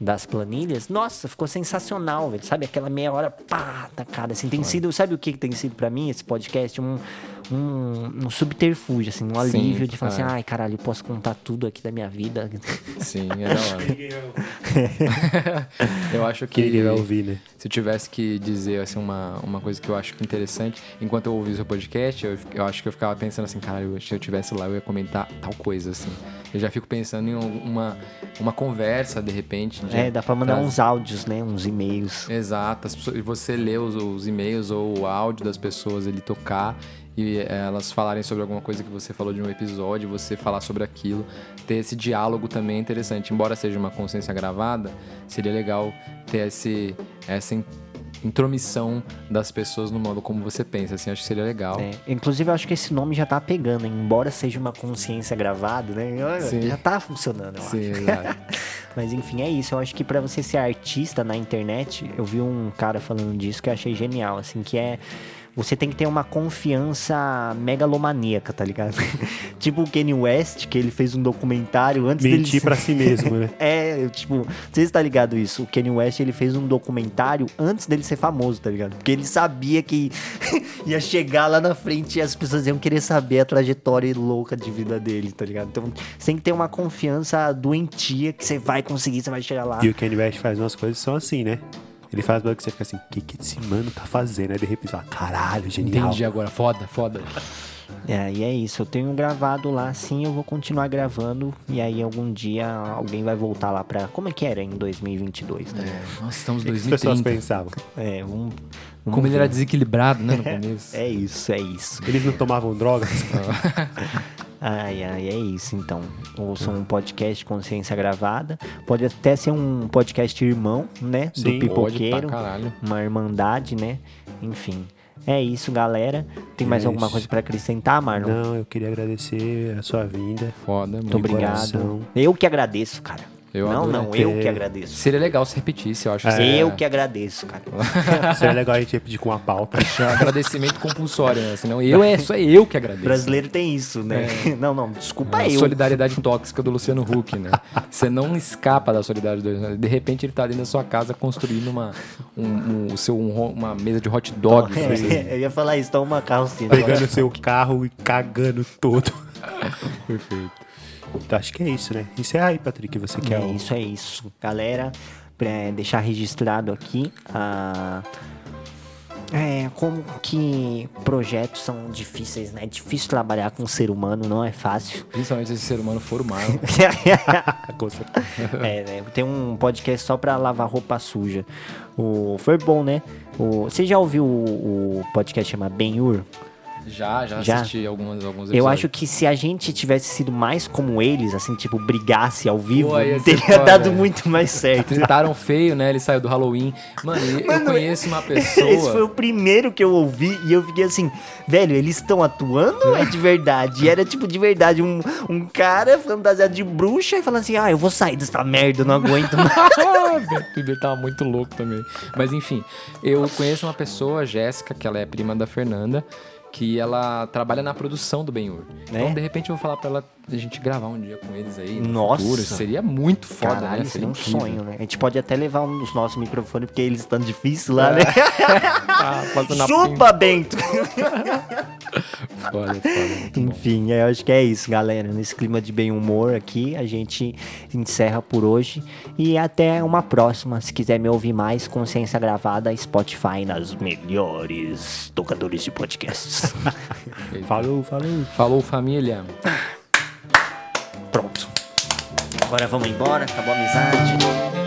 das planilhas. Nossa, ficou sensacional, velho. Sabe, aquela meia hora, pá, tacada, assim. Tem sido, sabe o que tem sido pra mim esse podcast? Um, um, um subterfúgio, assim, um Sim, alívio de falar é. assim, ai, caralho, eu posso contar tudo aqui da minha vida. <laughs> Sim, é da hora. <laughs> eu acho que Quem vai ouvir, né? se eu tivesse que dizer assim, uma, uma coisa que eu acho interessante, enquanto eu ouvi o seu podcast, eu, eu acho que eu ficava pensando assim, cara, eu- se eu tivesse lá, eu ia comentar tal coisa, assim. Eu já fico pensando em uma. uma conversa, de repente. de- É, dá pra mandar traz- uns áudios, né? Uns e-mails. Exato, pessoas- e você lê os, os e-mails ou o áudio das pessoas, ele tocar e eh, elas falarem sobre alguma coisa que você falou de um episódio, você falar sobre aquilo, ter esse diálogo também é interessante. Embora seja uma consciência gravada, seria legal ter esse, essa in- intromissão das pessoas no modo como você pensa, assim, acho que seria legal. É, inclusive, eu acho que esse nome já tá pegando, embora seja uma consciência gravada, né? Sim. Já tá funcionando, eu acho. Sim, <laughs> exato. Mas enfim, é isso. Eu acho que pra você ser artista na internet, eu vi um cara falando disso que eu achei genial, assim, que é você tem que ter uma confiança megalomaníaca, tá ligado? <laughs> tipo o Kanye West, que ele fez um documentário antes dele Mentir ser- pra si mesmo, né? <laughs> É, tipo, não sei se tá ligado isso. O Kanye West, ele fez um documentário antes dele ser famoso, tá ligado? Porque ele sabia que <laughs> ia chegar lá na frente e as pessoas iam querer saber a trajetória louca de vida dele, tá ligado? Então, você tem que ter uma confiança doentia que você vai conseguir, você vai chegar lá. E o Kanye West faz umas coisas são assim, né? Ele faz bagulho que você fica assim, o que, que esse mano tá fazendo? Aí de repente você fala, caralho, genial. Entendi agora, foda, foda. É, e é isso. Eu tenho gravado lá, sim, eu vou continuar gravando. E aí, algum dia, alguém vai voltar lá pra... Como é que era em 2022, né? Nossa, estamos em O que as pessoas 2030. pensavam? É, vamos... vamos Como ele era desequilibrado, né, no <laughs> começo. É isso, é isso. Eles não tomavam drogas? <laughs> <laughs> Ai, ai, é isso então. Ouçam um podcast Consciência Gravada. Pode até ser um podcast irmão, né? Sim, do Pode pra pipoqueiro. caralho. Uma irmandade, né? Enfim. É isso, galera. Tem mais É alguma isso. coisa pra acrescentar, Marlon? Não, eu queria agradecer a sua vinda. Foda, Muito obrigado. coração. Eu que agradeço, cara. Eu não, adorei não, ter- eu que agradeço. Seria legal se repetisse, eu acho. Eu que agradeço, cara. <laughs> Seria legal a gente repetir com uma pauta. É um agradecimento compulsório, né? Senão eu é só eu que agradeço. Brasileiro tem isso, né? Não, não, desculpa É A eu. solidariedade tóxica do Luciano Huck, né? Você não escapa da solidariedade. De repente ele tá dentro da sua casa construindo uma, um, um- o seu, um uma mesa de hot dog. você. É, <laughs> eu ia falar isso, toma uma carrocinha. Pegando seu carro e cagando todo. Perfeito. Então, acho que é isso, né? Encerra aí, Patrick, você quer É o- isso, é isso. Galera, pra deixar registrado aqui a. É, como que projetos são difíceis, né? É difícil trabalhar com um ser humano, não é fácil. Principalmente se esse ser humano for <laughs> certeza. é, né? Tem um podcast só pra lavar roupa suja. O, foi bom, né? O, você já ouviu o, o podcast chama Ben-Hur? Já, já, Já? assisti algumas, alguns episódios. Eu acho que se a gente tivesse sido mais como eles, assim, tipo, brigasse ao vivo, Pô, teria dado velho. muito mais <laughs> certo. Tritaram feio, né? Ele saiu do Halloween. Mano, eu- eu Mano, conheço uma <laughs> pessoa. Esse foi o primeiro que eu ouvi e eu fiquei assim, velho, eles estão atuando ou é de verdade? E era tipo de verdade, um, um cara fantasiado de bruxa e falando assim, ah, eu vou sair dessa merda, eu não aguento <laughs> mais. bebê tava muito louco também. Mas enfim, eu conheço uma pessoa, Jéssica, que ela é prima da Fernanda, que ela trabalha na produção do Ben-Hur. Então, É? de repente, eu vou falar pra ela a gente gravar um dia com eles aí. no Nossa! futuro. Seria muito foda, Caralho, né? seria um incrível. sonho, né? A gente pode até levar um dos nossos microfones, porque eles estão difíceis lá, né? <laughs> Ah, Chupa, Bento! Foda, foda. Enfim, eu acho que é isso, galera. Nesse clima de bem humor aqui, a gente encerra por hoje. E até uma próxima. Se quiser me ouvir mais, consciência gravada, Spotify nas melhores tocadores de podcasts. <laughs> Falou, falou. Falou, família. Pronto. Agora vamos embora, acabou a amizade.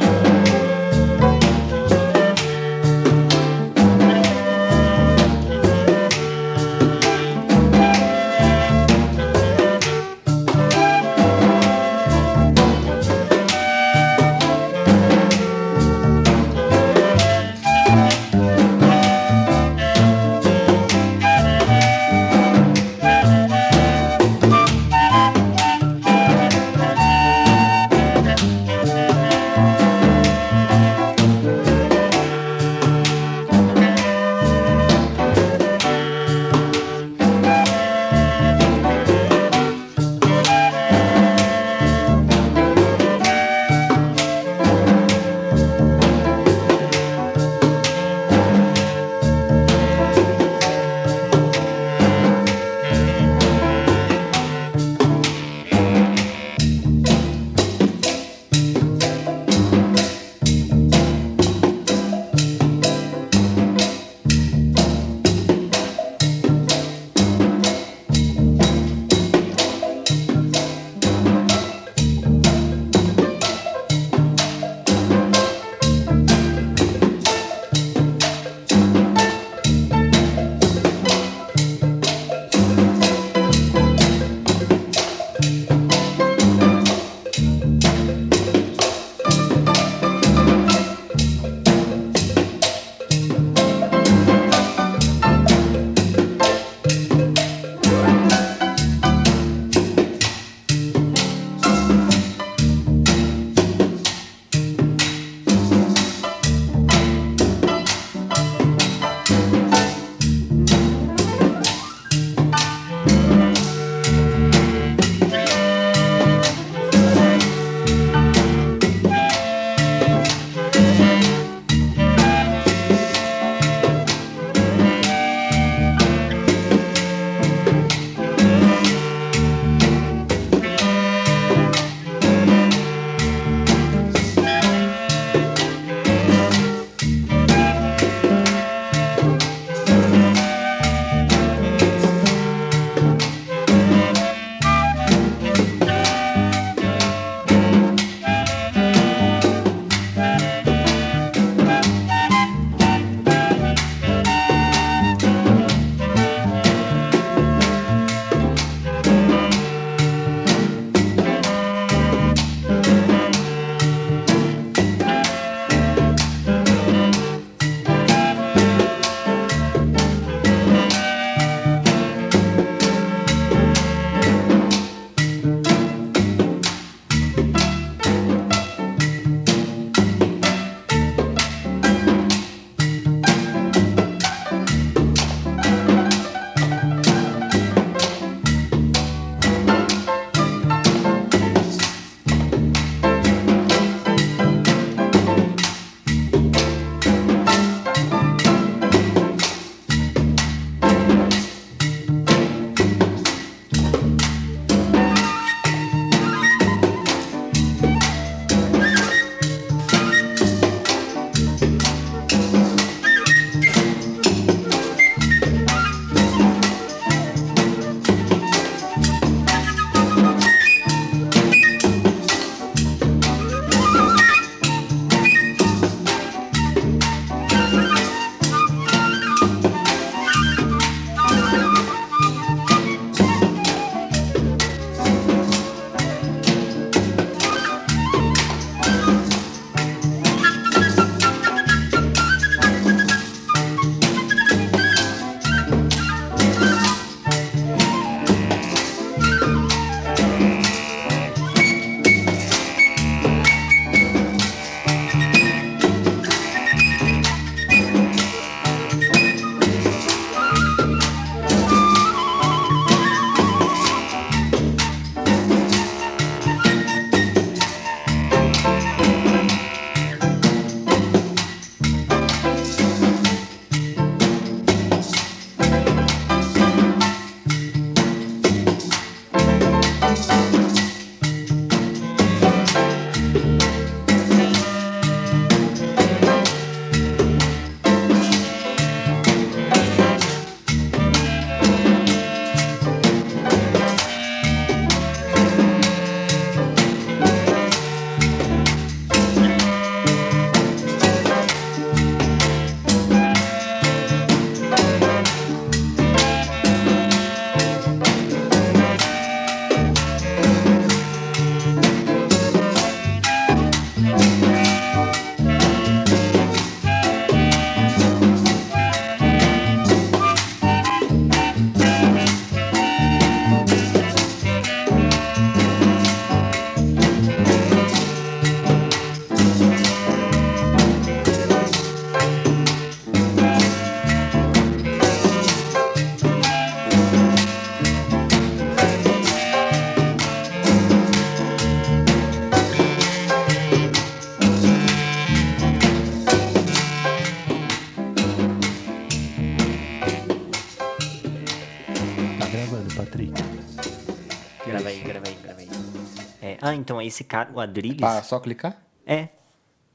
Ah, então, esse cara, o Adriles... Ah, só clicar? É.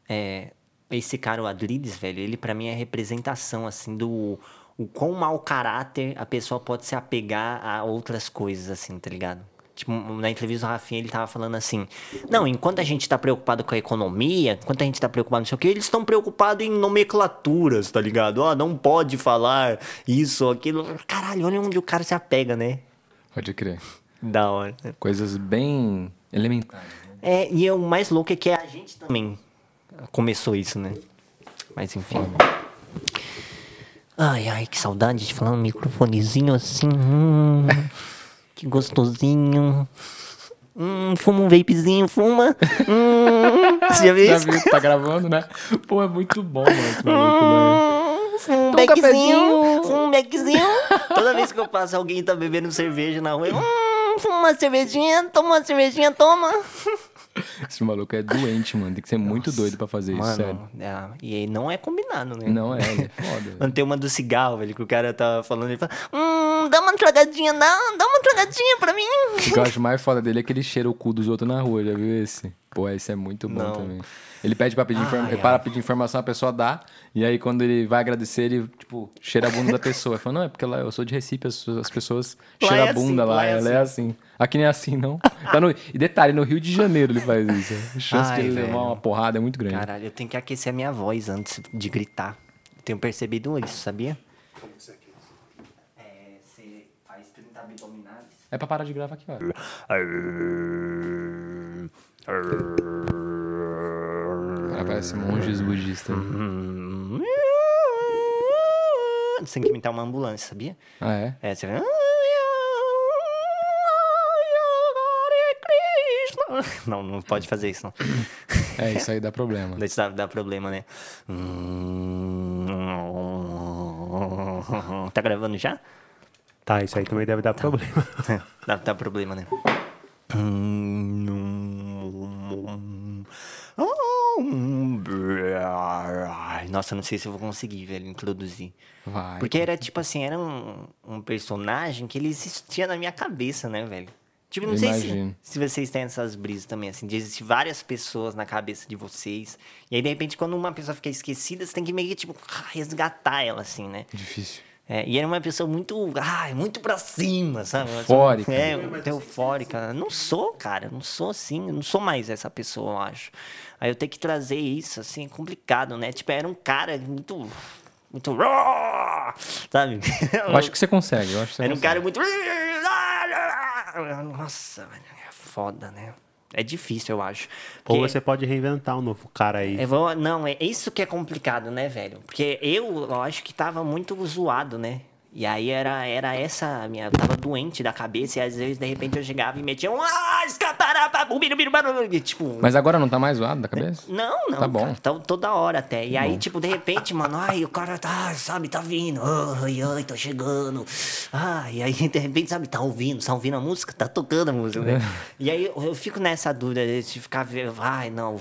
É. Esse cara, o Adriles, velho, ele pra mim é representação, assim, do. O quão mau caráter a pessoa pode se apegar a outras coisas, assim, tá ligado? Tipo, na entrevista do Rafinha, ele tava falando assim: Não, enquanto a gente tá preocupado com a economia, enquanto a gente tá preocupado não sei o que, eles estão preocupados em nomenclaturas, tá ligado? Ó, não pode falar isso, aquilo. Caralho, olha onde o cara se apega, né? Pode crer. Da hora. Coisas bem elementares. né? É, e é o mais louco é que a gente também começou isso, né? Mas enfim. Ai, ai, que saudade de falar um microfonezinho assim. hum, <laughs> que gostosinho. Hum, fuma um vapezinho, fuma. Hum, <laughs> você já viu Já isso? viu? Tá gravando, né? Pô, é muito bom, mano, esse maluco, velho. Hum, fuma um um beckzinho, um beckzinho. Toda vez que eu passo, alguém tá bebendo cerveja na rua. eu, Hum, fuma uma cervejinha, toma uma cervejinha, toma. <laughs> Esse maluco é doente, mano. Tem que ser muito doido pra fazer isso, sério. Mano, é, e aí não é combinado, né? Não é, é <laughs> foda. Mano, tem uma do cigarro, velho, que o cara tá falando, ele fala, hum, dá uma tragadinha, não, dá uma tragadinha pra mim. O que eu acho mais foda dele é que ele cheira o cu dos outros na rua, já viu esse? Pô, esse é muito bom Não. também. Ele pede pra pedir informação, ai. para pedir informação, a pessoa dá, e aí quando ele vai agradecer, ele, tipo, cheira a bunda da pessoa. Ele fala, não, é porque lá eu sou de Recife, as, as pessoas cheiram é a bunda assim, lá, lá é ela é assim. Aqui nem é assim, não. Tá no... E detalhe, no Rio de Janeiro ele faz isso. A chance Ai, de ele levar uma porrada é muito grande. Caralho, eu tenho que aquecer a minha voz antes de gritar. Eu tenho percebido isso, sabia? É, você faz 30 abdominais. É pra parar de gravar aqui, ó. Parece monges budistas. Você tem que imitar uma ambulância, sabia? Ah, é? É, você vai. <laughs> Não, não pode fazer isso, não. <laughs> É, isso aí dá problema. Isso dá, dá problema, né? Tá gravando já? Tá, isso aí também deve dar problema. <laughs> Dá, dá problema, né? Nossa, não sei se eu vou conseguir, velho, introduzir. Vai. Porque era tipo assim, era um, um personagem que ele existia na minha cabeça, né, velho? Tipo, não Eu sei se, se vocês têm essas brisas também, assim, de existir várias pessoas na cabeça de vocês. E aí, de repente, quando uma pessoa fica esquecida, você tem que meio que, tipo, resgatar ela, assim, né? Difícil. É, e era uma pessoa muito, ai, muito pra cima, sabe? Eufórica. É, eufórica. Não sou, cara, não sou assim, eu não sou mais essa pessoa, eu acho. Aí eu tenho que trazer isso, assim, é complicado, né? Tipo, era um cara muito, muito, sabe? <laughs> Eu acho que você consegue, eu acho que você Era um consegue. cara muito, <laughs> nossa, velho, é foda, né? É difícil, eu acho. Ou Porque- você pode reinventar um novo cara aí. é, vou- não, é isso que é complicado, né, velho? Porque eu, eu acho que tava muito zoado, né? E aí era, era essa a minha. Eu tava doente da cabeça e às vezes, de repente, eu chegava e metia um. Ah, escatarapa, bubiru, biru, baru", e, tipo. Mas agora não tá mais zoado da cabeça? Não, não. Tá bom. Cara, tá toda hora até. E aí, tipo, de repente, mano, ai, o cara tá, sabe, tá vindo. Ai, ai, tô chegando. Ai, e aí, de repente, sabe, tá ouvindo, tá ouvindo a música? Tá tocando a música, né? É. <laughs> E aí eu, fico nessa dúvida de ficar, ai, não,